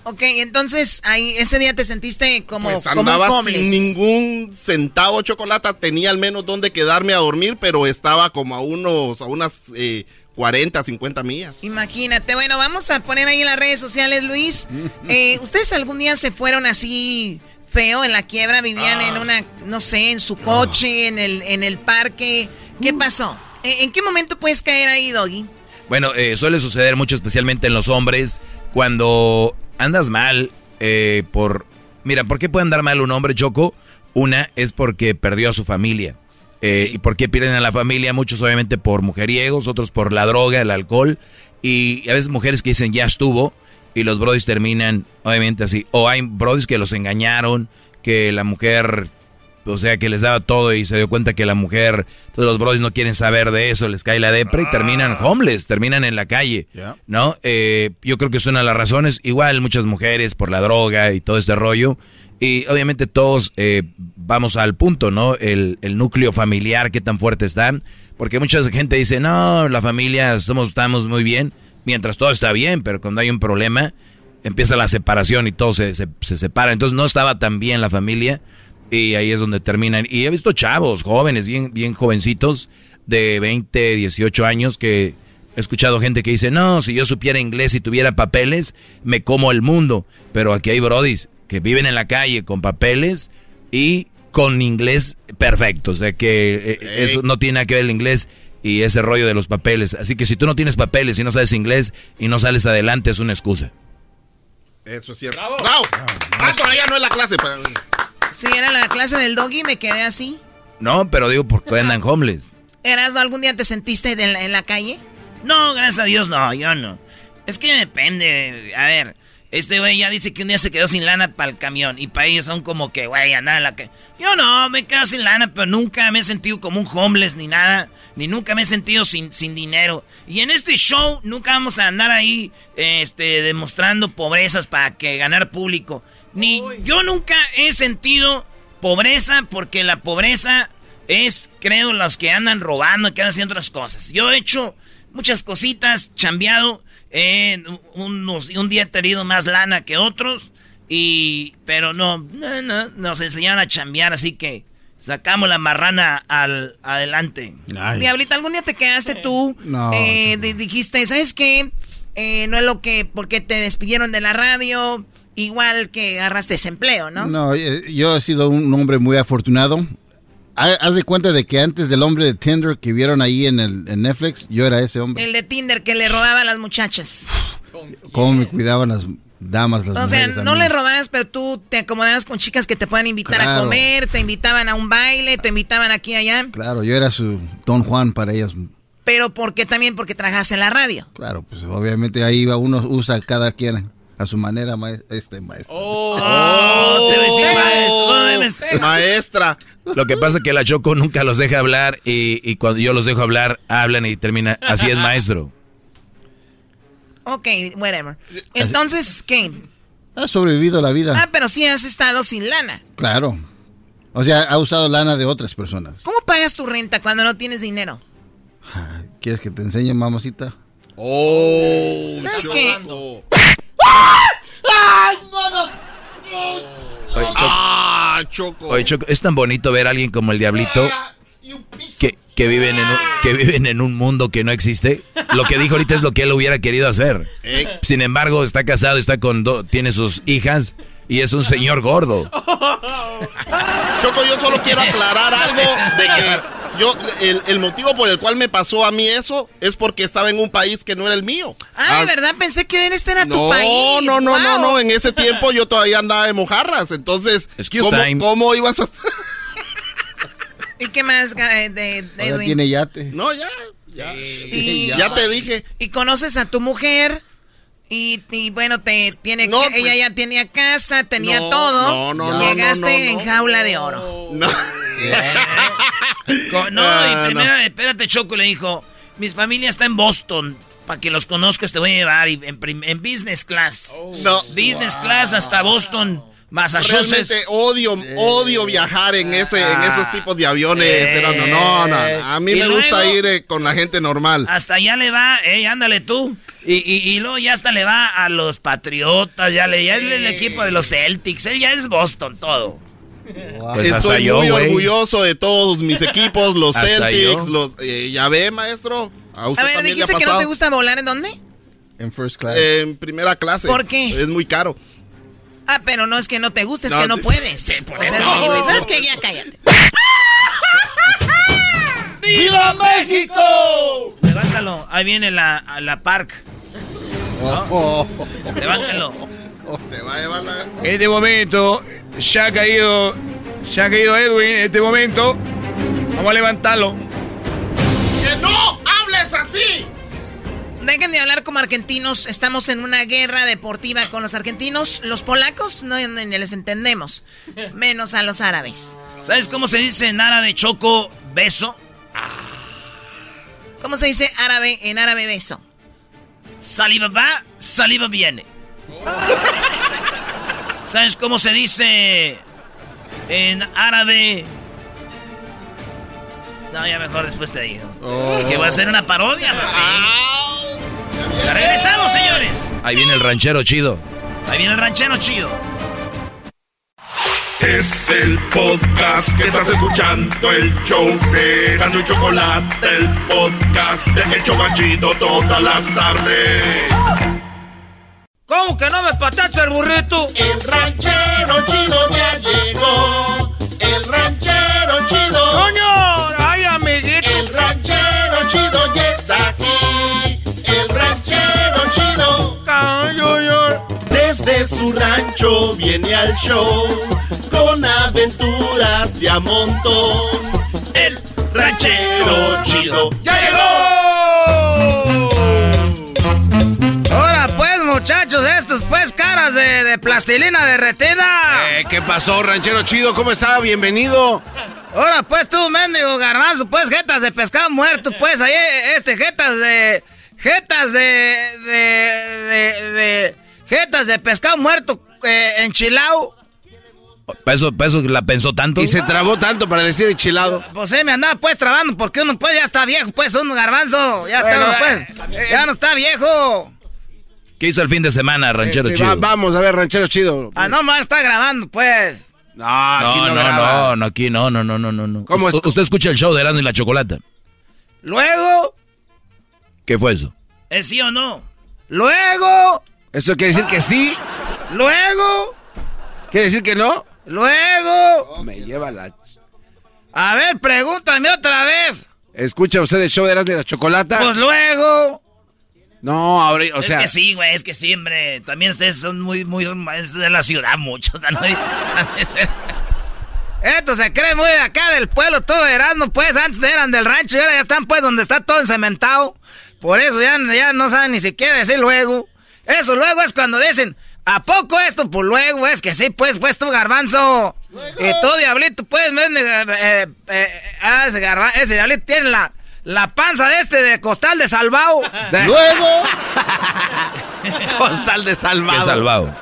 Ok, entonces ahí ese día te sentiste como, Pues andaba sin ningún centavo de chocolate, tenía al menos donde quedarme a dormir, pero estaba como a unos, a unas eh, 40, 50 millas. Imagínate, bueno, vamos a poner ahí en las redes sociales, Luis. Eh, ¿Ustedes algún día se fueron así feo en la quiebra? ¿Vivían Ah. en una, no sé, en su coche, en, el, en el parque? Mm. ¿Qué pasó? ¿En, en qué momento puedes caer ahí, Doggy? Bueno, eh, suele suceder mucho, especialmente en los hombres, cuando andas mal eh, por... Mira, ¿por qué puede andar mal un hombre, Choco? Una es porque perdió a su familia. Eh, ¿Y por qué pierden a la familia? Muchos obviamente por mujeriegos, otros por la droga, el alcohol. Y a veces mujeres que dicen ya estuvo y los brodis terminan obviamente así. O hay brodis que los engañaron, que la mujer o sea, que les daba todo y se dio cuenta que la mujer, todos los brodis no quieren saber de eso, les cae la depre y terminan homeless, terminan en la calle, ¿no? Eh, yo creo que es una de las razones. Igual muchas mujeres por la droga y todo este rollo. Y obviamente todos eh, vamos al punto, ¿no? El, el núcleo familiar, qué tan fuerte está. Porque mucha gente dice, no, la familia somos, estamos muy bien, mientras todo está bien, pero cuando hay un problema, empieza la separación y todo se, se, se separa. Entonces no estaba tan bien la familia y ahí es donde terminan. Y he visto chavos, jóvenes, bien, bien jovencitos, de 20, 18 años, que he escuchado gente que dice, no, si yo supiera inglés y tuviera papeles, me como el mundo. Pero aquí hay brodis que viven en la calle con papeles y con inglés perfecto. O sea que eh, eso no tiene nada que ver el inglés y ese rollo de los papeles. Así que si tú no tienes papeles y no sabes inglés y no sales adelante, es una excusa. Eso es cierto. ¡Bravo! Ah, todavía no es la clase para mí. Si era la clase del Doggy, me quedé así. No, pero digo, porque andan homeless? ¿Erasmo, algún día te sentiste en la, en la calle? No, gracias a Dios, no, yo no. Es que depende. A ver, este güey ya dice que un día se quedó sin lana para el camión. Y para ellos son como que, güey, andar en la calle. Yo no, me quedo sin lana, pero nunca me he sentido como un homeless ni nada. Ni nunca me he sentido sin, sin dinero. Y en este show nunca vamos a andar ahí este, demostrando pobrezas para que ganar público. Ni yo nunca he sentido pobreza porque la pobreza es, creo, los que andan robando, que andan haciendo otras cosas. Yo he hecho muchas cositas, chambeado, eh, unos, un día he tenido más lana que otros, y, pero no, no, no, nos enseñaron a chambear, así que sacamos la marrana al, adelante. Diablita, ¿algún día te quedaste tú? No, eh, di- dijiste, ¿sabes qué? Eh, no es lo que, porque te despidieron de la radio, igual que agarraste desempleo, ¿no? No, eh, yo he sido un hombre muy afortunado. Ha- Haz de cuenta de que antes del hombre de Tinder que vieron ahí en, el, en Netflix, yo era ese hombre. El de Tinder que le robaba a las muchachas. Cómo me cuidaban las damas, las O sea, no le robabas, pero tú te acomodabas con chicas que te puedan invitar a comer, te invitaban a un baile, te invitaban aquí y allá. Claro, yo era su Don Juan para ellas. Pero ¿por qué también? Porque trabajas en la radio. Claro, pues obviamente ahí va uno usa cada quien a su manera, maes- este maestro. Oh, te voy a decir, maestro, no Maestra. Lo que pasa es que la Choco nunca los deja hablar y, y cuando yo los dejo hablar, hablan y termina. Así es, maestro. Ok, whatever. Entonces, ¿qué? Ha sobrevivido la vida. Ah, pero sí has estado sin lana. Claro. O sea, ha usado lana de otras personas. ¿Cómo pagas tu renta cuando no tienes dinero? ¿Quieres que te enseñe, mamacita? Oh, ¿Sabes qué? ¡Ay! Oye, Choco, Ah, Choco. oye, Choco, es tan bonito ver a alguien como el Diablito que, que, viven en un, que viven en un mundo que no existe. Lo que dijo ahorita es lo que él hubiera querido hacer. Eh. Sin embargo, está casado, está con do- tiene sus hijas y es un señor gordo. Choco, yo solo quiero aclarar algo de que Yo, el, el motivo por el cual me pasó a mí eso es porque estaba en un país que no era el mío. Ah, de verdad, pensé que este era tu No, país. no, no, no, Wow. no. En ese tiempo yo todavía andaba de mojarras. Entonces, Excuse ¿cómo, time. cómo ibas a.? ¿Y qué más eh, de, de Edwin? tiene yate. No, ya. Ya, Y- ya te dije. Y conoces a tu mujer. Y, y bueno, te tiene No, que- pues- ella ya tenía casa, tenía No, todo. no, no, no, Llegaste no, no, en no. jaula de oro. No. No, Ah, y primero, espérate, Choco le dijo, mis familia está en Boston. Para que los conozcas te voy a llevar y en, business class. No. Business class hasta Boston, Massachusetts. Realmente odio, odio viajar en ese, en esos tipos de aviones. Eh. No, no, no, A mí Y me gusta ir eh, con la gente normal. Hasta allá le va, ey, ándale tú. Y, y, y luego ya hasta le va a los Patriotas, ya le ya el equipo de los Celtics. Él ya es Boston, todo. Pues Estoy yo, muy orgulloso de todos mis equipos, los Hasta Celtics, yo. los eh, ya ve, maestro. A, usted A ver, también le ha dijiste que no te gusta volar en dónde? En first class. En primera clase. ¿Por qué? Es muy caro. Ah, pero no es que no te guste, es No, que no puedes. sí, por O sea, güey, ¿Sabes qué? Ya cállate. ¡Viva México! Levántalo, ahí viene la, a la park. Oh, Levántalo. Te va a llevar la... En este momento, ya ha caído, ya ha caído Edwin en este momento. Vamos a levantarlo. ¡Que no hables así! Dejen de hablar como argentinos. Estamos en una guerra deportiva con los argentinos. Los polacos no ni les entendemos. Menos a los árabes. ¿Sabes cómo se dice en árabe choco beso? ¿Cómo se dice árabe en árabe beso? Saliva va, saliva viene. ¿Sabes cómo se dice en árabe? No, ya mejor después te digo. Que va a ser una parodia, pues, sí. Ya regresamos, señores. Ahí viene el ranchero chido. Ahí viene el ranchero chido. Es el podcast que estás escuchando, el show de Gano y Chocolate, el podcast de El Chobachito todas las tardes. ¿Cómo que no me patacha el burrito? El ranchero chido ya llegó. El ranchero chido. ¡Coño! ¡Ay, amiguito! El ranchero chido ya está aquí. El ranchero chido. Desde su rancho viene al show con aventuras de a montón. El ranchero chido ya llegó. Pues, muchachos, estos pues caras de, de plastilina derretida. Eh, ¿Qué pasó, ranchero chido? ¿Cómo está? Bienvenido. Ahora pues tú, mendigo garbanzo, pues jetas de pescado muerto, pues ahí, este, jetas de... Jetas de... de... de... de jetas de pescado muerto eh, enchilado. ¿Para eso, para eso la pensó tanto? Y se trabó tanto para decir enchilado. Pues eh, me andaba pues trabando porque uno pues ya está viejo, pues uno garbanzo, ya Bueno, está, pues, eh, ya no está viejo. ¿Qué hizo el fin de semana, ranchero Eh, sí, chido? va- vamos a ver, ranchero chido. Ah, no, man, está grabando, pues. No, aquí No, no, no, graba. no, no, aquí no, no, no, no, no, no. ¿Cómo es? Usted escucha el show de Erasmo y la Chocolata. Luego, ¿Qué fue eso? ¿es sí o no? Luego, ¿Eso quiere decir que sí? luego, ¿Quiere decir que no? luego. Me lleva la... A ver, pregúntame otra vez. ¿Escucha usted el show de Erasmo y la Chocolata? Pues luego. No, ahora, o sea... es que sí, güey, es que sí, hombre. También ustedes son muy, muy es de la ciudad mucho. o sea, no hay- Estos se creen muy de acá del pueblo, todo Erasmo, pues antes eran del rancho y ahora ya están pues donde está todo encementado. Por eso ya, ya no saben ni siquiera decir luego. Eso luego es cuando dicen, ¿a poco esto? Pues luego es que sí, pues, pues tú garbanzo. Y tú diablito, pues, eh, eh, eh, ah, ese, garba- ese diablito tiene la, la panza de este de costal de salvado. Luego... Costal de salvado. ¿Qué salvado?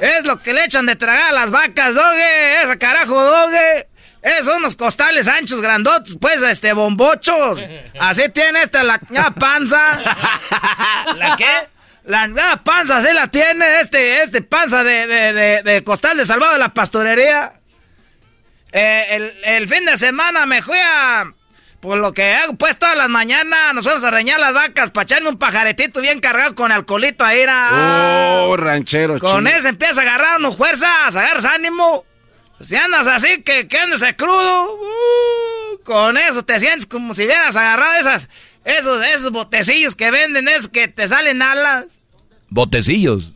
Es lo que le echan de tragar a las vacas, doge. Esa carajo, doge. Es unos costales anchos, grandotes, pues, este, bombochos. Así tiene esta la panza. ¿La qué? La panza, así la tiene este, este panza de, de, de, de costal de salvado de la pastorería. Eh, el, el fin de semana me fui a... Por lo que hago, pues, todas las mañanas nos vamos a reñar las vacas para echarme un pajaretito bien cargado con alcoholito ahí. era. Oh, ranchero Con eso empieza a agarrar unos fuerzas, agarras ánimo. Si andas así, que, que andes de crudo. uh, con eso te sientes como si hubieras agarrado esas, esos, esos botecillos que venden, es que te salen alas. Botecillos.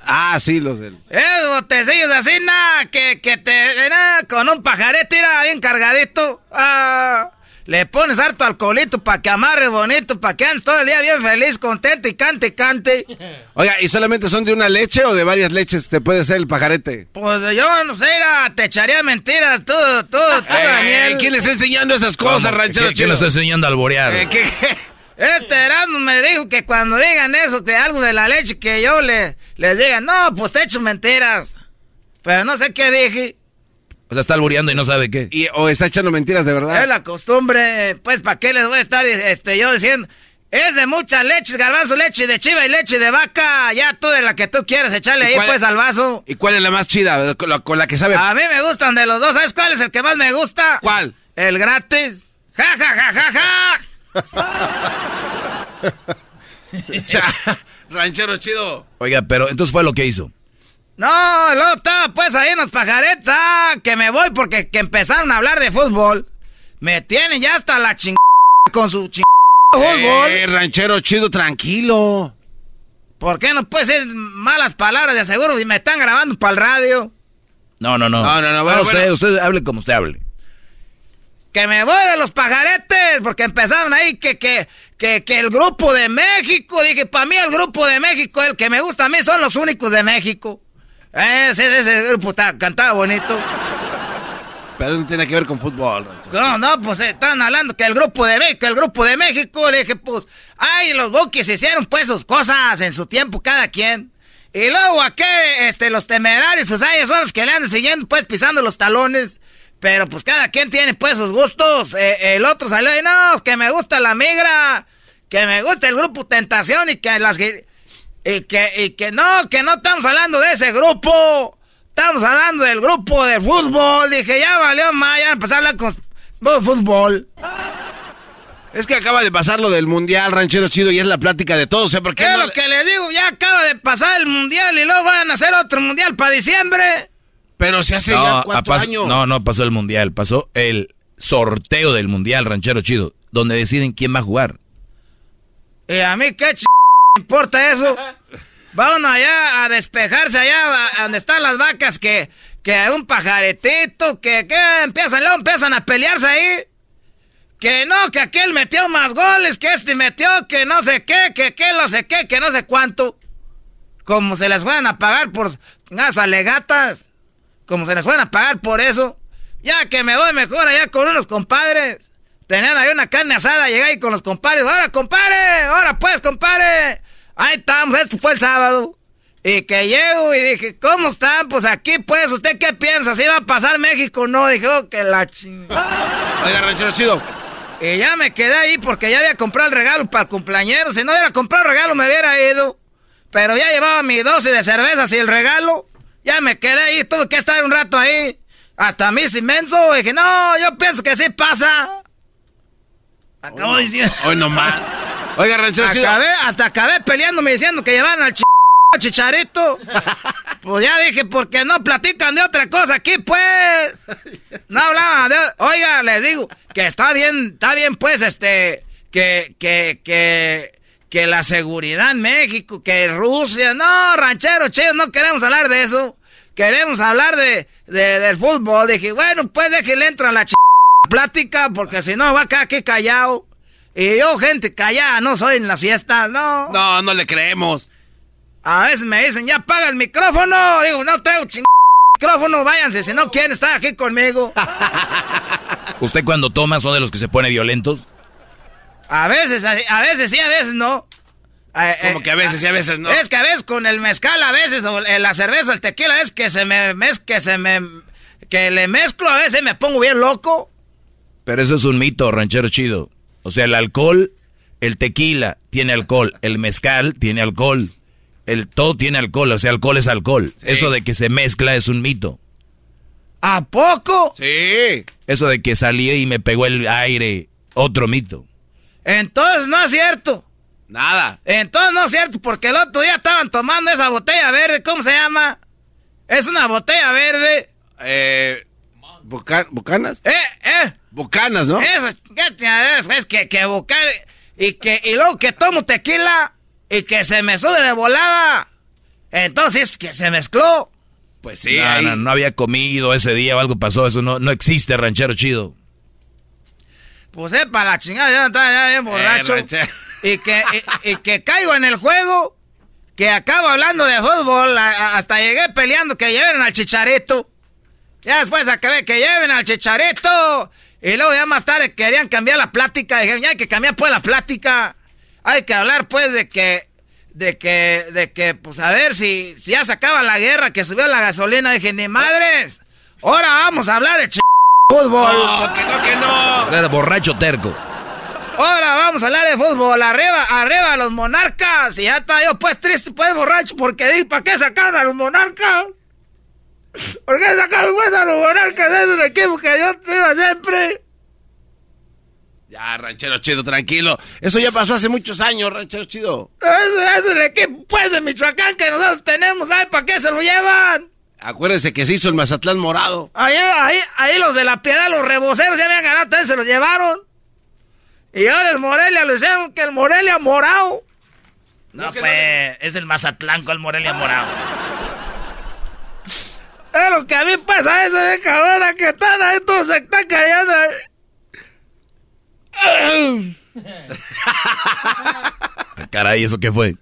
Ah, sí, los del. Esos botecillos así, nada, que, que te. nada, con un pajarete, era bien cargadito. Ah. Le pones harto alcoholito para que amarre bonito, para que andes todo el día bien feliz, contento y cante, y cante. Oiga, ¿y solamente son de una leche o de varias leches te puede ser el pajarete? Pues yo no sé, era, te echaría mentiras, todo, todo, todo, Eh, Daniel. ¿Quién le está enseñando esas cosas, ¿Cómo? ranchero ¿Quién- ¿Quién le chido? está enseñando a alborear? Eh, ¿qué- Este Erasmo me dijo que cuando digan eso, que algo de la leche, que yo le, les diga, no, pues te echo mentiras. Pero no sé qué dije. O sea, está alboreando y no sabe qué. Y, ¿O está echando mentiras de verdad? Es la costumbre, pues, ¿para qué les voy a estar este, yo diciendo? Es de muchas leches, garbanzo, leche de chiva y leche de vaca. Ya tú de la que tú quieras, echarle ¿Y ahí cuál- pues al vaso. ¿Y cuál es la más chida? Con la, con la que sabe. A mí me gustan de los dos. ¿Sabes cuál es el que más me gusta? ¿Cuál? El gratis. Ja, ja, ja, ja, ja. ranchero chido. Oiga, pero entonces fue lo que hizo. No, luego estaba pues ahí en los pajaretes. Ah, que me voy porque que empezaron a hablar de fútbol. Me tienen ya hasta la chingada con su chingada fútbol. Eh, ranchero chido, tranquilo. ¿Por qué no puede ser malas palabras de seguro y me están grabando para el radio? No, no, no. No, no, no, bueno, usted, bueno. usted hable como usted hable. Que me voy de los pajaretes, porque empezaron ahí que, que, que, que el grupo de México, dije, para mí el grupo de México, el que me gusta a mí son los únicos de México. Ese, ese grupo está, cantaba bonito. Pero no tiene que ver con fútbol. No, no, pues eh, están hablando que el grupo de México, el grupo de México, le dije, pues, ay, los Bukis hicieron pues sus cosas en su tiempo cada quien. Y luego aquí, este, los temerarios, pues ay, son los que le andan siguiendo, pues, pisando los talones. Pero pues cada quien tiene pues sus gustos. Eh, el otro salió y no, que me gusta la migra, que me gusta el grupo Tentación y que las... Y que, y que no, que no estamos hablando de ese grupo. Estamos hablando del grupo de fútbol. Dije, ya valió más, ya empezar a hablar con fútbol. Es que acaba de pasar lo del mundial, ranchero chido, y es la plática de todos. ¿eh? ¿Por qué ¿Qué es no lo que les digo? Ya acaba de pasar el mundial y luego van a hacer otro mundial para diciembre. Pero se hace No, ya cuatro pas- años. no, no pasó el mundial, pasó el sorteo del mundial, ranchero chido, donde deciden quién va a jugar. Y a mí qué ch... importa eso. Uno allá a despejarse allá donde están las vacas que, que un pajaretito, que, que empiezan, luego empiezan a pelearse ahí. Que no, que aquel metió más goles, que este metió, que no sé qué, que qué, no sé qué, que no sé cuánto. Como se les van a pagar por unas alegatas. Como se les van a pagar por eso. Ya que me voy mejor allá con unos compadres. Tenían ahí una carne asada, llegué ahí con los compadres. Ahora, compadre, ahora pues, compadre. Ahí estamos, esto fue el sábado. Y que llego y dije, ¿cómo están? Pues aquí pues, ¿usted qué piensa? ¿Si va a pasar México o no? Dije, oh, que la chingada. Oiga, ranchero chido. Y ya me quedé ahí porque ya había comprado el regalo para el cumpleañero. Si no hubiera comprado el regalo me hubiera ido. Pero ya llevaba mi dosis de cervezas y el regalo. Ya me quedé ahí, tuve que estar un rato ahí. Hasta mí es inmenso. Dije, no, yo pienso que sí pasa. Acabo diciendo. Hoy nomás. Oiga, ranchero chido. Acabé, hasta acabé peleándome diciendo que llevaban al ch chicharito. Pues ya dije, porque no platican de otra cosa aquí, pues. No hablaban de. Oiga, les digo que está bien, está bien, pues, este. Que, que, que. Que la seguridad en México, que Rusia. No, ranchero, chido, no queremos hablar de eso. Queremos hablar de, de- del fútbol. Dije, bueno, pues déjele entrar a la ch plática, porque si no va a quedar aquí callado. Y yo, gente callada, no soy en las fiestas, no. No, no le creemos. A veces me dicen, ya paga el micrófono. Digo, no traigo ching micrófono, váyanse si no quieren estar aquí conmigo. ¿Usted cuando toma son de los que se pone violentos? A veces, a, a veces sí, a veces no. Eh, Como que a veces sí, a veces no. Es que a veces con el mezcal, a veces, o eh, la cerveza, el tequila, es que se me, es que se me, que le mezclo, a veces me pongo bien loco. Pero eso es un mito, ranchero chido. O sea, el alcohol, el tequila tiene alcohol, el mezcal tiene alcohol, el todo tiene alcohol, o sea, alcohol es alcohol. Eso de que se mezcla es un mito. ¿A poco? Sí. Eso de que salí y me pegó el aire, otro mito. Entonces no es cierto. Nada. Entonces no es cierto, porque el otro día estaban tomando esa botella verde, ¿cómo se llama? Es una botella verde. Eh, Buca- ¿Bucanas? Eh, eh, Bocanas, ¿no? Eso, es que, que bocar y que y luego que tomo tequila y que se me sube de volada. Entonces, que se mezcló. Pues sí. No, no, había comido ese día o algo pasó. Eso no, no existe, ranchero chido. Pues es para la chingada, ya estaba ya bien borracho. Eh, y, que, y, que caigo en el juego, que acabo hablando de fútbol, hasta llegué peleando que lleven al chicharito. Ya después acabé que lleven al chicharito. Y luego ya más tarde querían cambiar la plática. Dijeron, ya hay que cambiar pues la plática. Hay que hablar pues de que, de que, de que, pues a ver si, si ya se acaba la guerra, que subió la gasolina. Dije, ni madres. Ahora vamos a hablar de ch fútbol. No, que no, que no. O sea, borracho terco. Ahora vamos a hablar de fútbol. Arriba, arriba los monarcas. Y ya está yo pues triste, pues borracho, porque di, ¿para qué sacaron a los monarcas? ¿Por qué sacaron pues a los monarcas de un equipo que yo iba siempre? Ya, ranchero chido, tranquilo. Eso ya pasó hace muchos años, ranchero chido. Ese es el equipo, pues, de Michoacán que nosotros tenemos. ¿Ay, para qué se lo llevan? Acuérdense que se hizo el Mazatlán morado. Ahí, ahí, ahí los de la piedad, los reboceros ya habían ganado, entonces se los llevaron. Y ahora el Morelia lo hicieron que el Morelia morado. No, pues, es el Mazatlán con el Morelia morado. Es lo que a mí pasa de cabrona que están ahí, todos se están callando. Caray, ¿eso qué fue?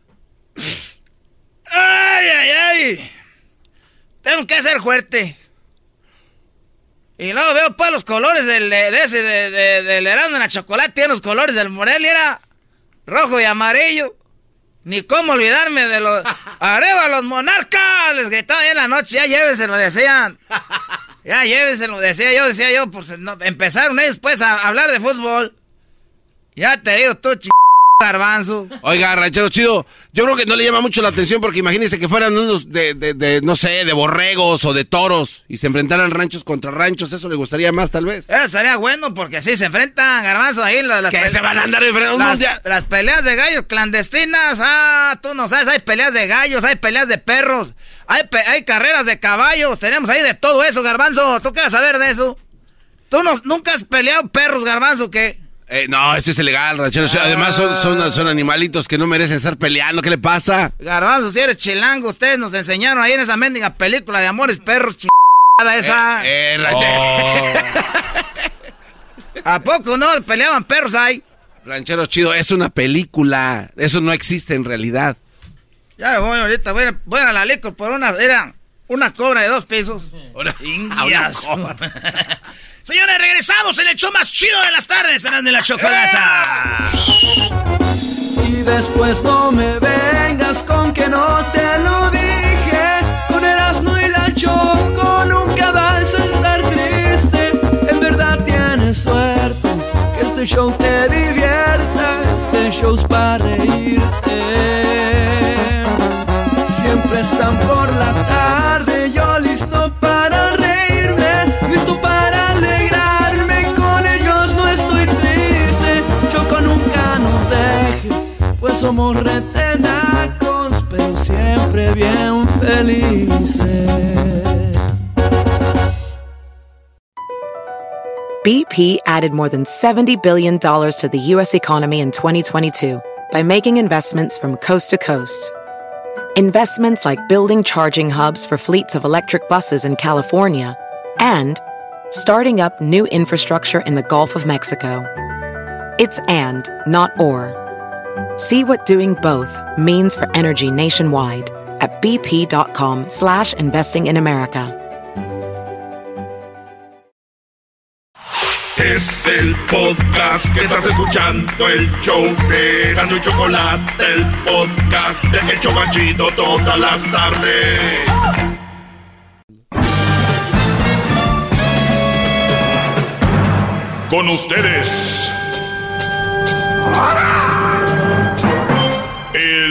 Ay, ay, ay. Tengo que ser fuerte. Y luego veo pues los colores del, de ese, de, de, del en la chocolate, tiene los colores del Morelia, era rojo y amarillo. Ni cómo olvidarme de los... ¡Arriba los monarcas! Les gritaba ahí en la noche, ya llévenselo, decían. Ya llévenselo, decía yo, decía yo, pues empezaron ellos pues a hablar de fútbol. Ya te digo, tú ch... garbanzo. Oiga, ranchero chido, yo creo que no le llama mucho la atención porque imagínense que fueran unos de, de, no sé, de borregos o de toros y se enfrentaran ranchos contra ranchos, eso le gustaría más tal vez. Eso estaría bueno porque así se enfrentan, garbanzo, ahí las... Que se van a andar enfrentando las, las peleas de gallos clandestinas, ah, tú no sabes, hay peleas de gallos, hay peleas de perros, hay, hay carreras de caballos, tenemos ahí de todo eso, garbanzo, ¿tú qué vas a saber de eso? ¿Tú no, nunca has peleado perros, garbanzo, qué? Eh, no, esto es ilegal, ranchero. Además son, son, son, animalitos que no merecen estar peleando. ¿Qué le pasa? Garbanzo, si eres chilango, ustedes nos enseñaron ahí en esa mendiga película de amores perros chingada esa. Eh, eh oh. ¿A poco no peleaban perros ahí? Ranchero chido, es una película. Eso no existe en realidad. Ya voy ahorita, voy a, voy a la licor por una... Era una cobra de dos pesos. Una, una cobra. Señores, regresamos en el show más chido de las tardes, serán de la chocolata. Y después no me vengas con que no te lo dije. Con Erasmo y la Choco nunca vas a estar triste. En verdad tienes suerte que este show te divierta. Este show es para reírte. Siempre están por somos retenacos, pero siempre bien felices. BP added more than $70 billion to the U.S. economy in 2022 by making investments from coast to coast. Investments like building charging hubs for fleets of electric buses in California and starting up new infrastructure in the Gulf of Mexico. It's and, not or. See what doing both means for energy nationwide at bp.com slash investing in America. Es el podcast que estás escuchando, el show de Gano y Chocolate, el podcast de Hecho Machito todas las tardes. Con ustedes.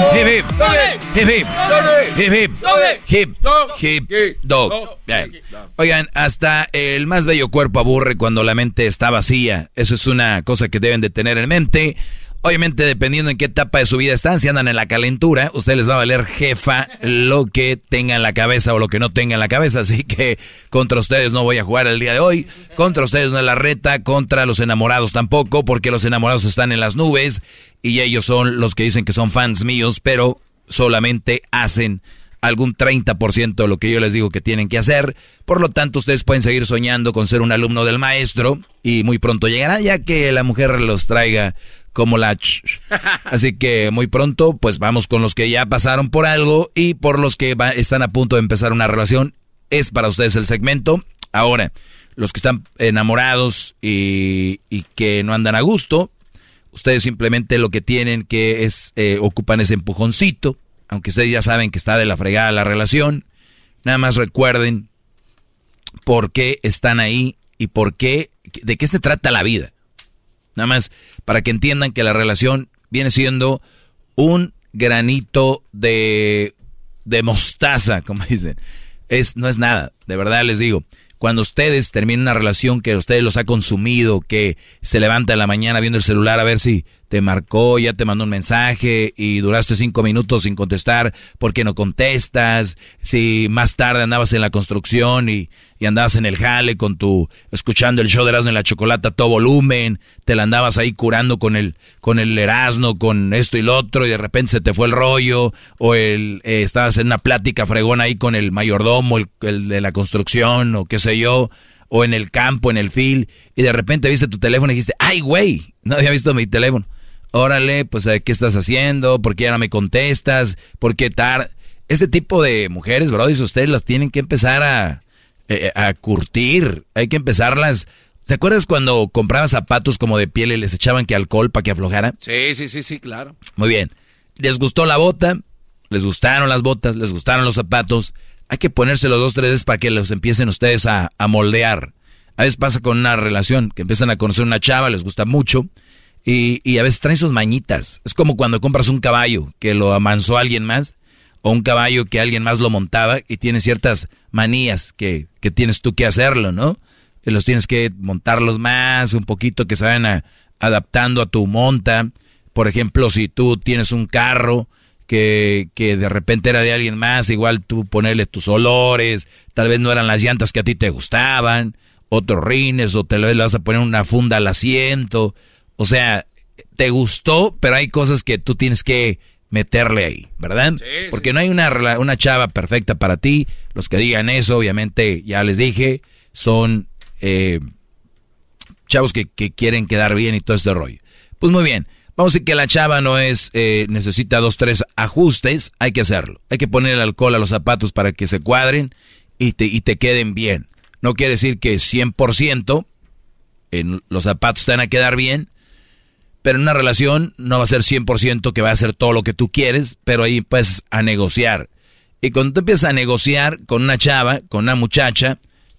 Hip. Hip hip. Hip hip. Hip hip. Dog. Oigan, hasta el más bello cuerpo aburre cuando la mente está vacía. Eso es una cosa que deben de tener en mente. Obviamente, dependiendo en qué etapa de su vida están, si andan en la calentura, ustedes les va a valer jefa lo que tenga en la cabeza o lo que no tenga en la cabeza. Así que contra ustedes no voy a jugar el día de hoy. Contra ustedes no es la reta. Contra los enamorados tampoco, porque los enamorados están en las nubes y ellos son los que dicen que son fans míos, pero solamente hacen algún 30% de lo que yo les digo que tienen que hacer. Por lo tanto, ustedes pueden seguir soñando con ser un alumno del maestro y muy pronto llegará ya que la mujer los traiga como la... Así que muy pronto, pues vamos con los que ya pasaron por algo y por los que están a punto de empezar una relación. Es para ustedes el segmento. Ahora, los que están enamorados y, que no andan a gusto, ustedes simplemente lo que tienen que es, eh, ocupan ese empujoncito, aunque ustedes ya saben que está de la fregada la relación. Nada más recuerden por qué están ahí y por qué, de qué se trata la vida. Nada más para que entiendan que la relación viene siendo un granito de, de mostaza, como dicen. Es, no es nada, de verdad les digo. Cuando ustedes terminen una relación que ustedes los ha consumido, que se levanta en la mañana viendo el celular a ver si te marcó, ya te mandó un mensaje y duraste cinco minutos sin contestar, ¿por qué no contestas? Si más tarde andabas en la construcción y, y andabas en el jale con tu, escuchando el show de Erasmo en la Chocolata a todo volumen, te la andabas ahí curando con el, con el Erasmo, con esto y lo otro, y de repente se te fue el rollo, o el, eh, estabas en una plática fregona ahí con el mayordomo, el, el de la construcción, o qué sé yo, o en el campo, en el fil, y de repente viste tu teléfono y dijiste, ay güey, no había visto mi teléfono órale, pues ¿qué estás haciendo? ¿Por qué ya no me contestas? ¿Por qué tarde? Ese tipo de mujeres, bro, ustedes las tienen que empezar a, eh, a curtir. Hay que empezarlas. ¿Te acuerdas cuando comprabas zapatos como de piel y les echaban que alcohol para que aflojara? Sí, sí, sí, sí, claro. Muy bien. ¿Les gustó la bota? ¿Les gustaron las botas? ¿Les gustaron los zapatos? Hay que ponérselos dos, tres veces para que los empiecen ustedes a, a moldear. A veces pasa con una relación, que empiezan a conocer una chava, les gusta mucho, y, a veces traen sus mañitas. Es como cuando compras un caballo que lo amansó alguien más, o un caballo que alguien más lo montaba y tiene ciertas manías que, tienes tú que hacerlo, ¿no? Que los tienes que montarlos más, un poquito que se vayan adaptando a tu monta. Por ejemplo, si tú tienes un carro que, que de repente era de alguien más, igual tú ponerle tus olores, tal vez no eran las llantas que a ti te gustaban, otros rines, o tal vez le vas a poner una funda al asiento. O sea, te gustó, pero hay cosas que tú tienes que meterle ahí, ¿verdad? Porque no hay una, una chava perfecta para ti. Los que digan eso, obviamente, ya les dije, son eh, chavos que, quieren quedar bien y todo este rollo. Pues muy bien, vamos a decir que la chava no es, eh, necesita dos, tres ajustes, hay que hacerlo. Hay que poner el alcohol a los zapatos para que se cuadren y te, y te queden bien. No quiere decir que 100% en los zapatos te van a quedar bien, pero en una relación no va a ser 100% que va a hacer todo lo que tú quieres, pero ahí pues a negociar. Y cuando tú empiezas a negociar con una chava, con una muchacha,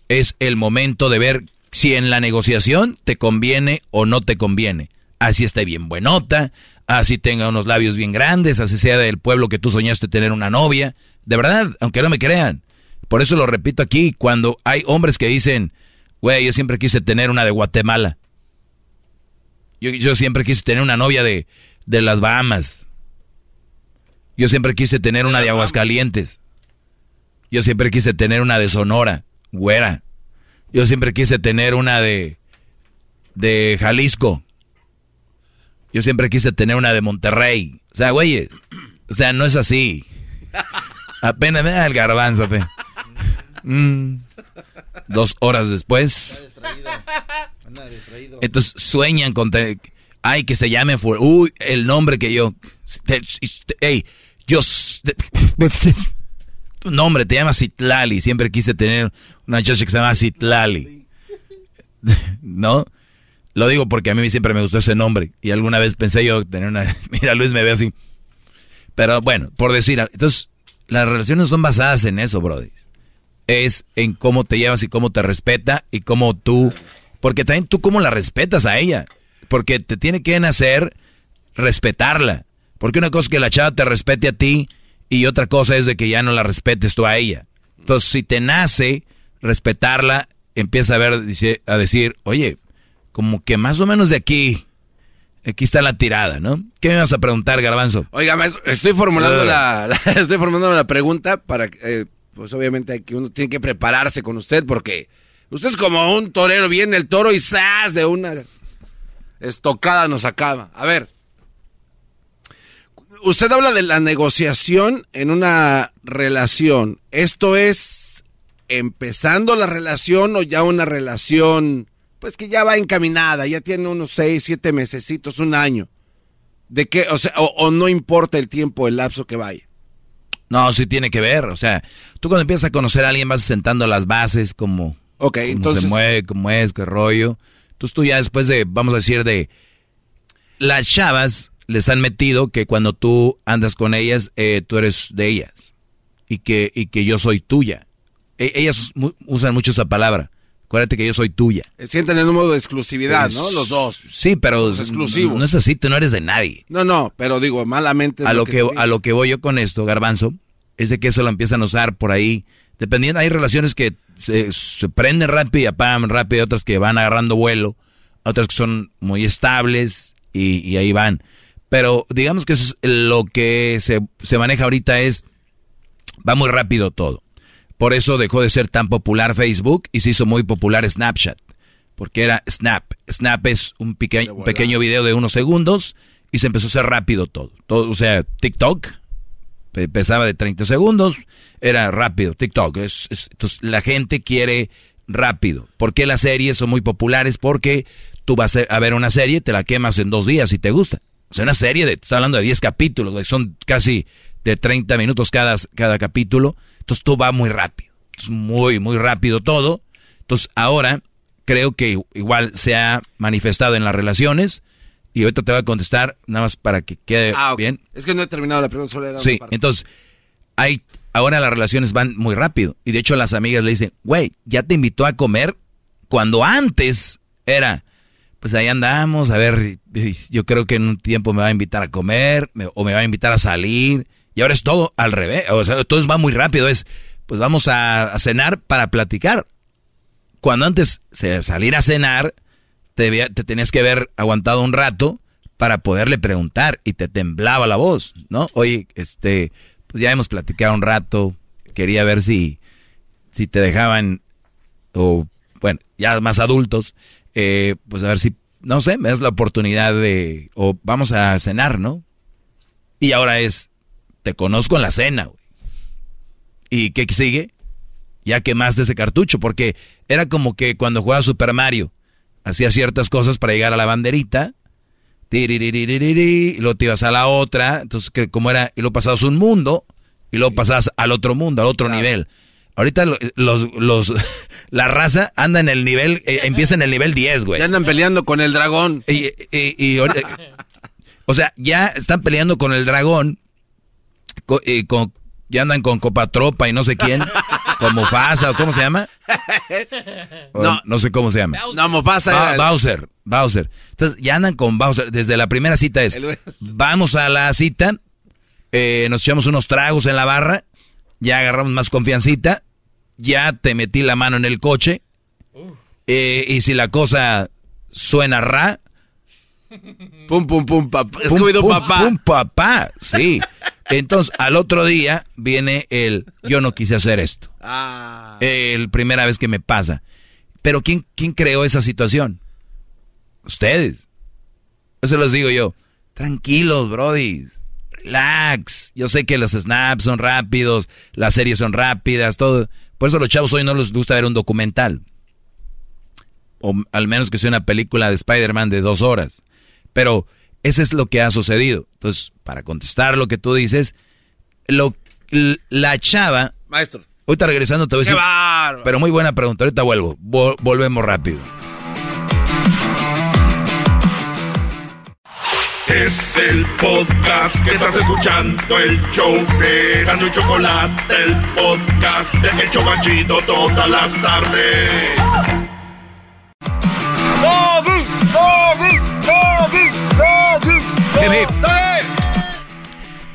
es el momento de ver si en la negociación te conviene o no te conviene. Así esté bien buenota, así tenga unos labios bien grandes, así sea del pueblo que tú soñaste tener una novia. De verdad, aunque no me crean. Por eso lo repito aquí, cuando hay hombres que dicen, güey, yo siempre quise tener una de Guatemala. Yo, siempre quise tener una novia de, de las Bahamas. Yo siempre quise tener una de Aguascalientes. Yo siempre quise tener una de Sonora, güera. Yo siempre quise tener una de de Jalisco. Yo siempre quise tener una de Monterrey. O sea, güey, o sea, no es así. Apenas me da el garbanzo, fe. Mm. Dos horas después. Entonces sueñan con tener, ay, que se llame, uy, el nombre que yo, hey, yo, tu nombre te llama Citlali, siempre quise tener una chacha que se llama Citlali, ¿no? Lo digo porque a mí siempre me gustó ese nombre y alguna vez pensé yo tener una, mira Luis me ve así, pero bueno, por decir, entonces las relaciones son basadas en eso, Brody. Es en cómo te llevas y cómo te respeta y cómo tú porque también tú cómo la respetas a ella. Porque te tiene que nacer respetarla. Porque una cosa es que la chava te respete a ti y otra cosa es de que ya no la respetes tú a ella. Entonces, si te nace respetarla, empieza a ver, a decir, oye, como que más o menos de aquí, aquí está la tirada, ¿no? ¿Qué me vas a preguntar, Garbanzo? Oiga, estoy formulando la, estoy formulando la pregunta para, eh, pues obviamente que uno tiene que prepararse con usted porque usted es como un torero, viene el toro y ¡zas! de una estocada nos acaba. A ver, usted habla de la negociación en una relación. ¿Esto es empezando la relación o ya una relación, pues que ya va encaminada, ya tiene unos seis, siete mesecitos, un año? ¿De qué? O sea, o, no importa el tiempo, el lapso que vaya. No, sí tiene que ver. O sea, tú cuando empiezas a conocer a alguien vas sentando las bases como, Ok, entonces... se mueve, cómo es, qué rollo. Entonces tú ya después de, vamos a decir, de las chavas les han metido que cuando tú andas con ellas, eh, tú eres de ellas. Y que, y que yo soy tuya. E, ellas usan mucho esa palabra. Acuérdate que yo soy tuya. Sienten el número de exclusividad, ¿no? Los dos. Sí, pero exclusivo. No es así, tú no eres de nadie. No, no, pero digo, malamente. A lo, que, a lo que voy yo con esto, Garbanzo, es de que eso lo empiezan a usar por ahí. Dependiendo, hay relaciones que se, prenden rápido y apagan rápido, otras que van agarrando vuelo, otras que son muy estables y, y ahí van. Pero digamos que es lo que se, se maneja ahorita es, va muy rápido todo. Por eso dejó de ser tan popular Facebook y se hizo muy popular Snapchat. Porque era Snap. Snap es un pequeño, pequeño video de unos segundos y se empezó a hacer rápido todo. todo o sea, TikTok pesaba de 30 segundos, era rápido. TikTok. Es, entonces la gente quiere rápido. ¿Por qué las series son muy populares? Porque tú vas a ver una serie, te la quemas en dos días y te gusta. O sea, una serie de, estoy hablando de 10 capítulos, son casi de 30 minutos cada, cada capítulo. Entonces todo va muy rápido. Es muy, muy rápido todo. Entonces ahora creo que igual se ha manifestado en las relaciones. Y ahorita te voy a contestar, nada más para que quede ah, bien. Es que no he terminado la pregunta, solo era Sí, entonces, hay, ahora las relaciones van muy rápido. Y de hecho las amigas le dicen, güey, ya te invitó a comer cuando antes era, pues ahí andamos, a ver, yo creo que en un tiempo me va a invitar a comer o me va a invitar a salir. Y ahora es todo al revés, o sea, todo va muy rápido, es, pues vamos a, cenar para platicar. Cuando antes de salir a cenar, te, te tenías que haber aguantado un rato para poderle preguntar y te temblaba la voz, ¿no? Oye, este, pues ya hemos platicado un rato, quería ver si, si te dejaban, o bueno, ya más adultos, eh, pues a ver si, no sé, me das la oportunidad de, o vamos a cenar, ¿no? Y ahora es, te conozco en la cena, ¿Y qué sigue? Ya quemaste ese cartucho, porque era como que cuando jugaba Super Mario, hacía ciertas cosas para llegar a la banderita, y luego te ibas a la otra, entonces que como era, y luego pasabas un mundo, y luego pasabas al otro mundo, al otro nivel. Ahorita los, los, la raza anda en el nivel, eh, empieza en el nivel 10, güey. Ya andan peleando con el dragón. Y, y, o sea, ya están peleando con el dragón, y con, ya andan con Copatropa y no sé quién, con Mufasa, o ¿cómo se llama? no, no sé cómo se llama. No, Mufasa. Bowser, Bowser. Entonces, ya andan con Bowser. Desde la primera cita es, vamos a la cita, eh, nos echamos unos tragos en la barra, ya agarramos más confiancita, ya te metí la mano en el coche, eh, y si la cosa suena ra, pum, pum, pum, papá. Pum, papá. Pum, papá, sí. Entonces, al otro día viene el, yo no quise hacer esto. Ah. El primera vez que me pasa. Pero ¿quién, quién creó esa situación? Ustedes. Eso los digo yo. Tranquilos, brodis relax. Yo sé que los snaps son rápidos, las series son rápidas, todo. Por eso a los chavos hoy no les gusta ver un documental. O al menos que sea una película de Spider-Man de dos horas. Pero eso es lo que ha sucedido. Entonces, para contestar lo que tú dices, lo, la chava... Maestro. Ahorita regresando te voy a decir... Pero muy buena pregunta, ahorita vuelvo. volvemos rápido. Es el podcast que estás escuchando, el show de Gano y Chocolate, el podcast de El Chocachito todas las tardes.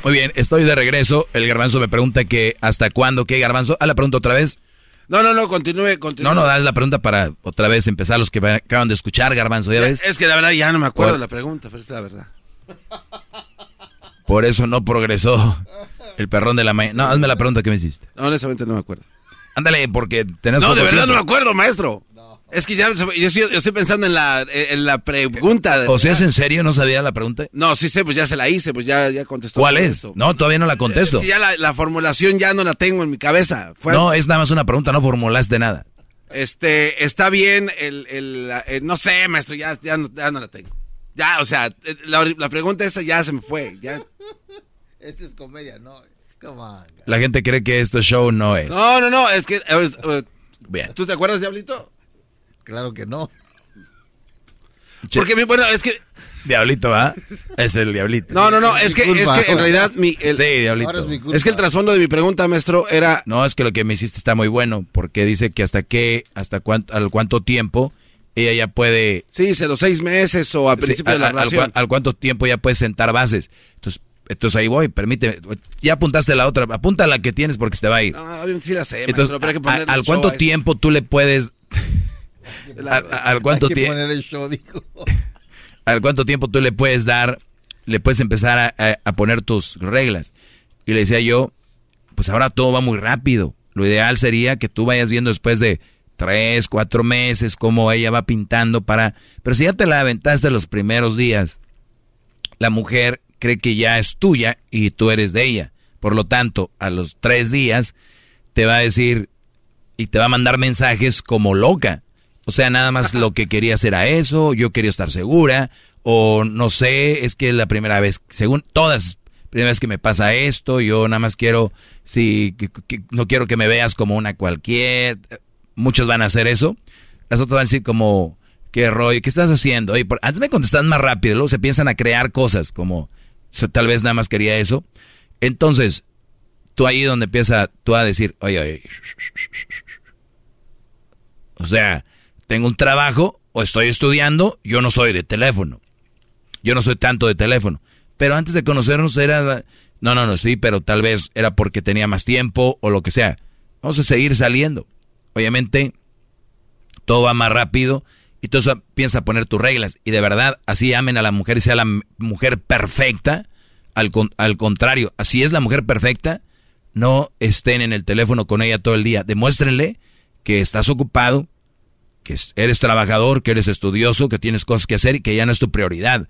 Muy bien, estoy de regreso. El garbanzo me pregunta que hasta cuándo, ¿qué garbanzo? Ah, la pregunta otra vez. No, no, no, continúe, continúe. No, no, das la pregunta para otra vez empezar los que acaban de escuchar, garbanzo, ¿ya, ves? Es que la verdad ya no me acuerdo de la pregunta, pero es la verdad. Por eso no progresó el perrón de la mañana. No, hazme la pregunta que me hiciste. No, honestamente no me acuerdo. Ándale, porque tenés No, de verdad no me acuerdo, maestro. Es que ya yo, estoy pensando en la, en la pregunta. ¿O sea, es en serio? ¿No sabía la pregunta? No, sí sé, pues ya se la hice, pues ya, ya contestó. ¿Cuál es? No, todavía no la contesto. Es que ya la, formulación ya no la tengo en mi cabeza. no, es nada más una pregunta, no formulaste nada. Este, está bien, el, el, no sé, maestro, ya, ya, no, ya no la tengo. Ya, o sea, la, la, pregunta esa ya se me fue, ya. Esta es comedia, no. La gente cree que esto show no es. No, no, no, es que... bien. ¿Tú te acuerdas, Diablito? Claro que no. Porque, bueno, es que... Diablito, ¿va? Es el diablito. No, no, no, es que, es que en realidad mi... El, sí, diablito. Es, que el trasfondo de mi pregunta, maestro, era... No, es que lo que me hiciste está muy bueno, porque dice que hasta qué, hasta cuánto, al cuánto tiempo ella ya puede... Sí, se los seis meses o a principio de la relación. Al, cuánto tiempo ya puede sentar bases. Entonces, entonces ahí voy, permíteme. Ya apuntaste la otra, apunta la que tienes porque se te va a ir. No, sí la sé, Entonces, maestro, pero hay que ¿Al cuánto tiempo tú le puedes al, cuánto tiempo al cuánto tiempo tú le puedes dar le puedes empezar a, poner tus reglas y le decía yo pues ahora todo va muy rápido. Lo ideal sería que tú vayas viendo después de tres cuatro meses cómo ella va pintando para pero si ya te la aventaste los primeros días la mujer cree que ya es tuya y tú eres de ella. Por lo tanto a los tres días te va a decir y te va a mandar mensajes como loca o sea, nada más lo que quería hacer era eso, yo quería estar segura, o no sé, es que es la primera vez, según todas, primera vez que me pasa esto, yo nada más quiero, sí, no quiero que me veas como una cualquier, muchos van a hacer eso, las otras van a decir como, ¿qué rollo? ¿Qué estás haciendo? antes me contestan más rápido, luego se piensan a crear cosas, como, tal vez nada más quería eso. Entonces, tú ahí donde empieza tú a decir, oye, oye, o sea, tengo un trabajo o estoy estudiando, yo no soy de teléfono. Yo no soy tanto de teléfono. Pero antes de conocernos era... No, no, no, sí, pero tal vez era porque tenía más tiempo o lo que sea. Vamos a seguir saliendo. Obviamente, todo va más rápido y tú piensa poner tus reglas. Y de verdad, así amen a la mujer y sea la mujer perfecta. Al, al contrario, así es la mujer perfecta. No estén en el teléfono con ella todo el día. Demuéstrenle que estás ocupado, que eres trabajador, que eres estudioso, que tienes cosas que hacer y que ya no es tu prioridad.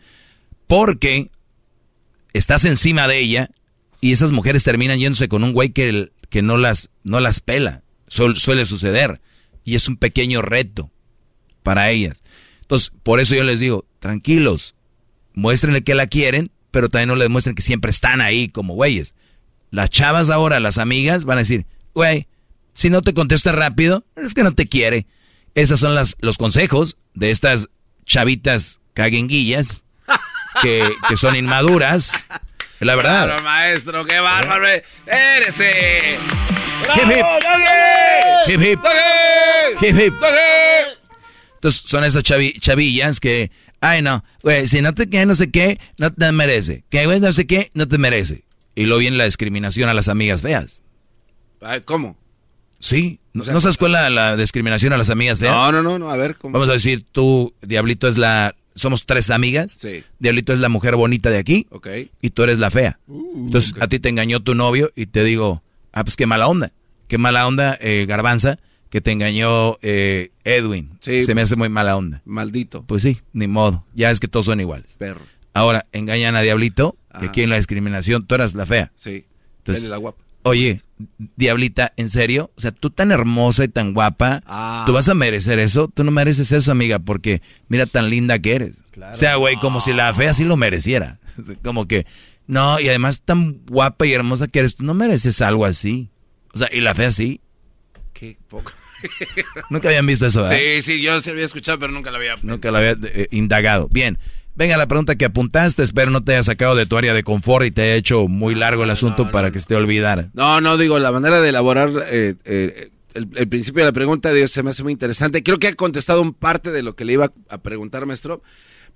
Porque estás encima de ella y esas mujeres terminan yéndose con un güey que, que no, las, no las pela. suele suceder. Y es un pequeño reto para ellas. Entonces, por eso yo les digo, tranquilos, muéstrenle que la quieren, pero también no les muestren que siempre están ahí como güeyes. Las chavas ahora, las amigas, van a decir, güey, si no te contesta rápido, es que no te quiere. Esos son las, los consejos de estas chavitas caguenguillas que, que son inmaduras. La verdad. Claro, maestro, qué bárbaro. Eres. Eh. Hip hip. Hip hip. Hip hip. Entonces son esas chavillas que, ay no, güey, si no te queda no sé qué, no te merece. Que güey, no sé qué, no te merece. Y luego viene la discriminación a las amigas feas. ¿Cómo? Sí, ¿no, sabes cuál es la, discriminación a las amigas feas? No, no, no, no, a ver. ¿cómo? Vamos a decir, tú, Diablito, es la... Somos tres amigas. Sí. Diablito es la mujer bonita de aquí. Ok. Y tú eres la fea. Uh, Entonces, a ti te engañó tu novio y te digo, ah, pues qué mala onda. Qué mala onda, eh, Garbanza, que te engañó eh, Edwin. Sí. Se me hace muy mala onda. Maldito. Pues sí, ni modo. Ya es que todos son iguales. Perro. Ahora, engañan a Diablito, que aquí en la discriminación tú eras la fea. Sí. Entonces, la guapa. Oye, Diablita, ¿en serio? O sea, tú tan hermosa y tan guapa, Ah. ¿tú vas a merecer eso? Tú no mereces eso, amiga, porque mira tan linda que eres. O sea, güey, como si la fea sí lo mereciera. Como que, no, y además tan guapa y hermosa que eres, tú no mereces algo así. O sea, y la fea sí. Qué poco. Nunca habían visto eso, ¿verdad? Sí, sí, yo se había escuchado, pero nunca la había. Nunca la había eh, indagado. Bien. Venga, la pregunta que apuntaste, espero no te haya sacado de tu área de confort y te haya hecho muy largo el asunto para que se te olvidara. No, no, digo, la manera de elaborar eh, eh, el, el principio de la pregunta de Dios se me hace muy interesante. Creo que ha contestado un parte de lo que le iba a preguntar, maestro.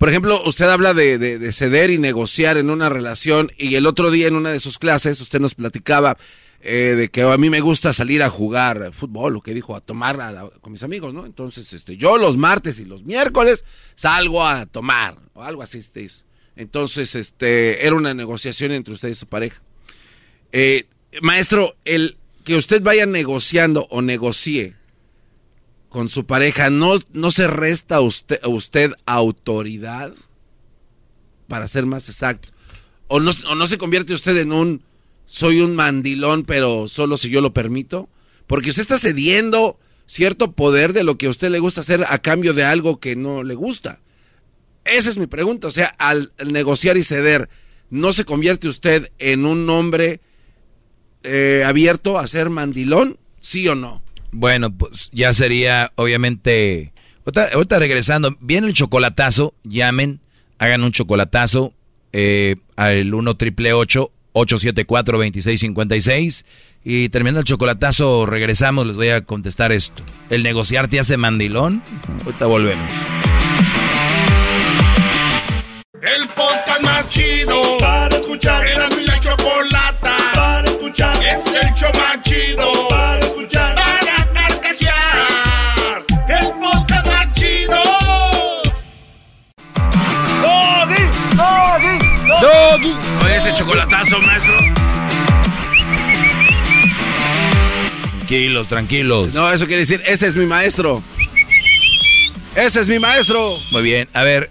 Por ejemplo, usted habla de, de, ceder y negociar en una relación y el otro día en una de sus clases usted nos platicaba eh, de que a mí me gusta salir a jugar fútbol, lo que dijo, a tomar con mis amigos, ¿no? Entonces, este, yo los martes y los miércoles salgo a tomar o algo así. Este, entonces, este, era una negociación entre usted y su pareja. Eh, maestro, el que usted vaya negociando o negocie con su pareja, ¿no, no se resta usted, usted autoridad? Para ser más exacto. ¿O no, ¿O no se convierte usted en un soy un mandilón, pero solo si yo lo permito? Porque usted está cediendo cierto poder de lo que a usted le gusta hacer a cambio de algo que no le gusta. Esa es mi pregunta. O sea, al negociar y ceder, ¿no se convierte usted en un hombre eh, abierto a ser mandilón? ¿Sí o no? Bueno, pues ya sería, obviamente. Ahorita, regresando, viene el chocolatazo, llamen, hagan un chocolatazo eh, al 1 triple 874 2656 y terminando el chocolatazo regresamos, les voy a contestar esto. ¿El negociar te hace mandilón? Ahorita volvemos. El podcast más chido para escuchar. Era mi la chocolata para escuchar. Es el show más chido chocolatazo, maestro. Tranquilos, tranquilos. No, eso quiere decir, ese es mi maestro. Ese es mi maestro. Muy bien, a ver,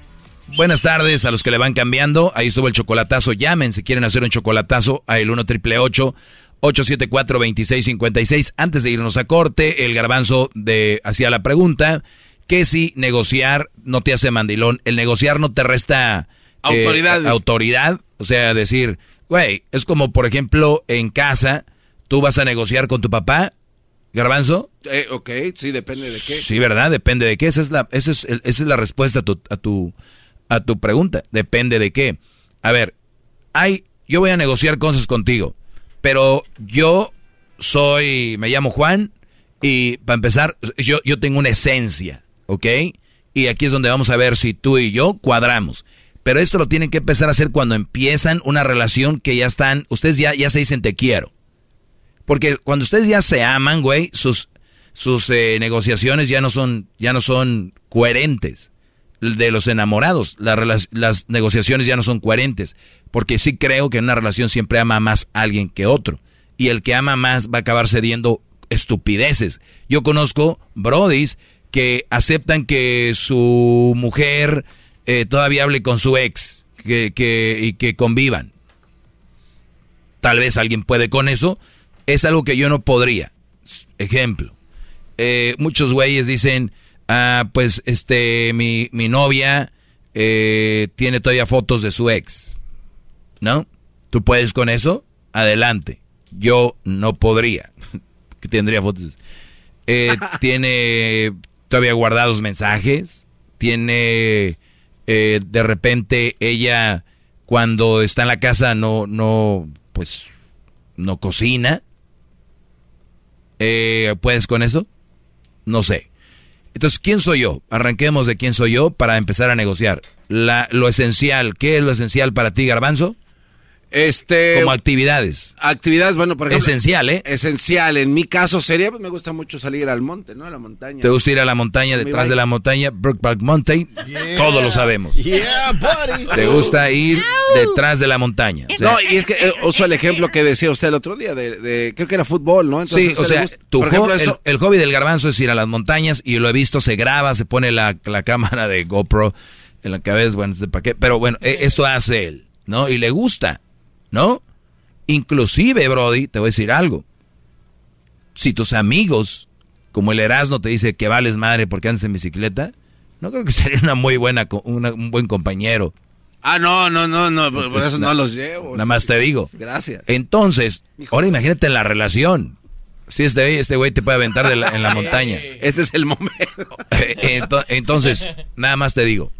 Buenas tardes a los que le van cambiando. Ahí estuvo el chocolatazo. Llamen si quieren hacer un chocolatazo a el 1 triple 874 2656. Antes de irnos a corte, el garbanzo de hacía la pregunta que si negociar no te hace mandilón. El negociar no te resta eh, autoridad. O sea, decir, güey, es como por ejemplo en casa, tú vas a negociar con tu papá. Garbanzo. Eh, ok, sí, depende de qué. Sí, ¿verdad? Depende de qué. Esa es la, esa es, esa es la respuesta a tu a tu pregunta. Depende de qué. A ver, hay, yo voy a negociar cosas contigo, pero yo soy, me llamo Juan y para empezar, yo, yo tengo una esencia, ¿ok? Y aquí es donde vamos a ver si tú y yo cuadramos. Pero esto lo tienen que empezar a hacer cuando empiezan una relación que ya están, ustedes ya, ya se dicen te quiero. Porque cuando ustedes ya se aman, güey, sus, sus eh, negociaciones ya no son, ya no son coherentes de los enamorados. las negociaciones ya no son coherentes, porque sí creo que en una relación siempre ama más a alguien que otro. Y el que ama más va a acabar cediendo estupideces. Yo conozco brodis que aceptan que su mujer eh, todavía hable con su ex que, que, y que convivan. Tal vez alguien puede con eso. Es algo que yo no podría. Ejemplo. Eh, muchos güeyes dicen, ah, pues este, mi, mi novia eh, tiene todavía fotos de su ex, ¿no? ¿Tú puedes con eso? Adelante. Yo no podría. que tendría fotos. Tiene todavía guardados mensajes. Tiene eh, de repente ella cuando está en la casa no, no, pues, no cocina. ¿Puedes con eso? No sé. Entonces, ¿quién soy yo? Arranquemos de quién soy yo para empezar a negociar. La, lo esencial, ¿qué es lo esencial para ti, Garbanzo? Este. Como actividades. Actividades, bueno, por ejemplo. Esencial, ¿eh? Esencial. En mi caso sería, pues me gusta mucho salir al monte, ¿no? A la montaña. ¿Te gusta ir a la montaña, detrás de la montaña? Brookback Mountain. Todo lo sabemos. Yeah, buddy. ¿Te gusta ir detrás de la montaña? no, y es que eh, uso el ejemplo que decía usted el otro día, de, creo que era fútbol, ¿no? sí, o sea, tu el, hobby del garbanzo es ir a las montañas y lo he visto, se graba, se pone la, cámara de GoPro en la cabeza, bueno, para qué, pero bueno, e, esto hace él, ¿no? Y le gusta. ¿No? Inclusive, Brody, te voy a decir algo. Si tus amigos, como el Erasmo, te dice que vales madre porque andas en bicicleta, no creo que sería una muy buena, un buen compañero. Ah, no, no, no, no, por, eso no, los llevo. Nada más te digo. Gracias. Entonces, ahora imagínate la relación. Si este, este güey te puede aventar en la montaña. Este es el momento. Entonces, nada más te digo.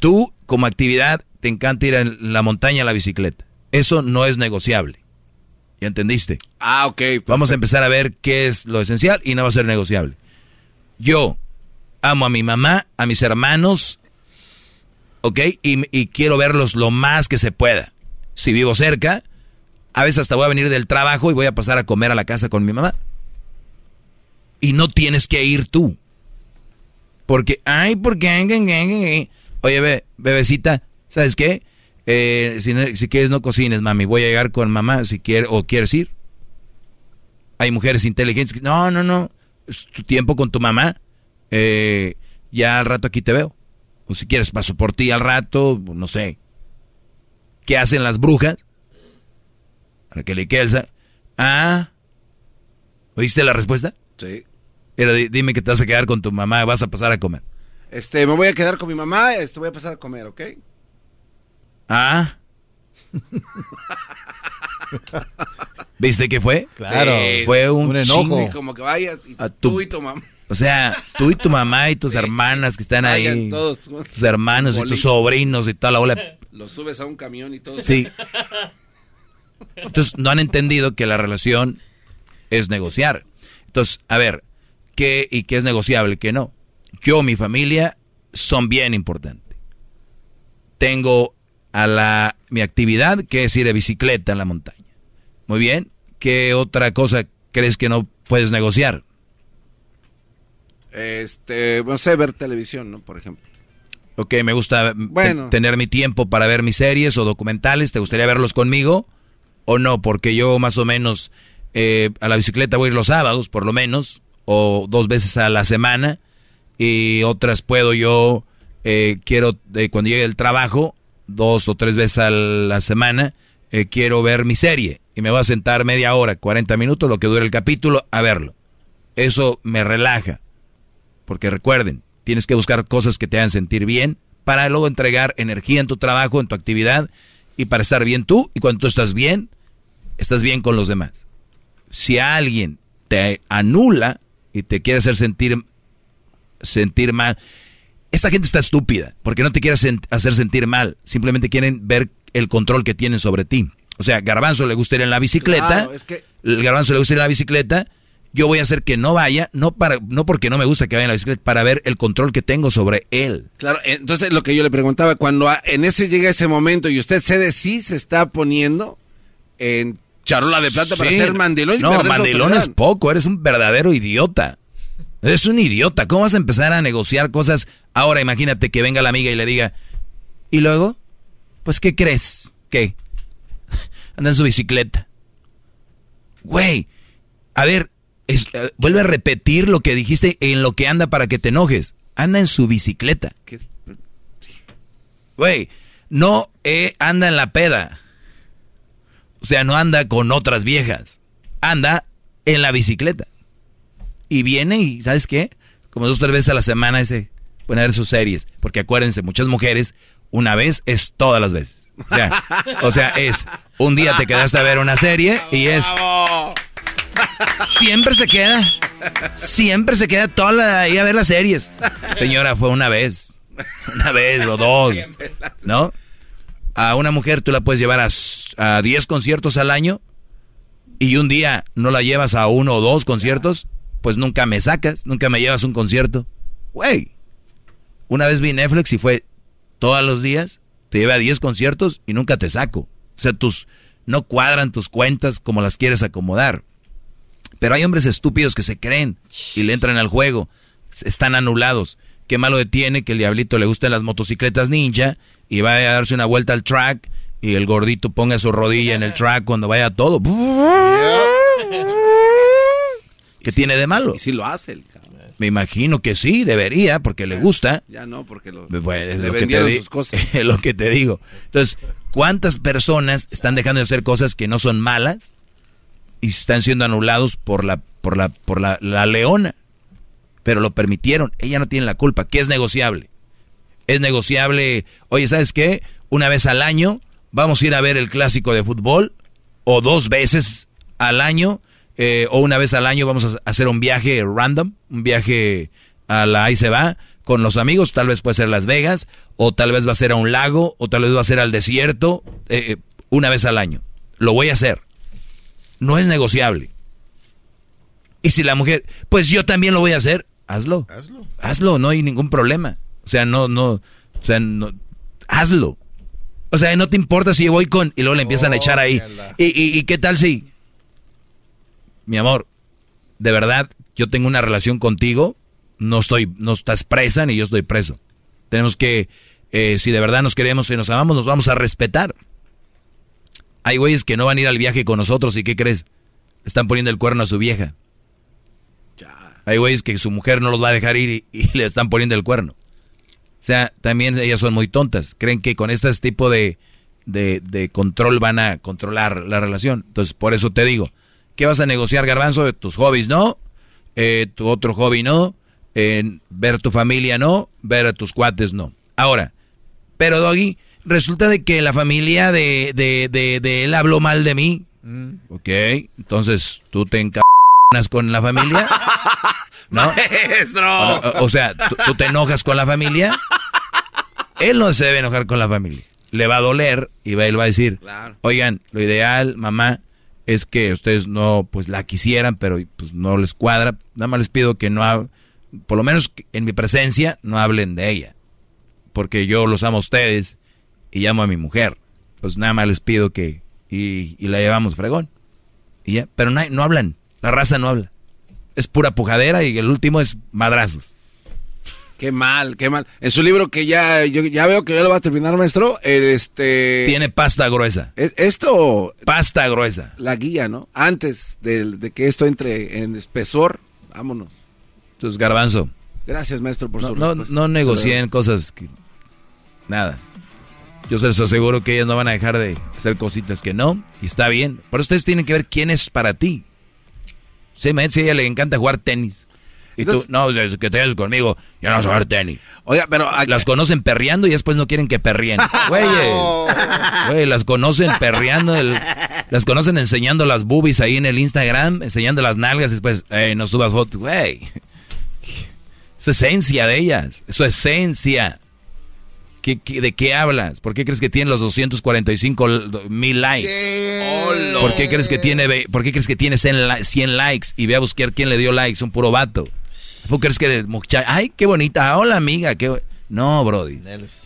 Tú, como actividad, te encanta ir en la montaña a la bicicleta. Eso no es negociable. ¿Ya entendiste? Ah, ok. Vamos a empezar a ver qué es lo esencial y no va a ser negociable. Yo amo a mi mamá, a mis hermanos ¿ok? Y, y quiero verlos lo más que se pueda. Si vivo cerca, a veces hasta voy a venir del trabajo y voy a pasar a comer a la casa con mi mamá. Y no tienes que ir tú. Porque, ay, porque... Oye, bebecita, ¿sabes qué? Eh, si, quieres no cocines, mami. Voy a llegar con mamá si quieres o quieres ir. Hay mujeres inteligentes que, no, no, no. Es tu tiempo con tu mamá. Eh, ya al rato aquí te veo. O si quieres paso por ti al rato, no sé. ¿Qué hacen las brujas? Para que le Kelsa. Ah. ¿Oíste la respuesta? Sí. Era, dime que te vas a quedar con tu mamá, vas a pasar a comer. Este, me voy a quedar con mi mamá, este, voy a pasar a comer, ¿ok? Ah. ¿Viste qué fue? Claro. fue un, enojo. como que vayas y tú y tu mamá. O sea, tú y tu mamá y tus hermanas que están ahí. Todos, tus hermanos y tus sobrinos y toda la bola. Los subes a un camión y todo. Sí. Entonces, no han entendido que la relación es negociar. Entonces, a ver, ¿qué y qué es negociable, qué no? Yo, mi familia, son bien importantes. Tengo a la, mi actividad, que es ir de bicicleta en la montaña. Muy bien. ¿Qué otra cosa crees que no puedes negociar? Este, no sé, ver televisión, ¿no? Por ejemplo. Ok, me gusta tener mi tiempo para ver mis series o documentales. ¿Te gustaría verlos conmigo? ¿O no? Porque yo más o menos eh, a la bicicleta voy los sábados, por lo menos, o dos veces a la semana. Y otras puedo yo, eh, quiero, eh, cuando llegue el trabajo, dos o tres veces a la semana, eh, quiero ver mi serie y me voy a sentar media hora, 40 minutos, lo que dure el capítulo, a verlo. Eso me relaja. Porque recuerden, tienes que buscar cosas que te hagan sentir bien para luego entregar energía en tu trabajo, en tu actividad y para estar bien tú. Y cuando tú estás bien, estás bien con los demás. Si alguien te anula y te quiere hacer sentir, sentir mal, esta gente está estúpida, porque no te quiere hacer sentir mal, simplemente quieren ver el control que tienen sobre ti. O sea, Garbanzo le gusta ir en la bicicleta, el Garbanzo le gusta ir en la bicicleta, yo voy a hacer que no vaya, no para no porque no me gusta que vaya en la bicicleta, para ver el control que tengo sobre él. Claro, entonces lo que yo le preguntaba, cuando en ese llega ese momento y usted cede sí se está poniendo en charola de plata para ser mandilón y No, mandilón es poco, eres un verdadero idiota. Es un idiota. ¿Cómo vas a empezar a negociar cosas? Ahora imagínate que venga la amiga y le diga, ¿y luego? Pues, ¿qué crees? ¿Qué? Anda en su bicicleta. Güey, a ver, eh, vuelve a repetir lo que dijiste en lo que anda para que te enojes. Anda en su bicicleta. Güey, no eh, anda en la peda. O sea, no anda con otras viejas. Anda en la bicicleta y viene y, ¿sabes qué? Como dos o tres veces a la semana ese pueden ver sus series. Porque acuérdense, muchas mujeres, una vez es todas las veces. O sea, o sea, es un día te quedaste a ver una serie y es. Siempre se queda. Siempre se queda toda la ahí a ver las series. Señora, fue una vez. Una vez o dos. ¿No? A una mujer tú la puedes llevar a, a 10 conciertos al año y un día no la llevas a uno o dos conciertos pues nunca me sacas, nunca me llevas un concierto. Güey, una vez vi Netflix y fue todos los días, te lleva a 10 conciertos y nunca te saco. O sea, tus, no cuadran tus cuentas como las quieres acomodar. Pero hay hombres estúpidos que se creen y le entran al juego, están anulados. Qué malo tiene que el diablito le gusten las motocicletas ninja y vaya a darse una vuelta al track y el gordito ponga su rodilla en el track cuando vaya todo. ¿Qué tiene de malo? Y si lo hace el Me imagino que sí, debería, porque le gusta. Ya no, porque lo, bueno, es lo que te sus cosas. Es lo que te digo. Entonces, ¿cuántas personas están dejando de hacer cosas que no son malas y están siendo anulados por la, por la, por la, la leona? Pero lo permitieron. Ella no tiene la culpa. ¿Qué es negociable? Es negociable, oye, ¿sabes qué? Una vez al año vamos a ir a ver el clásico de fútbol o dos veces al año eh, o una vez al año vamos a hacer un viaje random, un viaje a la ahí se va con los amigos, tal vez puede ser Las Vegas, o tal vez va a ser a un lago, o tal vez va a ser al desierto, eh, eh, una vez al año. Lo voy a hacer. No es negociable. Y si la mujer, pues yo también lo voy a hacer, hazlo. Hazlo. Hazlo, no hay ningún problema. O sea, no, no, o sea, no, hazlo. O sea, no te importa si yo voy con... Y luego le empiezan a echar ahí. ¿Y, y, qué tal si... Mi amor, de verdad, yo tengo una relación contigo, no estoy, no estás presa ni yo estoy preso. Tenemos que, eh, si de verdad nos queremos y nos amamos, nos vamos a respetar. Hay güeyes que no van a ir al viaje con nosotros y ¿qué crees? Están poniendo el cuerno a su vieja. Hay güeyes que su mujer no los va a dejar ir y, le están poniendo el cuerno. O sea, también ellas son muy tontas. Creen que con este tipo de, de, control van a controlar la relación. Entonces, por eso te digo, ¿qué vas a negociar, garbanzo? Tus hobbies no, eh, tu otro hobby no, ver tu familia no, ver a tus cuates no. Ahora, pero Doggy, resulta de que la familia de, de, de, él habló mal de mí. Mm. Ok, entonces tú te encabronas con la familia. ¿No? Maestro. O, sea, ¿tú, te enojas con la familia. Él no se debe enojar con la familia. Le va a doler y va, él va a decir, oigan, lo ideal, mamá, es que ustedes no, pues la quisieran, pero pues no les cuadra. Nada más les pido que no, por lo menos en mi presencia, no hablen de ella. Porque yo los amo a ustedes y llamo a mi mujer. Pues nada más les pido que, y, la llevamos fregón. Y ya, pero no, no hablan, la raza no habla. Es pura pujadera y el último es madrazos. Qué mal, qué mal. En su libro que ya, yo ya veo que ya lo va a terminar, maestro, este... Tiene pasta gruesa. esto... Pasta gruesa. La guía, ¿no? Antes de, que esto entre en espesor, vámonos. Entonces, garbanzo. Gracias, maestro, por no, su no, no negocien cosas que... Nada. Yo se les aseguro que ellas no van a dejar de hacer cositas que no, y está bien. Pero ustedes tienen que ver quién es para ti. Sí, si a ella le encanta jugar tenis. Y tú, no, que te conmigo, yo no jugar tenis. Oiga, pero... Las conocen perreando y después no quieren que perríen. Güey, güey, las conocen perreando, las conocen enseñando las boobies ahí en el Instagram, enseñando las nalgas y después, hey, no subas fotos, güey. Es esencia de ellas, es su esencia. de qué hablas? ¿Por qué crees que tiene los 245 mil likes? ¿Por qué crees que tiene, por qué crees que tiene 100 likes? Y ve a buscar quién le dio likes, un puro vato. ¿Por qué crees que muchacha, ay, qué bonita, hola amiga, qué No, brody.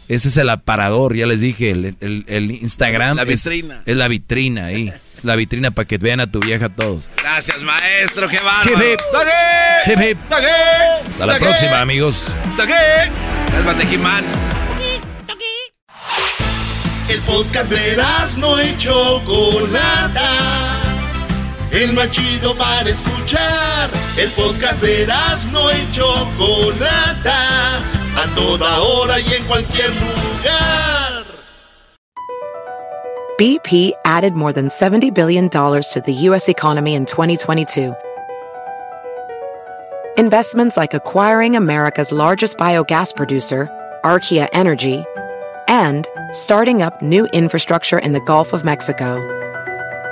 Ese es el aparador, ya les dije, el, Instagram. La vitrina. Es, la vitrina ahí. Es la vitrina para que vean a tu vieja todos. Gracias, maestro, qué bárbaro. Hip, hip. Hip, Hasta la próxima, amigos. El Jimán. El podcast de no hecho Chocolata el más chido para escuchar. El podcast de no y Chocolata, a toda hora y en cualquier lugar. BP added more than $70 billion to the U.S. economy in 2022. Investments like acquiring America's largest biogas producer, Archaea Energy, and starting up new infrastructure in the Gulf of Mexico.